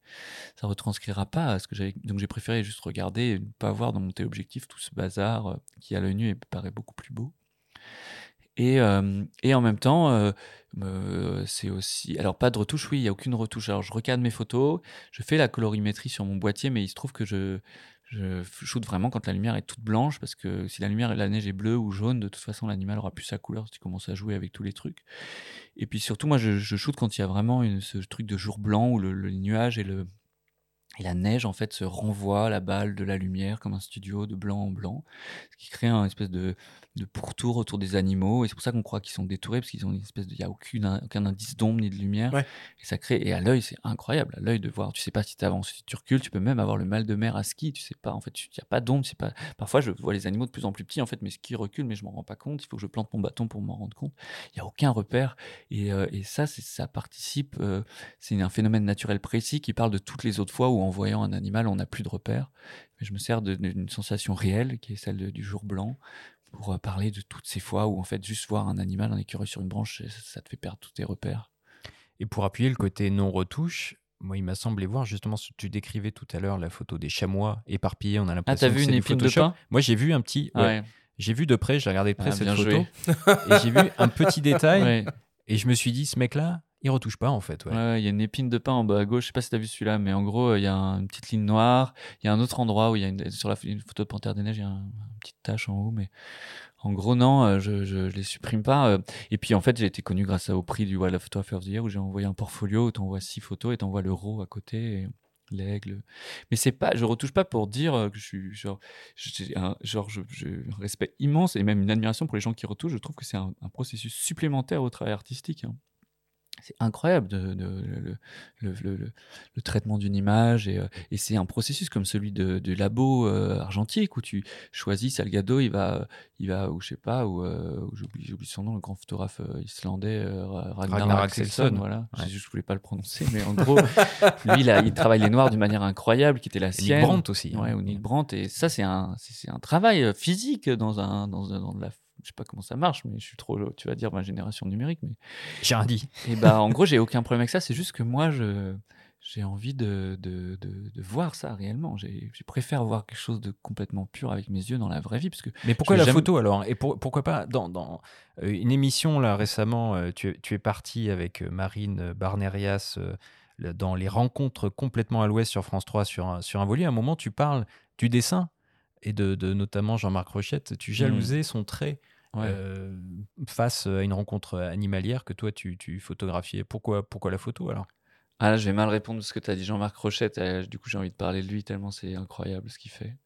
ça retranscrira pas ce que j'avais. Donc j'ai préféré juste regarder et ne pas voir dans mon téléobjectif tout ce bazar euh, qui à l'œil nu paraît beaucoup plus beau. Et, euh, en même temps, euh, c'est aussi. Alors, pas de retouche, oui, il n'y a aucune retouche. Alors, je recadre mes photos, je fais la colorimétrie sur mon boîtier, mais il se trouve que je, je shoot vraiment quand la lumière est toute blanche, parce que si la lumière, la neige est bleue ou jaune, de toute façon, l'animal aura plus sa couleur si tu commences à jouer avec tous les trucs. Et puis surtout, moi, je, je quand il y a vraiment ce truc de jour blanc où le, nuage et le. La neige, en fait, se renvoie la balle de la lumière comme un studio de blanc en blanc, ce qui crée un espèce de, de pourtour autour des animaux. Et c'est pour ça qu'on croit qu'ils sont détourés, parce qu'ils ont une espèce de. Il n'y a aucune, aucun indice d'ombre ni de lumière. Et ça crée. Et à l'œil, c'est incroyable. À l'œil de voir. Tu sais pas si tu avances, si tu recules, tu peux même avoir le mal de mer à ski. Tu sais pas. En fait, il n'y a pas d'ombre. c'est Pas... Parfois, je vois les animaux de plus en plus petits. En fait, mes skis reculent, mais je m'en rends pas compte. Il faut que je plante mon bâton pour m'en rendre compte. Il n'y a aucun repère. Et, euh, et ça, ça participe. euh, c'est un phénomène naturel précis qui parle de toutes les autres fois où, en voyant un animal, on n'a plus de repère. Mais je me sers d'une sensation réelle, qui est celle de- du jour blanc, pour euh, parler de toutes ces fois où, en fait, juste voir un animal, un écureuil sur une branche, ça, te fait perdre tous tes repères.
Et pour appuyer le côté non-retouche, moi, il m'a semblé voir justement ce que tu décrivais tout à l'heure, la photo des chamois éparpillés. On a l'impression
Ah, t'as
que
vu
c'est
une épine de pain?
Moi, j'ai vu un petit. ouais.
Ouais.
J'ai vu de près, j'ai regardé de près
Ah,
cette photo.
joué.
et j'ai vu un petit détail.
Ouais.
Et je me suis dit, ce mec-là, il retouche pas en fait. ouais.
Ouais, il y a une épine de pain en bas à gauche. Je sais pas si tu as vu celui-là, mais en gros, il y a un- une petite ligne noire. Il y a un autre endroit où il y a une, sur la photo de Panthère des Neiges, il y a un- une petite tache en haut, mais en gros, non, euh, je, je, les supprime pas. euh. Et puis, en fait, j'ai été connu grâce au prix du Photography of the Year où j'ai envoyé un portfolio où tu envoies six photos et tu envoies le RAW à côté. L'aigle. Mais c'est pas, je retouche pas pour dire euh, que je suis genre, j'ai un, genre, je, respect immense et même une admiration pour les gens qui retouchent. Je trouve que c'est un, un processus supplémentaire au travail artistique. hein. C'est incroyable de, de- le, le- le- le- le traitement d'une image et, euh, et c'est un processus comme celui de, labo euh, argentique où tu choisis Salgado, il va, il va ou je sais pas, ou euh, ou j'oublie, son nom, le grand photographe euh, islandais euh, Ra- Ragnar,
Ragnar
Axelsson, voilà.
Ouais.
Je, je voulais pas le prononcer, mais en gros, lui, il, a- il travaille les noirs d'une manière incroyable, qui était la
Nick
sienne.
Brandt aussi, hein.
Ouais, ou Nick Brandt. Et ça, c'est un, c'est un travail physique dans un, dans, dans de la, je sais pas comment ça marche, mais je suis trop, tu vas dire ma génération numérique, mais
J'ai rien dit.
Et bah, en gros, j'ai aucun problème avec ça. C'est juste que moi, je, j'ai envie de, de, de, de voir ça réellement. J'ai, je préfère voir quelque chose de complètement pur avec mes yeux dans la vraie vie, parce que.
Mais pourquoi la
jamais-
photo alors? Et pour- pourquoi pas dans, dans, euh, une émission là récemment, euh, tu, es- tu es parti avec euh, Marine Barnerias dans les rencontres complètement à l'ouest sur France 3 sur un, sur un volet. À un moment, tu parles du dessin et de, de notamment Jean-Marc Rochette. Tu jalousais son trait.
Ouais.
euh, face à une rencontre animalière que toi tu, tu photographiais. Pourquoi, pourquoi la photo alors?
Ah là, je vais mal répondre à ce que tu as dit, Jean-Marc Rochette. Euh, du coup, j'ai envie de parler de lui tellement c'est incroyable ce qu'il fait.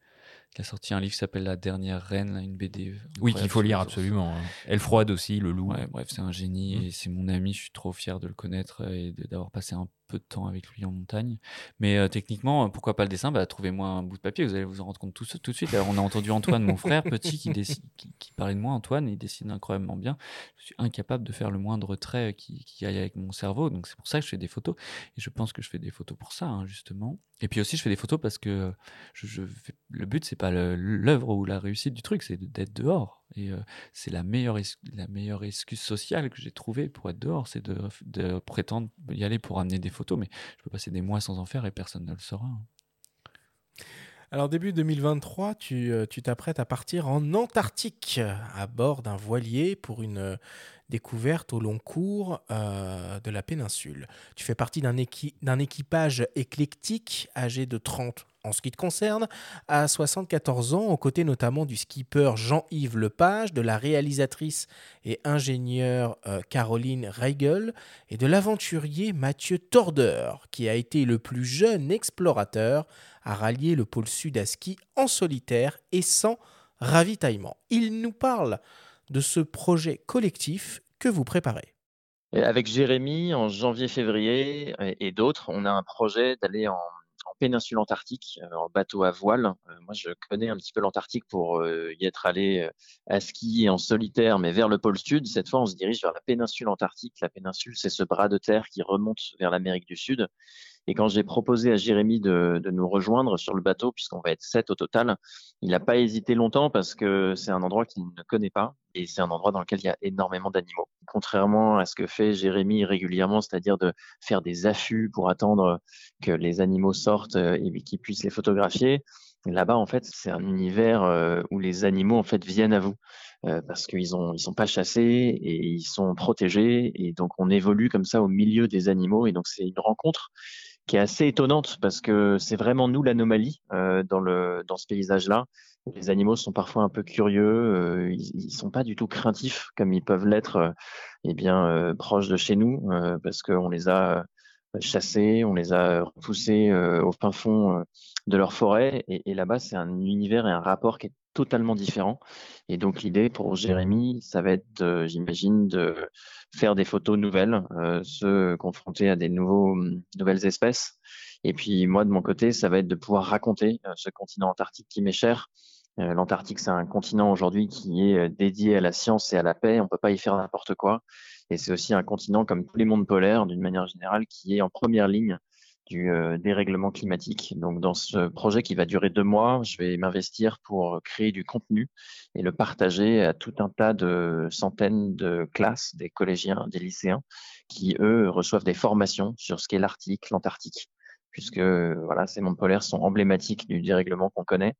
Il a sorti un livre qui s'appelle La dernière reine, là, une BD.
Oui, qu'il faut lire absolument. hein. Elle froide aussi, le loup.
Ouais, bref, c'est un génie
Mm.
et c'est mon ami. Je suis trop fier de le connaître et d'avoir passé un peu de temps avec lui en montagne. Mais euh, techniquement, euh, pourquoi pas le dessin? Bah, Trouvez-moi un bout de papier, vous allez vous en rendre compte tout, tout de suite. Alors, on a entendu Antoine, mon frère petit, qui, décide, qui, parlait de moi. Antoine, il dessine incroyablement bien. Je suis incapable de faire le moindre trait qui, qui aille avec mon cerveau. Donc, c'est pour ça que je fais des photos. Et je pense que je fais des photos pour ça, hein, justement. Et puis aussi, je fais des photos parce que je, fais- le but, c'est pas l'œuvre ou la réussite du truc, c'est d'être dehors. Et c'est la meilleure, la meilleure excuse sociale que j'ai trouvée pour être dehors, c'est de, prétendre y aller pour amener des photos. Mais je peux passer des mois sans en faire et personne ne le saura. hein.
Alors début 2023, tu t'apprêtes à partir en Antarctique à bord d'un voilier pour une découverte au long cours de la péninsule. Tu fais partie d'un équi- équipage éclectique âgé de 30 en ce qui te concerne, à 74 ans, aux côtés notamment du skipper Jean-Yves Lepage, de la réalisatrice et ingénieure euh, Caroline Reigel et de l'aventurier Mathieu Torder, qui a été le plus jeune explorateur à rallier le pôle sud à ski en solitaire et sans ravitaillement. Il nous parle de ce projet collectif que vous préparez.
Avec Jérémy, en janvier-février et, d'autres, on a un projet d'aller en péninsule antarctique, euh, en bateau à voile. Euh, moi, je connais un petit peu l'Antarctique pour euh, y être allé à ski et en solitaire, mais vers le pôle sud. Cette fois, on se dirige vers la péninsule antarctique. La péninsule, c'est ce bras de terre qui remonte vers l'Amérique du Sud. Et quand j'ai proposé à Jérémy de, de nous rejoindre sur le bateau, puisqu'on va être sept au total, il n'a pas hésité longtemps parce que c'est un endroit qu'il ne connaît pas et c'est un endroit dans lequel il y a énormément d'animaux. Contrairement à ce que fait Jérémy régulièrement, c'est-à-dire de faire des affûts pour attendre que les animaux sortent et qu'il puisse les photographier, là-bas en fait c'est un univers euh, où les animaux en fait viennent à vous euh, parce qu'ils ont ils sont pas chassés et ils sont protégés et donc on évolue comme ça au milieu des animaux et donc c'est une rencontre qui est assez étonnante parce que c'est vraiment nous l'anomalie euh, dans le dans ce paysage-là. Les animaux sont parfois un peu curieux, euh, ils, ils sont pas du tout craintifs comme ils peuvent l'être, euh, eh bien euh, proches de chez nous euh, parce qu'on les a chassés, on les a repoussés euh, au fin fond euh, de leur forêt et, et là-bas c'est un univers et un rapport qui est totalement différent. Et donc l'idée pour Jérémy, ça va être, euh, j'imagine, de faire des photos nouvelles, euh, se confronter à des nouveaux, nouvelles espèces. Et puis moi, de mon côté, ça va être de pouvoir raconter euh, ce continent antarctique qui m'est cher. Euh, L'Antarctique, c'est un continent aujourd'hui qui est euh, dédié à la science et à la paix. On peut pas y faire n'importe quoi. Et c'est aussi un continent, comme tous les mondes polaires, d'une manière générale, qui est en première ligne du euh, dérèglement climatique. Donc, dans ce projet qui va durer deux mois, je vais m'investir pour créer du contenu et le partager à tout un tas de centaines de classes, des collégiens, des lycéens, qui eux reçoivent des formations sur ce qu'est l'Arctique, l'Antarctique, puisque voilà, ces mondes polaires sont emblématiques du dérèglement qu'on connaît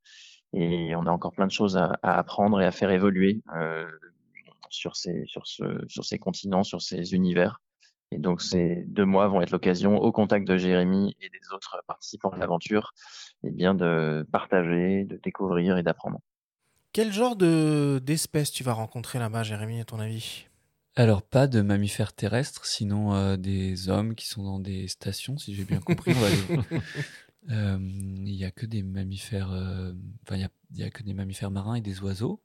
et on a encore plein de choses à, à apprendre et à faire évoluer euh, sur ces sur ce sur ces continents, sur ces univers. Et donc ces deux mois vont être l'occasion, au contact de Jérémy et des autres participants de l'aventure, eh bien de partager, de découvrir et d'apprendre.
Quel genre de d'espèces tu vas rencontrer là-bas, Jérémy, à ton avis?
Alors, pas de mammifères terrestres, sinon euh, des hommes qui sont dans des stations, si j'ai bien compris. On va aller- Euh, Il y a que des mammifères, euh, enfin il y a, que des mammifères marins et des oiseaux.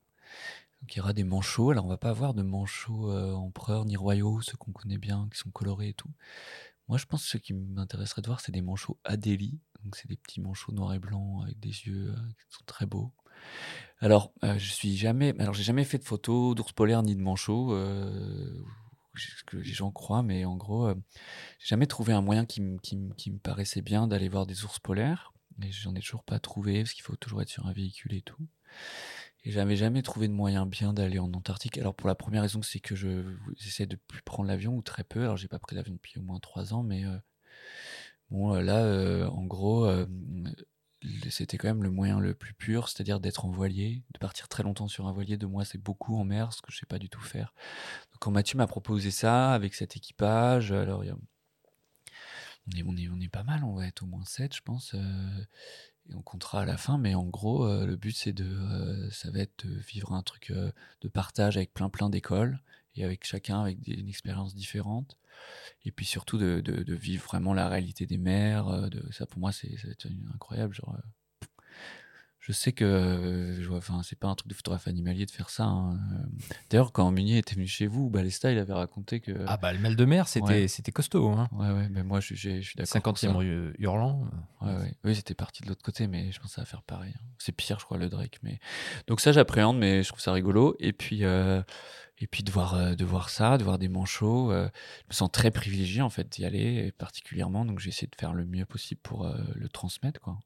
Donc il y aura des manchots. Alors on va pas avoir de manchots euh, empereurs ni royaux, ceux qu'on connaît bien, qui sont colorés et tout. Moi je pense que ce qui m'intéresserait de voir, c'est des manchots Adélie. Donc c'est des petits manchots noirs et blancs avec des yeux euh, qui sont très beaux. Alors euh, je suis jamais, alors j'ai jamais fait de photos d'ours polaires ni de manchots. euh, ce que les gens croient, mais en gros, euh, j'ai jamais trouvé un moyen qui, me- paraissait bien d'aller voir des ours polaires. Et j'en ai toujours pas trouvé, parce qu'il faut toujours être sur un véhicule et tout. Et j'avais jamais trouvé de moyen bien d'aller en Antarctique. Alors pour la première raison, c'est que je j'essaie de plus prendre l'avion ou très peu. Alors j'ai pas pris l'avion depuis au moins trois ans, mais euh, bon euh, là, en gros, c'était quand même le moyen le plus pur, c'est-à-dire d'être en voilier, de partir très longtemps sur un voilier. De moi, c'est beaucoup en mer, ce que je sais pas du tout faire. Donc quand Mathieu m'a proposé ça avec cet équipage, alors on est, on, est, on est pas mal, on va être au moins 7 je pense. euh, et on comptera à la fin, mais en gros, euh, le but c'est de, euh, ça va être de vivre un truc de partage avec plein plein d'écoles et avec chacun avec des, une expérience différente. Et puis surtout de, vivre vraiment la réalité des mers. euh, De, ça pour moi c'est incroyable. Genre, euh, je sais que, euh, je vois- enfin, c'est pas un truc de photographe animalier de faire ça. hein. Euh, D'ailleurs, quand Munier était venu chez vous, Balesta, il avait raconté que.
Ah bah, le mal de mer, c'était
Ouais.
c'était costaud. Hein.
Ouais, ouais, mais moi je, j'ai- je suis d'accord. pour
50e
ça.
rue Hurlant.
Ouais, ouais. Oui, c'était parti de l'autre côté, mais je pense ça va faire pareil. hein. C'est pire, je crois, le Drake. Mais... Donc ça, j'appréhende, mais je trouve ça rigolo. Et puis, euh, et puis de, voir, euh, de voir ça, de voir des manchots, euh, je me sens très privilégié, en fait, d'y aller, et particulièrement. Donc j'ai essayé de faire le mieux possible pour euh, le transmettre, quoi.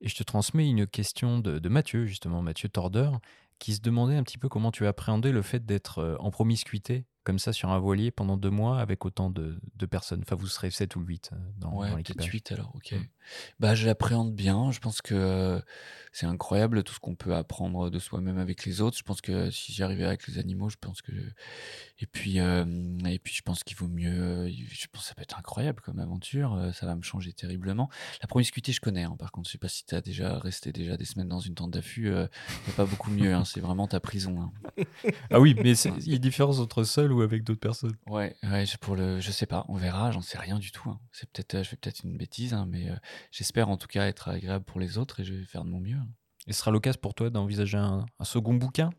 Et je te transmets une question de, Mathieu, justement, Mathieu Tordeur, qui se demandait un petit peu comment tu appréhendais le fait d'être euh, en promiscuité, comme ça, sur un voilier pendant deux mois avec autant de, de personnes. Enfin, vous serez 7 ou 8 dans,
Ouais,
dans l'équipage.
8 alors, ok.
Mm.
Bah, je l'appréhende bien. Je pense que euh, c'est incroyable tout ce qu'on peut apprendre de soi-même avec les autres. Je pense que si j'y arrivais avec les animaux, je pense que. Et puis, euh, et puis je pense qu'il vaut mieux. Je pense que ça peut être incroyable comme aventure. euh, Ça va me changer terriblement. La promiscuité, je connais. hein. Par contre, je sais pas si tu as déjà resté déjà des semaines dans une tente d'affût. euh, y a pas beaucoup mieux. hein. C'est vraiment ta prison. hein.
Ah oui, mais il y a une différence entre seul ou avec d'autres personnes.
Ouais, pour le, je sais pas, on verra, j'en sais rien du tout. hein. C'est peut-être, euh, je fais peut-être une bêtise, hein, mais euh, j'espère en tout cas être agréable pour les autres et je vais faire de mon mieux. hein.
Et ce sera l'occasion pour toi d'envisager un, un second bouquin?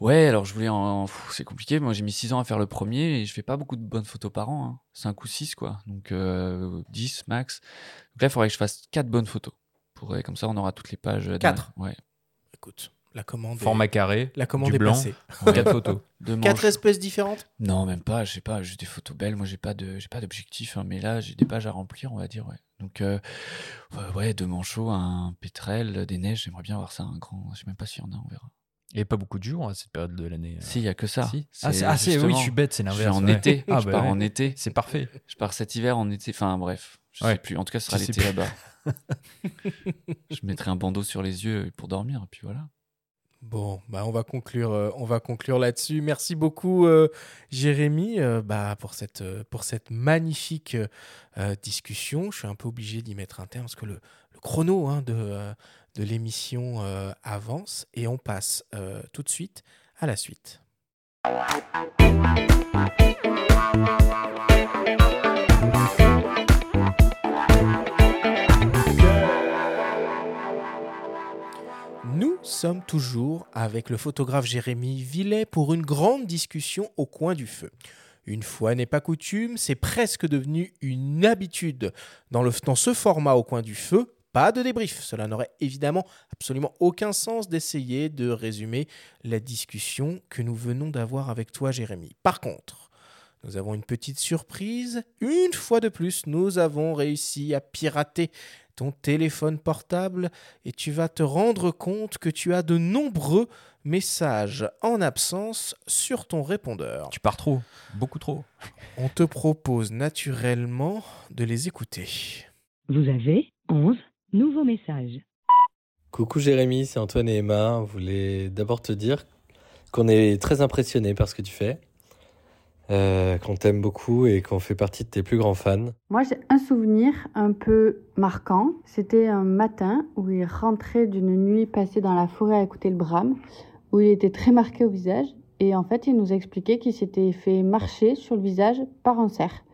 Ouais, alors je voulais en. C'est compliqué, moi j'ai mis 6 ans à faire le premier et je fais pas beaucoup de bonnes photos par an. 5 ou 6 quoi, donc euh, 10 max. Donc là il faudrait que je fasse 4 bonnes photos. Pour, comme ça on aura toutes les pages. d'un-
Quatre
Ouais.
Écoute, la commande
Format
est...
carré,
La commande
du
est
blanc,
passée.
quatre photos.
Deux
Quatre
manches.
espèces différentes
Non, même pas, je sais pas, juste des photos belles. Moi, j'ai pas de, j'ai pas d'objectif, hein, mais là, j'ai des pages à remplir, on va dire, ouais. Donc, euh, ouais, ouais, deux manchots, un pétrel, des neiges, j'aimerais bien voir ça, un grand. Je sais même pas s'il y en a, on verra.
Et pas beaucoup de jours à cette période de l'année. euh.
Si, il y a que ça.
Si.
C'est
Ah, c'est- ah, c'est- oui, je suis bête, c'est l'inverse.
en
ouais.
été.
Ah,
je
bah
pars
ouais.
en été.
C'est parfait.
Je pars cet hiver en été. Enfin, bref. Je
Ouais.
sais plus. En tout cas, ce sera l'été là-bas. je mettrai un bandeau sur les yeux pour dormir, et puis voilà.
Bon, bah on va conclure, euh, on va conclure là-dessus. Merci beaucoup, euh, Jérémy, euh, bah, pour cette, magnifique discussion. Je suis un peu obligé d'y mettre un terme parce que le, chrono hein, de, l'émission avance et on passe tout de suite à la suite. Sommes toujours avec le photographe Jérémy Villet pour une grande discussion au coin du feu. Une fois n'est pas coutume, c'est presque devenu une habitude. Dans, le, dans ce format au coin du feu, pas de débrief. Cela n'aurait évidemment absolument aucun sens d'essayer de résumer la discussion que nous venons d'avoir avec toi, Jérémy. Par contre, nous avons une petite surprise. Une fois de plus, nous avons réussi à pirater ton téléphone portable et tu vas te rendre compte que tu as de nombreux messages en absence sur ton répondeur.
Tu pars trop, beaucoup trop.
On te propose naturellement de les écouter.
Vous avez 11 nouveaux messages.
Coucou Jérémy, c'est Antoine et Emma. On voulait d'abord te dire qu'on est très impressionnés par ce que tu fais, euh, qu'on t'aime beaucoup et qu'on fait partie de tes plus grands fans.
Moi, j'ai un souvenir un peu marquant. C'était un matin où il rentrait d'une nuit passée dans la forêt à écouter le brame, où il était très marqué au visage. Et en fait, il nous expliquait qu'il s'était fait marcher sur le visage par un cerf.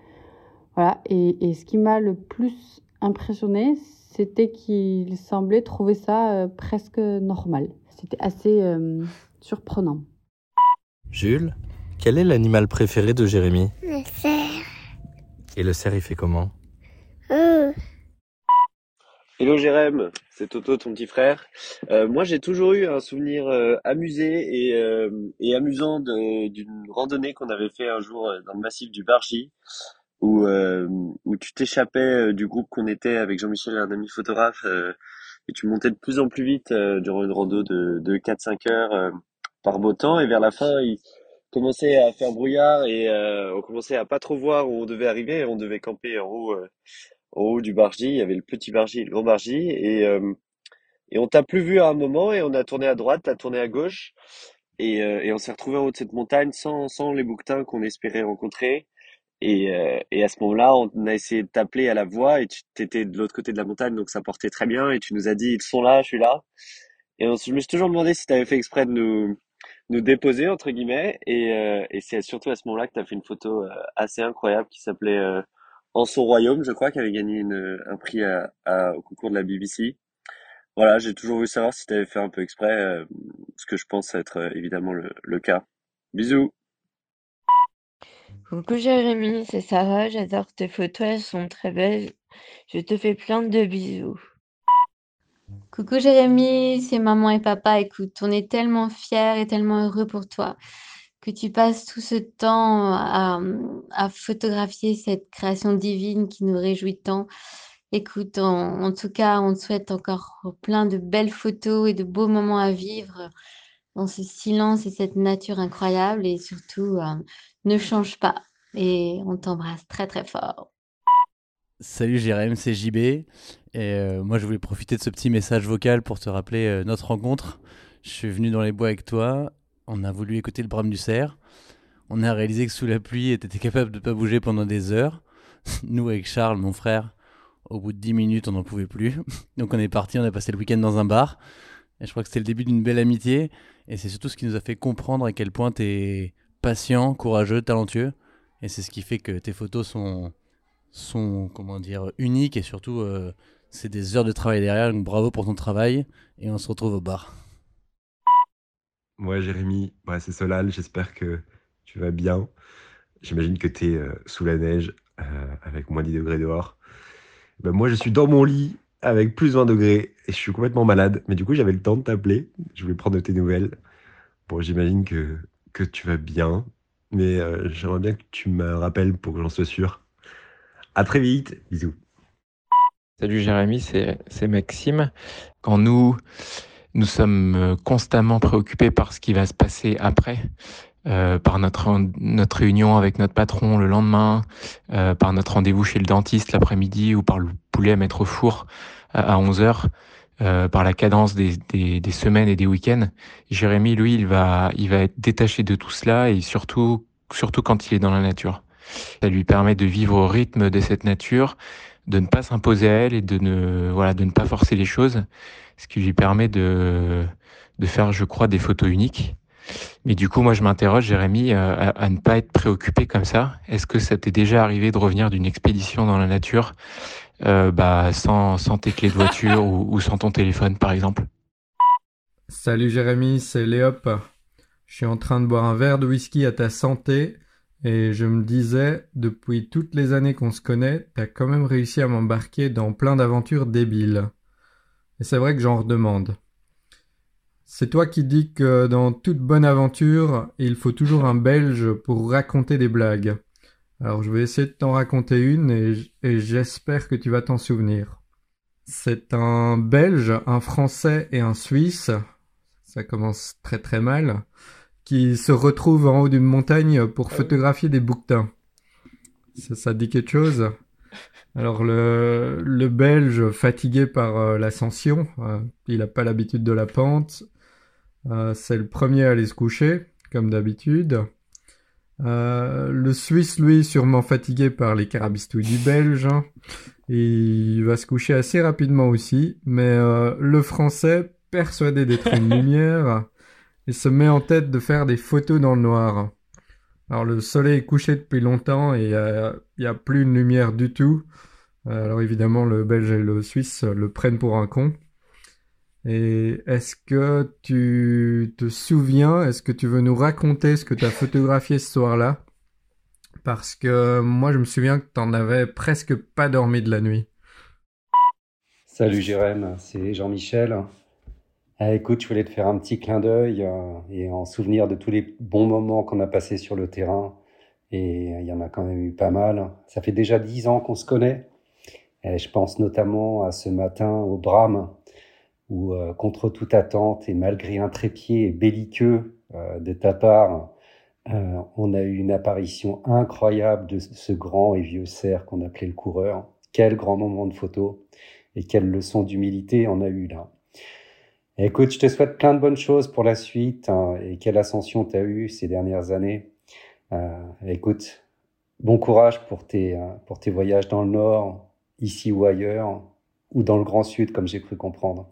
Voilà. Et, et ce qui m'a le plus impressionné, c'était qu'il semblait trouver ça euh, presque normal. C'était assez euh, surprenant.
Jules, quel est l'animal préféré de Jérémy
Le cerf.
Et le cerf, il fait comment
Oh.
Hello Jérém, c'est Toto, ton petit frère. Euh, moi, j'ai toujours eu un souvenir euh, amusé et, euh, et amusant de- d'une randonnée qu'on avait fait un jour dans le massif du Bargy, où, euh, où tu t'échappais euh, du groupe qu'on était avec Jean-Michel, un ami photographe, euh, et tu montais de plus en plus vite euh, durant une rando de, de 4-5 heures euh, par beau temps, et vers la fin, il commençait à faire brouillard et euh, on commençait à pas trop voir où on devait arriver, on devait camper en haut. euh, en haut du Bargy, il y avait le petit Bargy et le grand Bargy, et, euh, et on t'a plus vu à un moment, et on a tourné à droite, t'as tourné à gauche, et, euh, et on s'est retrouvé en haut de cette montagne sans, sans les bouquetins qu'on espérait rencontrer. Et, euh, et à ce moment-là, on a essayé de t'appeler à la voix, et tu étais de l'autre côté de la montagne, donc ça portait très bien, et tu nous as dit, ils sont là, je suis là. Et je me suis toujours demandé si tu avais fait exprès de nous, nous déposer, entre guillemets, et, euh, et c'est surtout à ce moment-là que tu as fait une photo euh, assez incroyable qui s'appelait euh, En son royaume, je crois, qui avait gagné une, un prix à, à- au concours de la BBC. Voilà, j'ai toujours voulu savoir si tu avais fait un peu exprès, euh, ce que je pense être euh, évidemment le, le cas. Bisous!
Coucou Jérémy, c'est Sarah, j'adore tes photos, elles sont très belles. Je te fais plein de bisous.
Coucou Jérémy, c'est maman et papa. Écoute, on est tellement fiers et tellement heureux pour toi que tu passes tout ce temps à, photographier cette création divine qui nous réjouit tant. Écoute, en, en tout cas, on te souhaite encore plein de belles photos et de beaux moments à vivre dans ce silence et cette nature incroyable et surtout, euh, ne change pas et on t'embrasse très très fort.
Salut Jérém, c'est JB. Et euh, moi, je voulais profiter de ce petit message vocal pour te rappeler euh, notre rencontre. Je suis venu dans les bois avec toi. On a voulu écouter le brame du cerf. On a réalisé que sous la pluie, tu étais capable de pas bouger pendant des heures. Nous, avec Charles, mon frère, au bout de 10 minutes, on n'en pouvait plus. Donc, on est parti, on a passé le week-end dans un bar. Et je crois que c'était le début d'une belle amitié. Et c'est surtout ce qui nous a fait comprendre à quel point tu es patient, courageux, talentueux. Et c'est ce qui fait que tes photos sont, sont comment dire, uniques et surtout, euh, c'est des heures de travail derrière. Donc bravo pour ton travail et on se retrouve au bar.
Ouais, Jérémy, c'est Solal, j'espère que tu vas bien. J'imagine que tu es sous la neige euh, avec moins 10 degrés dehors. Ben, moi, je suis dans mon lit avec plus 20 degrés et je suis complètement malade. Mais du coup, j'avais le temps de t'appeler. Je voulais prendre tes nouvelles. Bon, j'imagine que, que tu vas bien, mais euh, j'aimerais bien que tu me rappelles pour que j'en sois sûr. À très vite, bisous.
Salut Jérémy, c'est Maxime. Quand nous, nous sommes euh, constamment préoccupés par ce qui va se passer après, euh, par notre, notre réunion avec notre patron le lendemain, euh, par notre rendez-vous chez le dentiste l'après-midi ou par le poulet à mettre au four à, à 11h, euh, par la cadence des, des, des semaines et des week-ends, Jérémy, lui, il va, il va être détaché de tout cela et surtout, surtout quand il est dans la nature. Ça lui permet de vivre au rythme de cette nature, de ne pas s'imposer à elle et de ne, voilà, de ne pas forcer les choses, ce qui lui permet de, faire, je crois, des photos uniques. Mais du coup, moi, je m'interroge, Jérémy, euh, à, ne pas être préoccupé comme ça. Est-ce que ça t'est déjà arrivé de revenir d'une expédition dans la nature euh, bah, sans, tes clés de voiture ou sans ton téléphone, par exemple?
Salut Jérémy, c'est Léop. Je suis en train de boire un verre de whisky à ta santé et je me disais, depuis toutes les années qu'on se connaît, t'as quand même réussi à m'embarquer dans plein d'aventures débiles. Et c'est vrai que j'en redemande. C'est toi qui dis que dans toute bonne aventure, il faut toujours un Belge pour raconter des blagues. Alors je vais essayer de t'en raconter une et, j'espère que tu vas t'en souvenir. C'est un Belge, un Français et un Suisse, ça commence très très mal, qui se retrouvent en haut d'une montagne pour photographier des bouquetins. Ça, ça dit quelque chose Alors le, le Belge, fatigué par euh, l'ascension, euh, il n'a pas l'habitude de la pente, euh, c'est le premier à aller se coucher, comme d'habitude. Le Suisse, lui, sûrement fatigué par les carabistouilles du Belge, hein. il va se coucher assez rapidement aussi. Mais le Français, persuadé d'être une lumière, il se met en tête de faire des photos dans le noir. Alors le soleil est couché depuis longtemps et il n'y a plus une lumière du tout. Alors évidemment, le Belge et le Suisse le prennent pour un con. Et est-ce que tu te souviens, est-ce que tu veux nous raconter ce que tu as photographié ce soir-là? Parce que moi, je me souviens que tu n'en avais presque pas dormi de la nuit.
Salut Jérém, c'est Jean-Michel. Ah, écoute, je voulais te faire un petit clin d'œil euh, et en souvenir de tous les bons moments qu'on a passés sur le terrain. Et il y en a quand même eu pas mal. Ça fait déjà dix ans qu'on se connaît. Et je pense notamment à ce matin au Brame, où euh, contre toute attente et malgré un trépied belliqueux euh, de ta part, euh, on a eu une apparition incroyable de ce grand et vieux cerf qu'on appelait le coureur. Quel grand moment de photo et quelle leçon d'humilité on a eu là. Écoute, je te souhaite plein de bonnes choses pour la suite hein, et quelle ascension tu as eu ces dernières années. Euh, écoute, bon courage pour tes, euh, pour tes voyages dans le Nord, ici ou ailleurs, ou dans le Grand Sud, comme j'ai cru comprendre.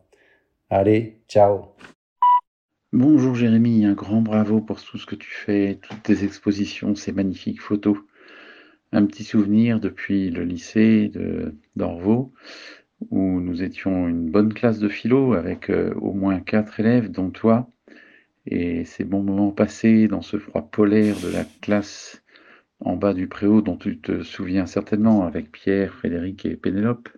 Allez, ciao
Bonjour Jérémy, un grand bravo pour tout ce que tu fais, toutes tes expositions, ces magnifiques photos. Un petit souvenir depuis le lycée de d'Orvaux, où nous étions une bonne classe de philo avec euh, au moins quatre élèves, dont toi. Et ces bons moments passés dans ce froid polaire de la classe en bas du préau dont tu te souviens certainement avec Pierre, Frédéric et Pénélope.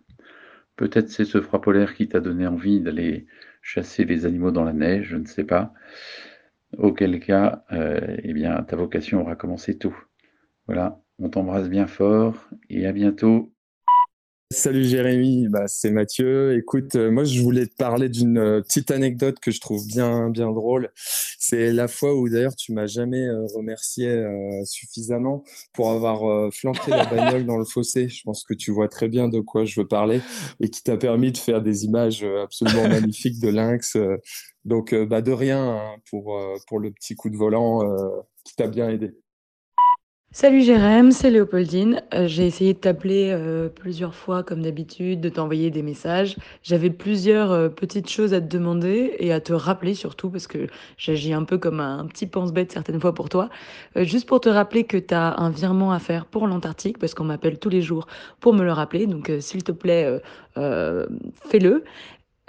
Peut-être c'est ce froid polaire qui t'a donné envie d'aller chasser les animaux dans la neige, je ne sais pas. Auquel cas, euh, eh bien, ta vocation aura commencé tôt. Voilà, on t'embrasse bien fort et à bientôt.
Salut Jérémy, bah, c'est Mathieu. Écoute, euh, moi je voulais te parler d'une euh, petite anecdote que je trouve bien bien drôle. C'est la fois où d'ailleurs tu m'as jamais euh, remercié suffisamment pour avoir flanqué la bagnole dans le fossé. Je pense que tu vois très bien de quoi je veux parler et qui t'a permis de faire des images absolument magnifiques de lynx. Donc bah, de rien hein, pour pour le petit coup de volant qui t'a bien aidé.
Salut Jérém, c'est Léopoldine. Euh, j'ai essayé de t'appeler euh, plusieurs fois comme d'habitude, de t'envoyer des messages. J'avais plusieurs euh, petites choses à te demander et à te rappeler surtout parce que j'agis un peu comme un, petit pense-bête certaines fois pour toi. Juste pour te rappeler que tu as un virement à faire pour l'Antarctique parce qu'on m'appelle tous les jours pour me le rappeler. Donc s'il te plaît, fais-le.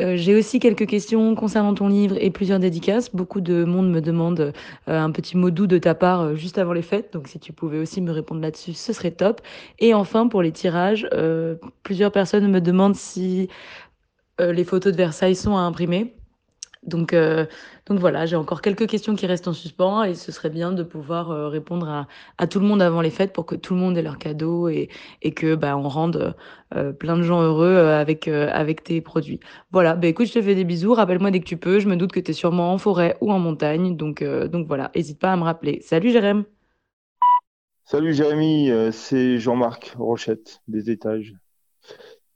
Euh, j'ai aussi quelques questions concernant ton livre et plusieurs dédicaces. Beaucoup de monde me demande euh, un petit mot doux de ta part euh, juste avant les fêtes. Donc si tu pouvais aussi me répondre là-dessus, ce serait top. Et enfin, pour les tirages, plusieurs personnes me demandent si les photos de Versailles sont à imprimer. Donc, euh, donc voilà, j'ai encore quelques questions qui restent en suspens et ce serait bien de pouvoir euh, répondre à, tout le monde avant les fêtes pour que tout le monde ait leur cadeau et, et que bah, on rende euh, plein de gens heureux avec, avec tes produits. Voilà, bah, écoute, je te fais des bisous, rappelle-moi dès que tu peux, je me doute que tu es sûrement en forêt ou en montagne, donc, donc voilà, n'hésite pas à me rappeler. Salut Jérém.
Salut Jérémy, c'est Jean-Marc Rochette des étages.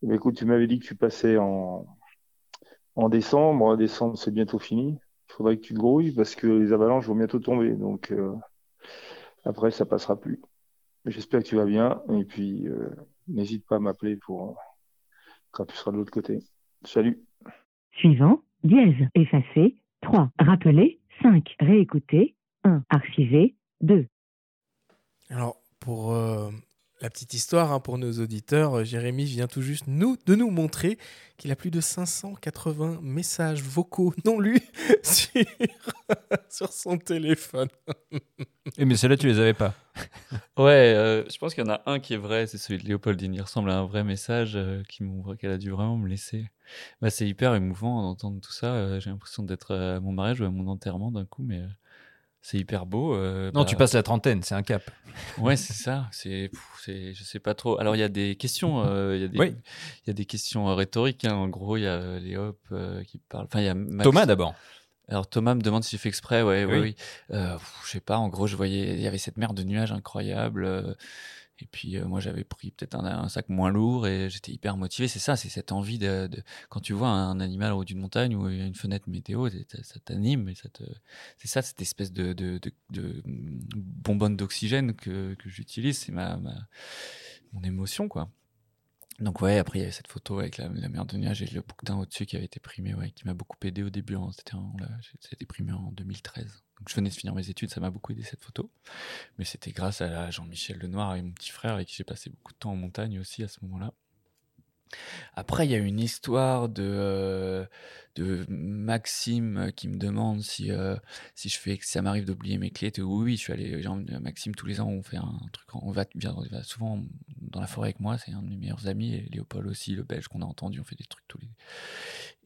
Bien, écoute, tu m'avais dit que tu passais en, en décembre. Décembre, c'est bientôt fini. Il faudrait que tu te grouilles parce que les avalanches vont bientôt tomber. Donc euh, après, ça passera plus. Mais J'espère que tu vas bien. Et puis, euh, n'hésite pas à m'appeler pour quand tu seras de l'autre côté. Salut.
Suivant, dièse, effacer, 3, rappeler, 5, réécouter, 1, archiver, 2.
Alors, pour euh, la petite histoire, hein, pour nos auditeurs, euh, Jérémy vient tout juste nous, de nous montrer qu'il a plus de 580 messages vocaux non lus sur, sur son téléphone.
Eh, mais ceux-là, tu les avais pas.
Ouais, euh, je pense qu'il y en a un qui est vrai, c'est celui de Léopoldine. Il ressemble à un vrai message euh, qui m'ouvre, qu'elle a dû vraiment me laisser. Bah, c'est hyper émouvant d'entendre tout ça. euh, J'ai l'impression d'être à mon mariage ou à mon enterrement d'un coup, mais euh, c'est hyper beau. euh,
Non,
bah,
tu passes la trentaine, c'est un cap.
Ouais, c'est ça. C'est, je sais pas trop. Alors, il y a des questions. euh, Il y a des,
Oui.
il y a des questions euh, rhétoriques. hein. En gros, il y a Léop euh, qui parle. Enfin, il y a Max-
Thomas, d'abord.
Alors Thomas me demande si j'ai fait exprès. Ouais, oui,
Oui.
je sais pas. En gros, je voyais, il y avait cette mer de nuages incroyable. Et puis euh, moi, j'avais pris peut-être un, sac moins lourd et j'étais hyper motivé. C'est ça, c'est cette envie de, de- quand tu vois un animal au haut d'une montagne ou une fenêtre météo, ça t'anime et ça te, c'est ça, cette espèce de, de, de, de bonbonne d'oxygène que, que j'utilise. C'est ma, ma, mon émotion, quoi. Donc ouais, après il y avait cette photo avec la, la mer de nuages et le bouquetin au-dessus qui avait été primé, ouais, qui m'a beaucoup aidé au début. hein. C'était été primé en 2013. Donc je venais de finir mes études, ça m'a beaucoup aidé cette photo. Mais c'était grâce à Jean-Michel Lenoir et mon petit frère avec qui j'ai passé beaucoup de temps en montagne aussi à ce moment-là. Après, il y a une histoire de, euh, Maxime qui me demande si, euh, si je fais, ça m'arrive d'oublier mes clés. Oui, oui, je suis allé, genre, Maxime, tous les ans, on fait un truc, on va, souvent dans la forêt avec moi, c'est un de mes meilleurs amis, Léopold aussi, le belge qu'on a entendu, on fait des trucs tous les.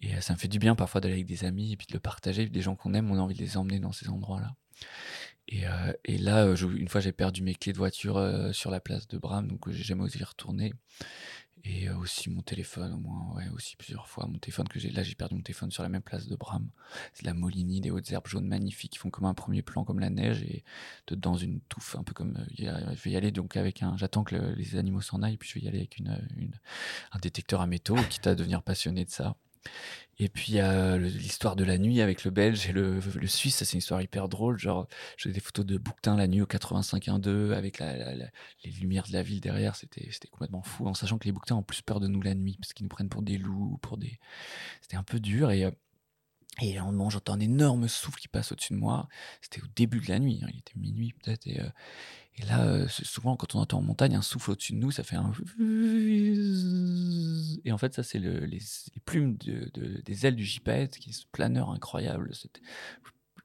Et euh, ça me fait du bien parfois d'aller avec des amis et puis de le partager, des gens qu'on aime, on a envie de les emmener dans ces endroits-là. Et, euh, là, euh, une fois, j'ai perdu mes clés de voiture euh, sur la place de Bram, donc euh, j'ai jamais osé y retourner. Et euh, aussi mon téléphone, au moins, ouais, aussi plusieurs fois. Mon téléphone que j'ai, là, j'ai perdu mon téléphone sur la même place de Bram. C'est la Molini, des hautes herbes jaunes magnifiques qui font comme un premier plan, comme la neige, et dedans une touffe, un peu comme. euh, je vais y aller donc avec un. J'attends que le- les animaux s'en aillent, puis je vais y aller avec un détecteur à métaux, quitte à devenir passionné de ça. Et puis il y a l'histoire de la nuit avec le Belge et le, Suisse, c'est une histoire hyper drôle. Genre, j'ai des photos de Bouquetin la nuit au 85.1.2 avec la, la- les lumières de la ville derrière. C'était complètement fou, en sachant que les Bouquetins ont plus peur de nous la nuit parce qu'ils nous prennent pour des loups, pour des. C'était un peu dur et. euh, et moment, j'entends un énorme souffle qui passe au-dessus de moi. C'était au début de la nuit, hein, il était minuit peut-être. Euh, et là, euh, souvent, quand on entend en montagne un souffle au-dessus de nous, ça fait un. Et en fait, ça, c'est le- les, plumes de- de- des ailes du gypaète, qui est ce planeur incroyable,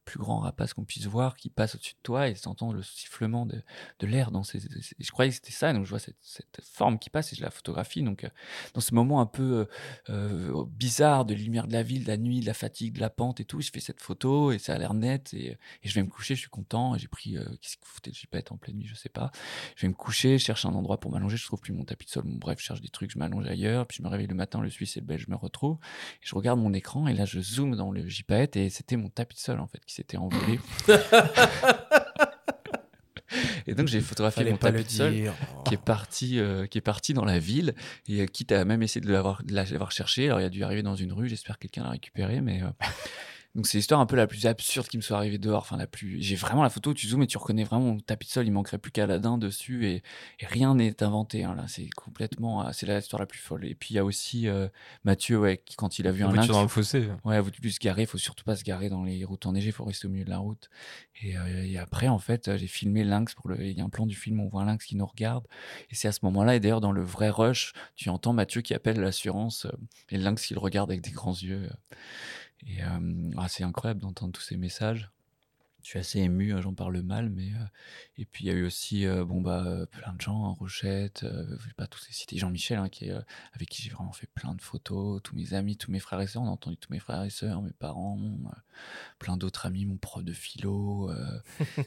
plus grand rapace qu'on puisse voir, qui passe au-dessus de toi et t'entends le sifflement de, de l'air dans ces. ces- Je croyais que c'était ça, donc je vois cette, cette forme qui passe et je la photographie. Donc, euh, dans ce moment un peu euh, euh, bizarre de lumière de la ville, de la nuit, de la fatigue, de la pente et tout, je fais cette photo et ça a l'air net et, et je vais me coucher, je suis content. J'ai pris. Qu'est-ce que vous foutez de gypaète en pleine nuit Je sais pas. Je vais me coucher, je cherche un endroit pour m'allonger, je trouve plus mon tapis de sol. Bref, je cherche des trucs, je m'allonge ailleurs, puis je me réveille le matin, le Suisse et le Belge, me retrouve. Et je regarde mon écran et là, je zoome dans le gypaète et c'était mon tapis de sol en fait qui s'était envolé. Et donc j'ai photographié
Fallait
mon tapis
le
de sol
dire.
qui est parti, euh, qui est parti dans la ville et euh, quitte à même essayer de l'avoir, de l'avoir cherché. Alors il a dû arriver dans une rue. J'espère que quelqu'un l'a récupéré, mais euh, donc c'est l'histoire un peu la plus absurde qui me soit arrivée dehors. Enfin la plus, j'ai vraiment la photo. Tu zoomes et tu reconnais vraiment mon tapis de sol. Il manquerait plus qu'Aladin dessus et, et rien n'est inventé. hein, là, c'est complètement, euh, c'est la histoire la plus folle. Et puis il y a aussi euh, Mathieu, ouais, qui quand il a vu
La
un lynx,
dans le fossé.
Ouais, vous plus se garer, il faut surtout pas se garer dans les routes enneigées, il faut rester au milieu de la route. Et, euh, et après, en fait, j'ai filmé lynx pour le. Il y a un plan du film, on voit un lynx qui nous regarde. Et c'est à ce moment-là, et d'ailleurs, dans le vrai rush, tu entends Mathieu qui appelle l'assurance euh, et le lynx qui le regarde avec des grands yeux. Et euh, ah, c'est incroyable d'entendre tous ces messages. Je suis assez ému, euh, j'en parle mal, mais euh, et puis il y a eu aussi euh, bon bah plein de gens, hein, Rochette, euh, je vais pas tous les citer, Jean-Michel hein, qui avec qui j'ai vraiment fait plein de photos, tous mes amis, tous mes frères et sœurs, on a entendu tous mes frères et sœurs, mes parents, plein d'autres amis, mon prof de philo,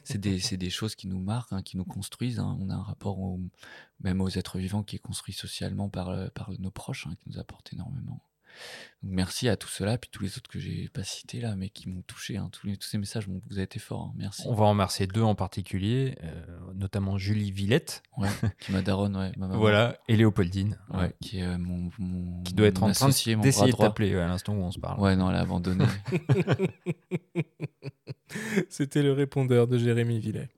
c'est des c'est des choses qui nous marquent, hein, qui nous construisent. hein. On a un rapport même aux êtres vivants qui est construit socialement par par nos proches, hein, qui nous apportent énormément. Donc merci à tout cela, puis tous les autres que j'ai pas cités là, mais qui m'ont touché. hein. Tous, les- tous ces messages, vous avez été forts. hein. Merci.
On va en remercier deux en particulier, euh, notamment Julie Villette.
Ouais, qui m'a daronne, ouais, ma maman.
Voilà, et Léopoldine.
Ouais, qui est euh, mon, mon-
Qui doit être en train d'essayer de t'appeler à l'instant où on se parle.
Ouais, non, elle a abandonné.
C'était le répondeur de Jérémy Villet.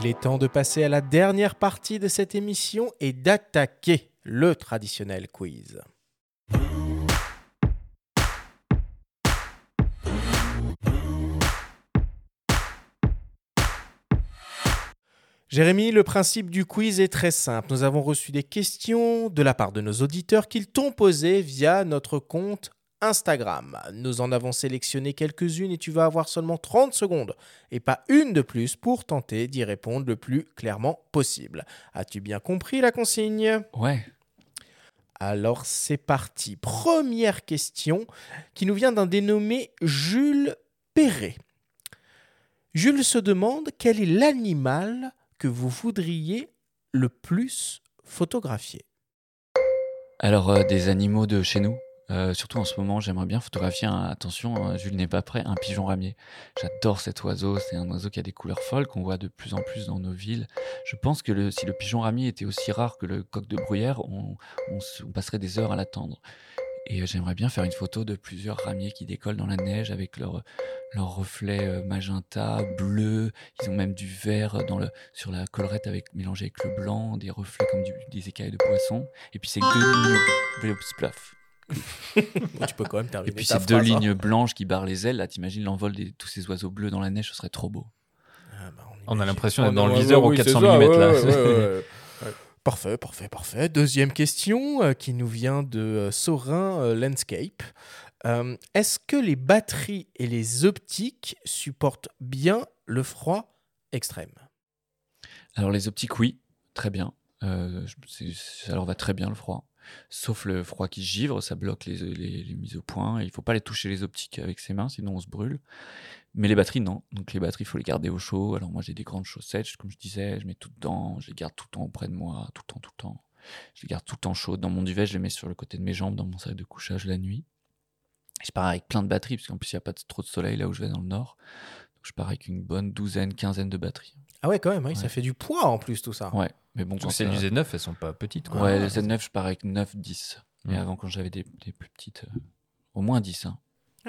Il est temps de passer à la dernière partie de cette émission et d'attaquer le traditionnel quiz. Jérémy, le principe du quiz est très simple. Nous avons reçu des questions de la part de nos auditeurs qu'ils t'ont posées via notre compte Instagram. Nous en avons sélectionné quelques-unes et tu vas avoir seulement 30 secondes et pas une de plus pour tenter d'y répondre le plus clairement possible. As-tu bien compris la consigne?
Ouais.
Alors c'est parti. Première question qui nous vient d'un dénommé Jules Perret. Jules se demande quel est l'animal que vous voudriez le plus photographier.
Alors, euh, des animaux de chez nous? Euh, surtout en ce moment, j'aimerais bien photographier, un- attention, euh, Jules n'est pas prêt, un pigeon ramier. J'adore cet oiseau, c'est un oiseau qui a des couleurs folles, qu'on voit de plus en plus dans nos villes. Je pense que le- si le pigeon ramier était aussi rare que le coq de bruyère, on, on se- on passerait des heures à l'attendre. Et euh, j'aimerais bien faire une photo de plusieurs ramiers qui décollent dans la neige avec leur, leur reflet euh, magenta, bleu. Ils ont même du vert dans le, sur la collerette avec, mélangé avec le blanc, des reflets comme du- des écailles de poisson. Et puis c'est deux.
Bon, tu peux quand même
Et
terminer
puis
ta
ces deux
hein.
lignes blanches qui barrent les ailes, là, t'imagines l'envol de tous ces oiseaux bleus dans la neige, ce serait trop beau.
On a l'impression d'être dans le viseur au
oui,
400
c'est ça,
mm là.
Parfait, parfait, parfait. Deuxième question euh, qui nous vient de euh, Sorin euh, Landscape. Euh, Est-ce que les batteries et les optiques supportent bien le froid extrême?
Alors les optiques, oui, très bien. Euh, ça leur va très bien le froid. Sauf le froid qui givre, ça bloque les, les- les mises au point. Et il faut pas les toucher les optiques avec ses mains, sinon on se brûle. Mais les batteries, non. Donc les batteries, il faut les garder au chaud. Alors moi, j'ai des grandes chaussettes, comme je disais, je mets tout dedans, je les garde tout le temps auprès de moi, tout le temps, tout le temps. Je les garde tout le temps chaudes. Dans mon duvet, je les mets sur le côté de mes jambes, dans mon sac de couchage la nuit. Et je pars avec plein de batteries, parce qu'en plus, il n'y a pas de- trop de soleil là où je vais dans le nord. Donc je pars avec une bonne douzaine, quinzaine de batteries.
Ah ouais, quand même, ça fait du poids en plus tout ça.
Ouais, mais bon, quand
celles du Z9, elles sont pas petites, quoi.
Ouais, les
c'est-
Z9, je pars avec 9, 10. Mais avant, quand j'avais des, des plus petites, euh, au moins 10. hein.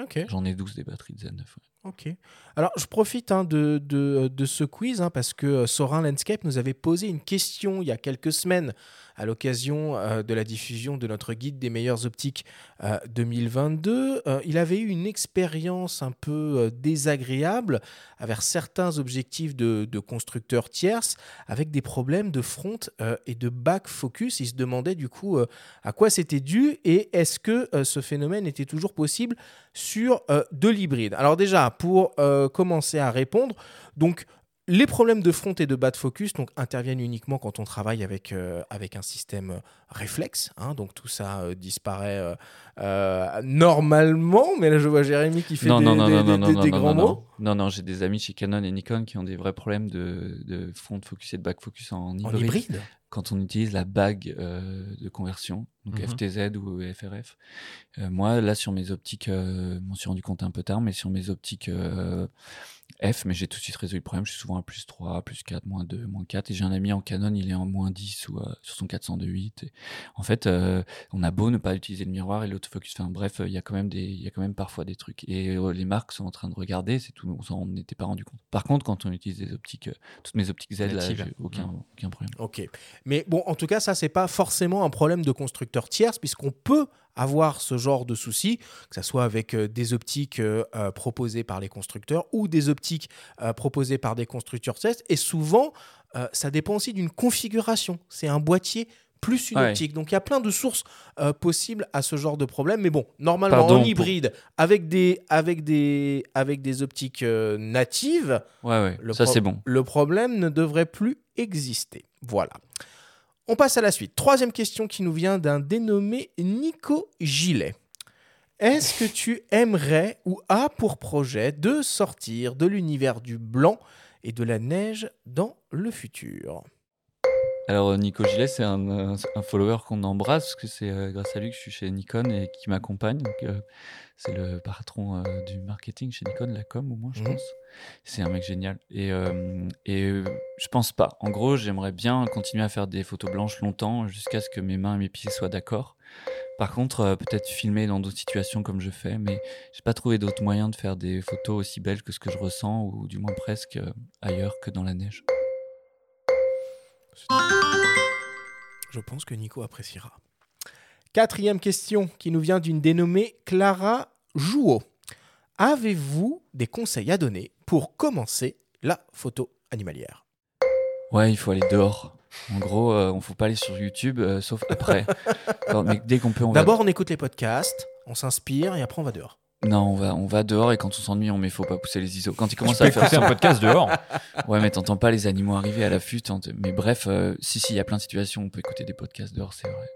Ok.
J'en ai 12 des batteries de Z9. ouais.
Ok. Alors, je profite hein, de, de, de ce quiz hein, parce que euh, Sorin Landscape nous avait posé une question il y a quelques semaines à l'occasion euh, de la diffusion de notre guide des meilleures optiques euh, 2022. Euh, il avait eu une expérience un peu euh, désagréable avec certains objectifs de, constructeurs tierces avec des problèmes de front euh, et de back focus. Il se demandait du coup euh, à quoi c'était dû et est-ce que euh, ce phénomène était toujours possible sur euh, de l'hybride. Alors déjà, pour euh, commencer à répondre, donc les problèmes de front et de bas de focus donc, interviennent uniquement quand on travaille avec, euh, avec un système euh, réflexe. hein, donc tout ça euh, disparaît euh, euh, normalement. Mais là, je vois Jérémy qui fait
non,
des,
non,
des-
non,
des-
non,
des-
non, non,
grands
non,
mots.
Non, non, j'ai des amis chez Canon et Nikon qui ont des vrais problèmes de, de front focus et de back focus en hybride.
hybride
Quand on utilise la bague euh, de conversion, donc
Mhm.
FTZ ou FRF. Euh, moi, là, sur mes optiques, euh, je m'en suis rendu compte un peu tard, mais sur mes optiques euh, F, mais j'ai tout de suite résolu le problème. Je suis souvent à plus 3, plus 4, moins 2, moins 4. Et j'ai un ami en Canon, il est en moins 10 ou euh, sur son 402.8. Et en fait, euh, on a beau ne pas utiliser le miroir et l'autofocus. Enfin bref, il y a quand même des, il y a quand même parfois des trucs. Et euh, les marques sont en train de regarder, c'est tout. On s'en était pas rendu compte. Par contre, quand on utilise des optiques, toutes mes optiques Z, là, j'ai aucun,
Mm.
aucun problème.
Ok. Mais bon, en tout cas, ça, c'est pas forcément un problème de constructeur tierce, puisqu'on peut avoir ce genre de souci, que ce soit avec des optiques proposées par les constructeurs ou des optiques euh, proposées par des constructeurs tierces. Et souvent, euh, ça dépend aussi d'une configuration. C'est un boîtier plus une
Ouais.
optique. Donc il y a plein de sources euh, possibles à ce genre de problème. Mais bon, normalement
Pardon
en
pour-
hybride, avec des, avec des, avec des optiques euh, natives,
Ouais, ouais,
le
ça,
pro-
c'est bon.
Le problème ne devrait plus exister. Voilà. On passe à la suite. Troisième question qui nous vient d'un dénommé Nico Gilet. Est-ce que tu aimerais ou as pour projet de sortir de l'univers du blanc et de la neige dans le futur?
Alors euh, Nico Gillet, c'est un, euh, un follower qu'on embrasse parce que c'est euh, grâce à lui que je suis chez Nikon et qui m'accompagne. Euh, c'est le patron euh, du marketing chez Nikon, la com au moins, je
Mhm.
pense. C'est un mec génial. Et, et je pense pas. En gros, j'aimerais bien continuer à faire des photos blanches longtemps jusqu'à ce que mes mains et mes pieds soient d'accord. Par contre, euh, peut-être filmer dans d'autres situations comme je fais, mais j'ai pas trouvé d'autres moyens de faire des photos aussi belles que ce que je ressens, ou du moins presque euh, ailleurs que dans la neige.
Je pense que Nico appréciera. Quatrième question qui nous vient d'une dénommée Clara Jouot. Avez-vous des conseils à donner pour commencer la photo animalière?
Ouais, il faut aller dehors. En gros, euh, on faut pas aller sur YouTube, euh, sauf après. Alors, mais dès qu'on peut, on va.
D'abord, on écoute les podcasts, on s'inspire et après on va dehors.
Non, on va, on va dehors et quand on s'ennuie, on met faut pas pousser les ISO. Quand il commence
peux
à faire
un podcast dehors.
Ouais, mais t'entends pas les animaux arriver à l'affût. Mais bref, euh, si, si, il y a plein de situations où on peut écouter des podcasts dehors, c'est vrai.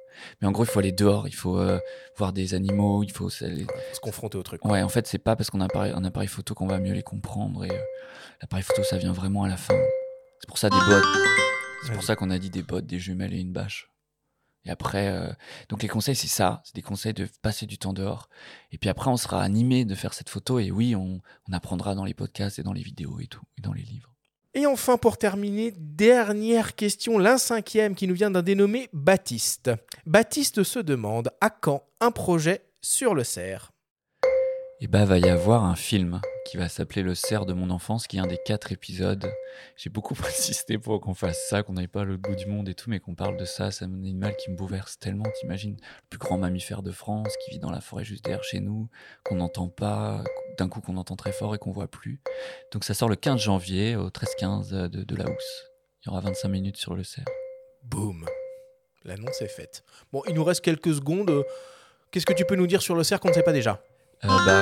Mais en gros, il faut aller dehors, il faut euh, voir des animaux, il faut s'aller-
se confronter au truc.
Ouais, en fait, c'est pas parce qu'on a un appareil, un appareil photo qu'on va mieux les comprendre. Et euh, l'appareil photo, ça vient vraiment à la fin. C'est pour ça des bottes. C'est pour ça qu'on a dit des bottes, des jumelles et une bâche. Et après, euh, donc les conseils, c'est ça. C'est des conseils de passer du temps dehors. Et puis après, on sera animé de faire cette photo. Et oui, on, on apprendra dans les podcasts et dans les vidéos et tout, et dans les livres.
Et enfin, pour terminer, dernière question, l'un cinquième qui nous vient d'un dénommé Baptiste. Baptiste se demande à quand un projet sur le cerf?
Et bah va y avoir un film qui va s'appeler Le cerf de mon enfance, qui est un des quatre épisodes. J'ai beaucoup insisté pour qu'on fasse ça, qu'on n'aille pas à l'autre bout du monde et tout, mais qu'on parle de ça. C'est un animal qui me bouleverse tellement. T'imagines, le plus grand mammifère de France qui vit dans la forêt juste derrière chez nous, qu'on n'entend pas, d'un coup qu'on entend très fort et qu'on voit plus. Donc ça sort le 15 janvier au 13-15 de, de la housse. Il y aura 25 minutes sur le cerf.
Boum. L'annonce est faite. Bon, il nous reste quelques secondes. Qu'est-ce que tu peux nous dire sur le cerf qu'on ne sait pas déjà?
Euh, bah,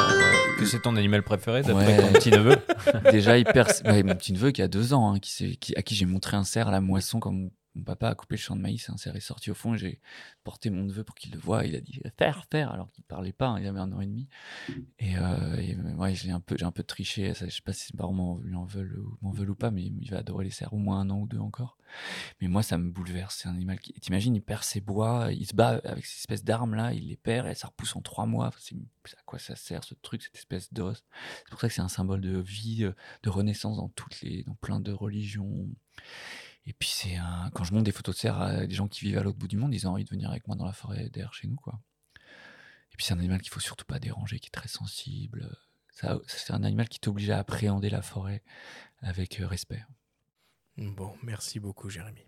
que c'est ton animal préféré d'après
Ouais.
ton petit neveu
Déjà, il perce... ouais, mon petit neveu qui a deux ans, hein, qui qui- à qui j'ai montré un cerf à la moisson quand mon, papa a coupé le champ de maïs. Un cerf est sorti au fond. J'ai porté mon neveu pour qu'il le voie. Il a dit cerf, cerf, alors qu'il parlait pas. hein, il avait un an et demi. Et, euh, ouais, j'ai un peu, un peu triché. Ça, je sais pas si ses parents m'en veulent, ou- pas, mais il va adorer les cerfs au moins un an ou deux encore. Mais moi, ça me bouleverse. C'est un animal qui, t'imagines, il perd ses bois, il se bat avec ces espèces d'armes là, il les perd et ça repousse en trois mois. C'est, à quoi ça sert ce truc, cette espèce d'os? C'est pour ça que c'est un symbole de vie, euh, de renaissance dans toutes les, dans plein de religions. Et puis c'est un, quand je montre des photos de cerfs à des gens qui vivent à l'autre bout du monde, ils ont envie de venir avec moi dans la forêt derrière chez nous, quoi. Et puis c'est un animal qu'il faut surtout pas déranger, qui est très sensible. C'est un animal qui t'oblige à appréhender la forêt avec euh, respect.
Bon, merci beaucoup, Jérémy.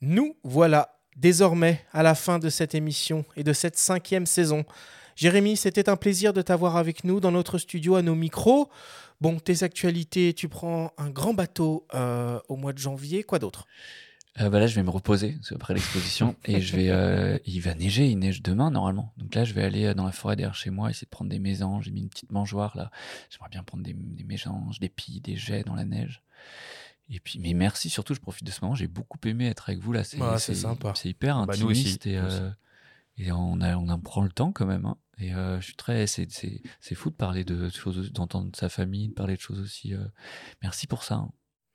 Nous voilà désormais à la fin de cette émission et de cette cinquième saison. Jérémy, c'était un plaisir de t'avoir avec nous dans notre studio à nos micros. Bon, tes actualités, tu prends un grand bateau euh, au mois de janvier. Quoi d'autre?
Euh, bah là, je vais me reposer après l'exposition et je vais. euh, il va neiger, il neige demain normalement. Donc là, je vais aller dans la forêt derrière chez moi, essayer de prendre des mésanges. J'ai mis une petite mangeoire là. J'aimerais bien prendre des, des mésanges, des pies, des jets dans la neige. Et puis, mais merci surtout, je profite de ce moment. J'ai beaucoup aimé être avec vous là. C'est
Ah, c'est sympa.
C'est hyper
Bah, nous aussi,
intimiste
nous aussi.
Et on, en prend le temps quand même. hein. Et euh, je suis très. C'est fou de parler de choses, d'entendre sa famille, de parler de choses aussi. euh, Merci pour ça. hein.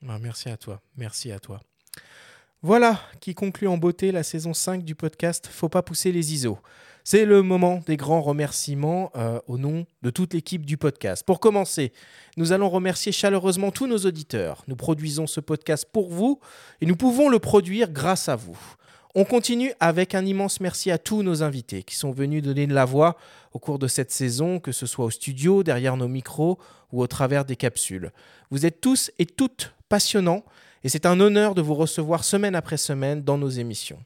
Ah, merci à toi, merci à toi. Voilà qui conclut en beauté la saison 5 du podcast Faut pas pousser les ISO. C'est le moment des grands remerciements euh, au nom de toute l'équipe du podcast. Pour commencer, nous allons remercier chaleureusement tous nos auditeurs. Nous produisons ce podcast pour vous et nous pouvons le produire grâce à vous. On continue avec un immense merci à tous nos invités qui sont venus donner de la voix au cours de cette saison, que ce soit au studio, derrière nos micros ou au travers des capsules. Vous êtes tous et toutes passionnants et c'est un honneur de vous recevoir semaine après semaine dans nos émissions.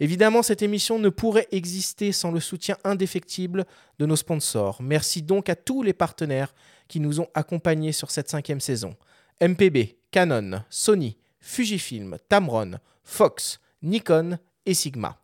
Évidemment, cette émission ne pourrait exister sans le soutien indéfectible de nos sponsors. Merci donc à tous les partenaires qui nous ont accompagnés sur cette cinquième saison. MPB, Canon, Sony, Fujifilm, Tamron, Fox, Nikon et Sigma.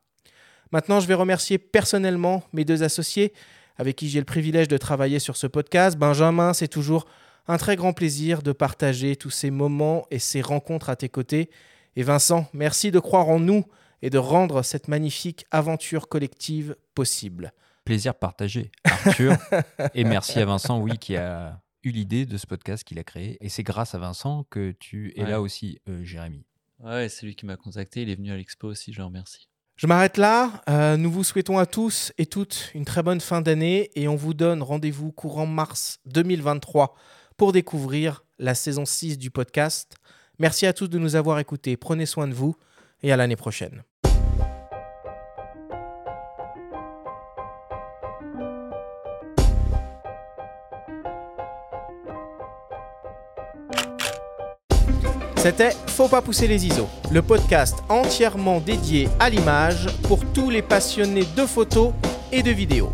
Maintenant, je vais remercier personnellement mes deux associés avec qui j'ai le privilège de travailler sur ce podcast. Benjamin, c'est toujours un très grand plaisir de partager tous ces moments et ces rencontres à tes côtés. Et Vincent, merci de croire en nous et de rendre cette magnifique aventure collective possible.
Plaisir partagé, Arthur. et merci à Vincent, oui, qui a eu l'idée de ce podcast qu'il a créé. Et c'est grâce à Vincent que tu es
Ouais.
là aussi, euh, Jérémy.
Ouais, c'est lui qui m'a contacté. Il est venu à l'expo aussi, je le remercie.
Je m'arrête là. Euh, nous vous souhaitons à tous et toutes une très bonne fin d'année et on vous donne rendez-vous courant mars 2023 pour découvrir la saison 6 du podcast. Merci à tous de nous avoir écoutés. Prenez soin de vous et à l'année prochaine. C'était Faut pas pousser les ISO, le podcast entièrement dédié à l'image pour tous les passionnés de photos et de vidéos.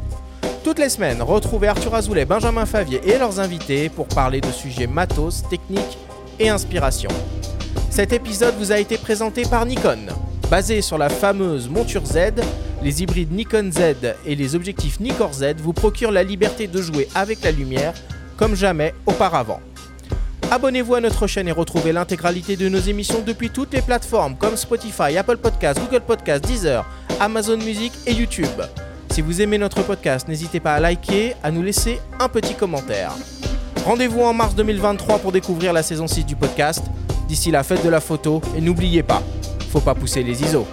Toutes les semaines, retrouvez Arthur Azoulay, Benjamin Favier et leurs invités pour parler de sujets matos, techniques et inspiration. Cet épisode vous a été présenté par Nikon. Basé sur la fameuse monture Z, les hybrides Nikon Z et les objectifs Nikkor Z vous procurent la liberté de jouer avec la lumière comme jamais auparavant. Abonnez-vous à notre chaîne et retrouvez l'intégralité de nos émissions depuis toutes les plateformes comme Spotify, Apple Podcasts, Google Podcasts, Deezer, Amazon Music et YouTube. Si vous aimez notre podcast, n'hésitez pas à liker, à nous laisser un petit commentaire. Rendez-vous en mars 2023 pour découvrir la saison 6 du podcast. D'ici la fête de la photo et n'oubliez pas, faut pas pousser les ISO.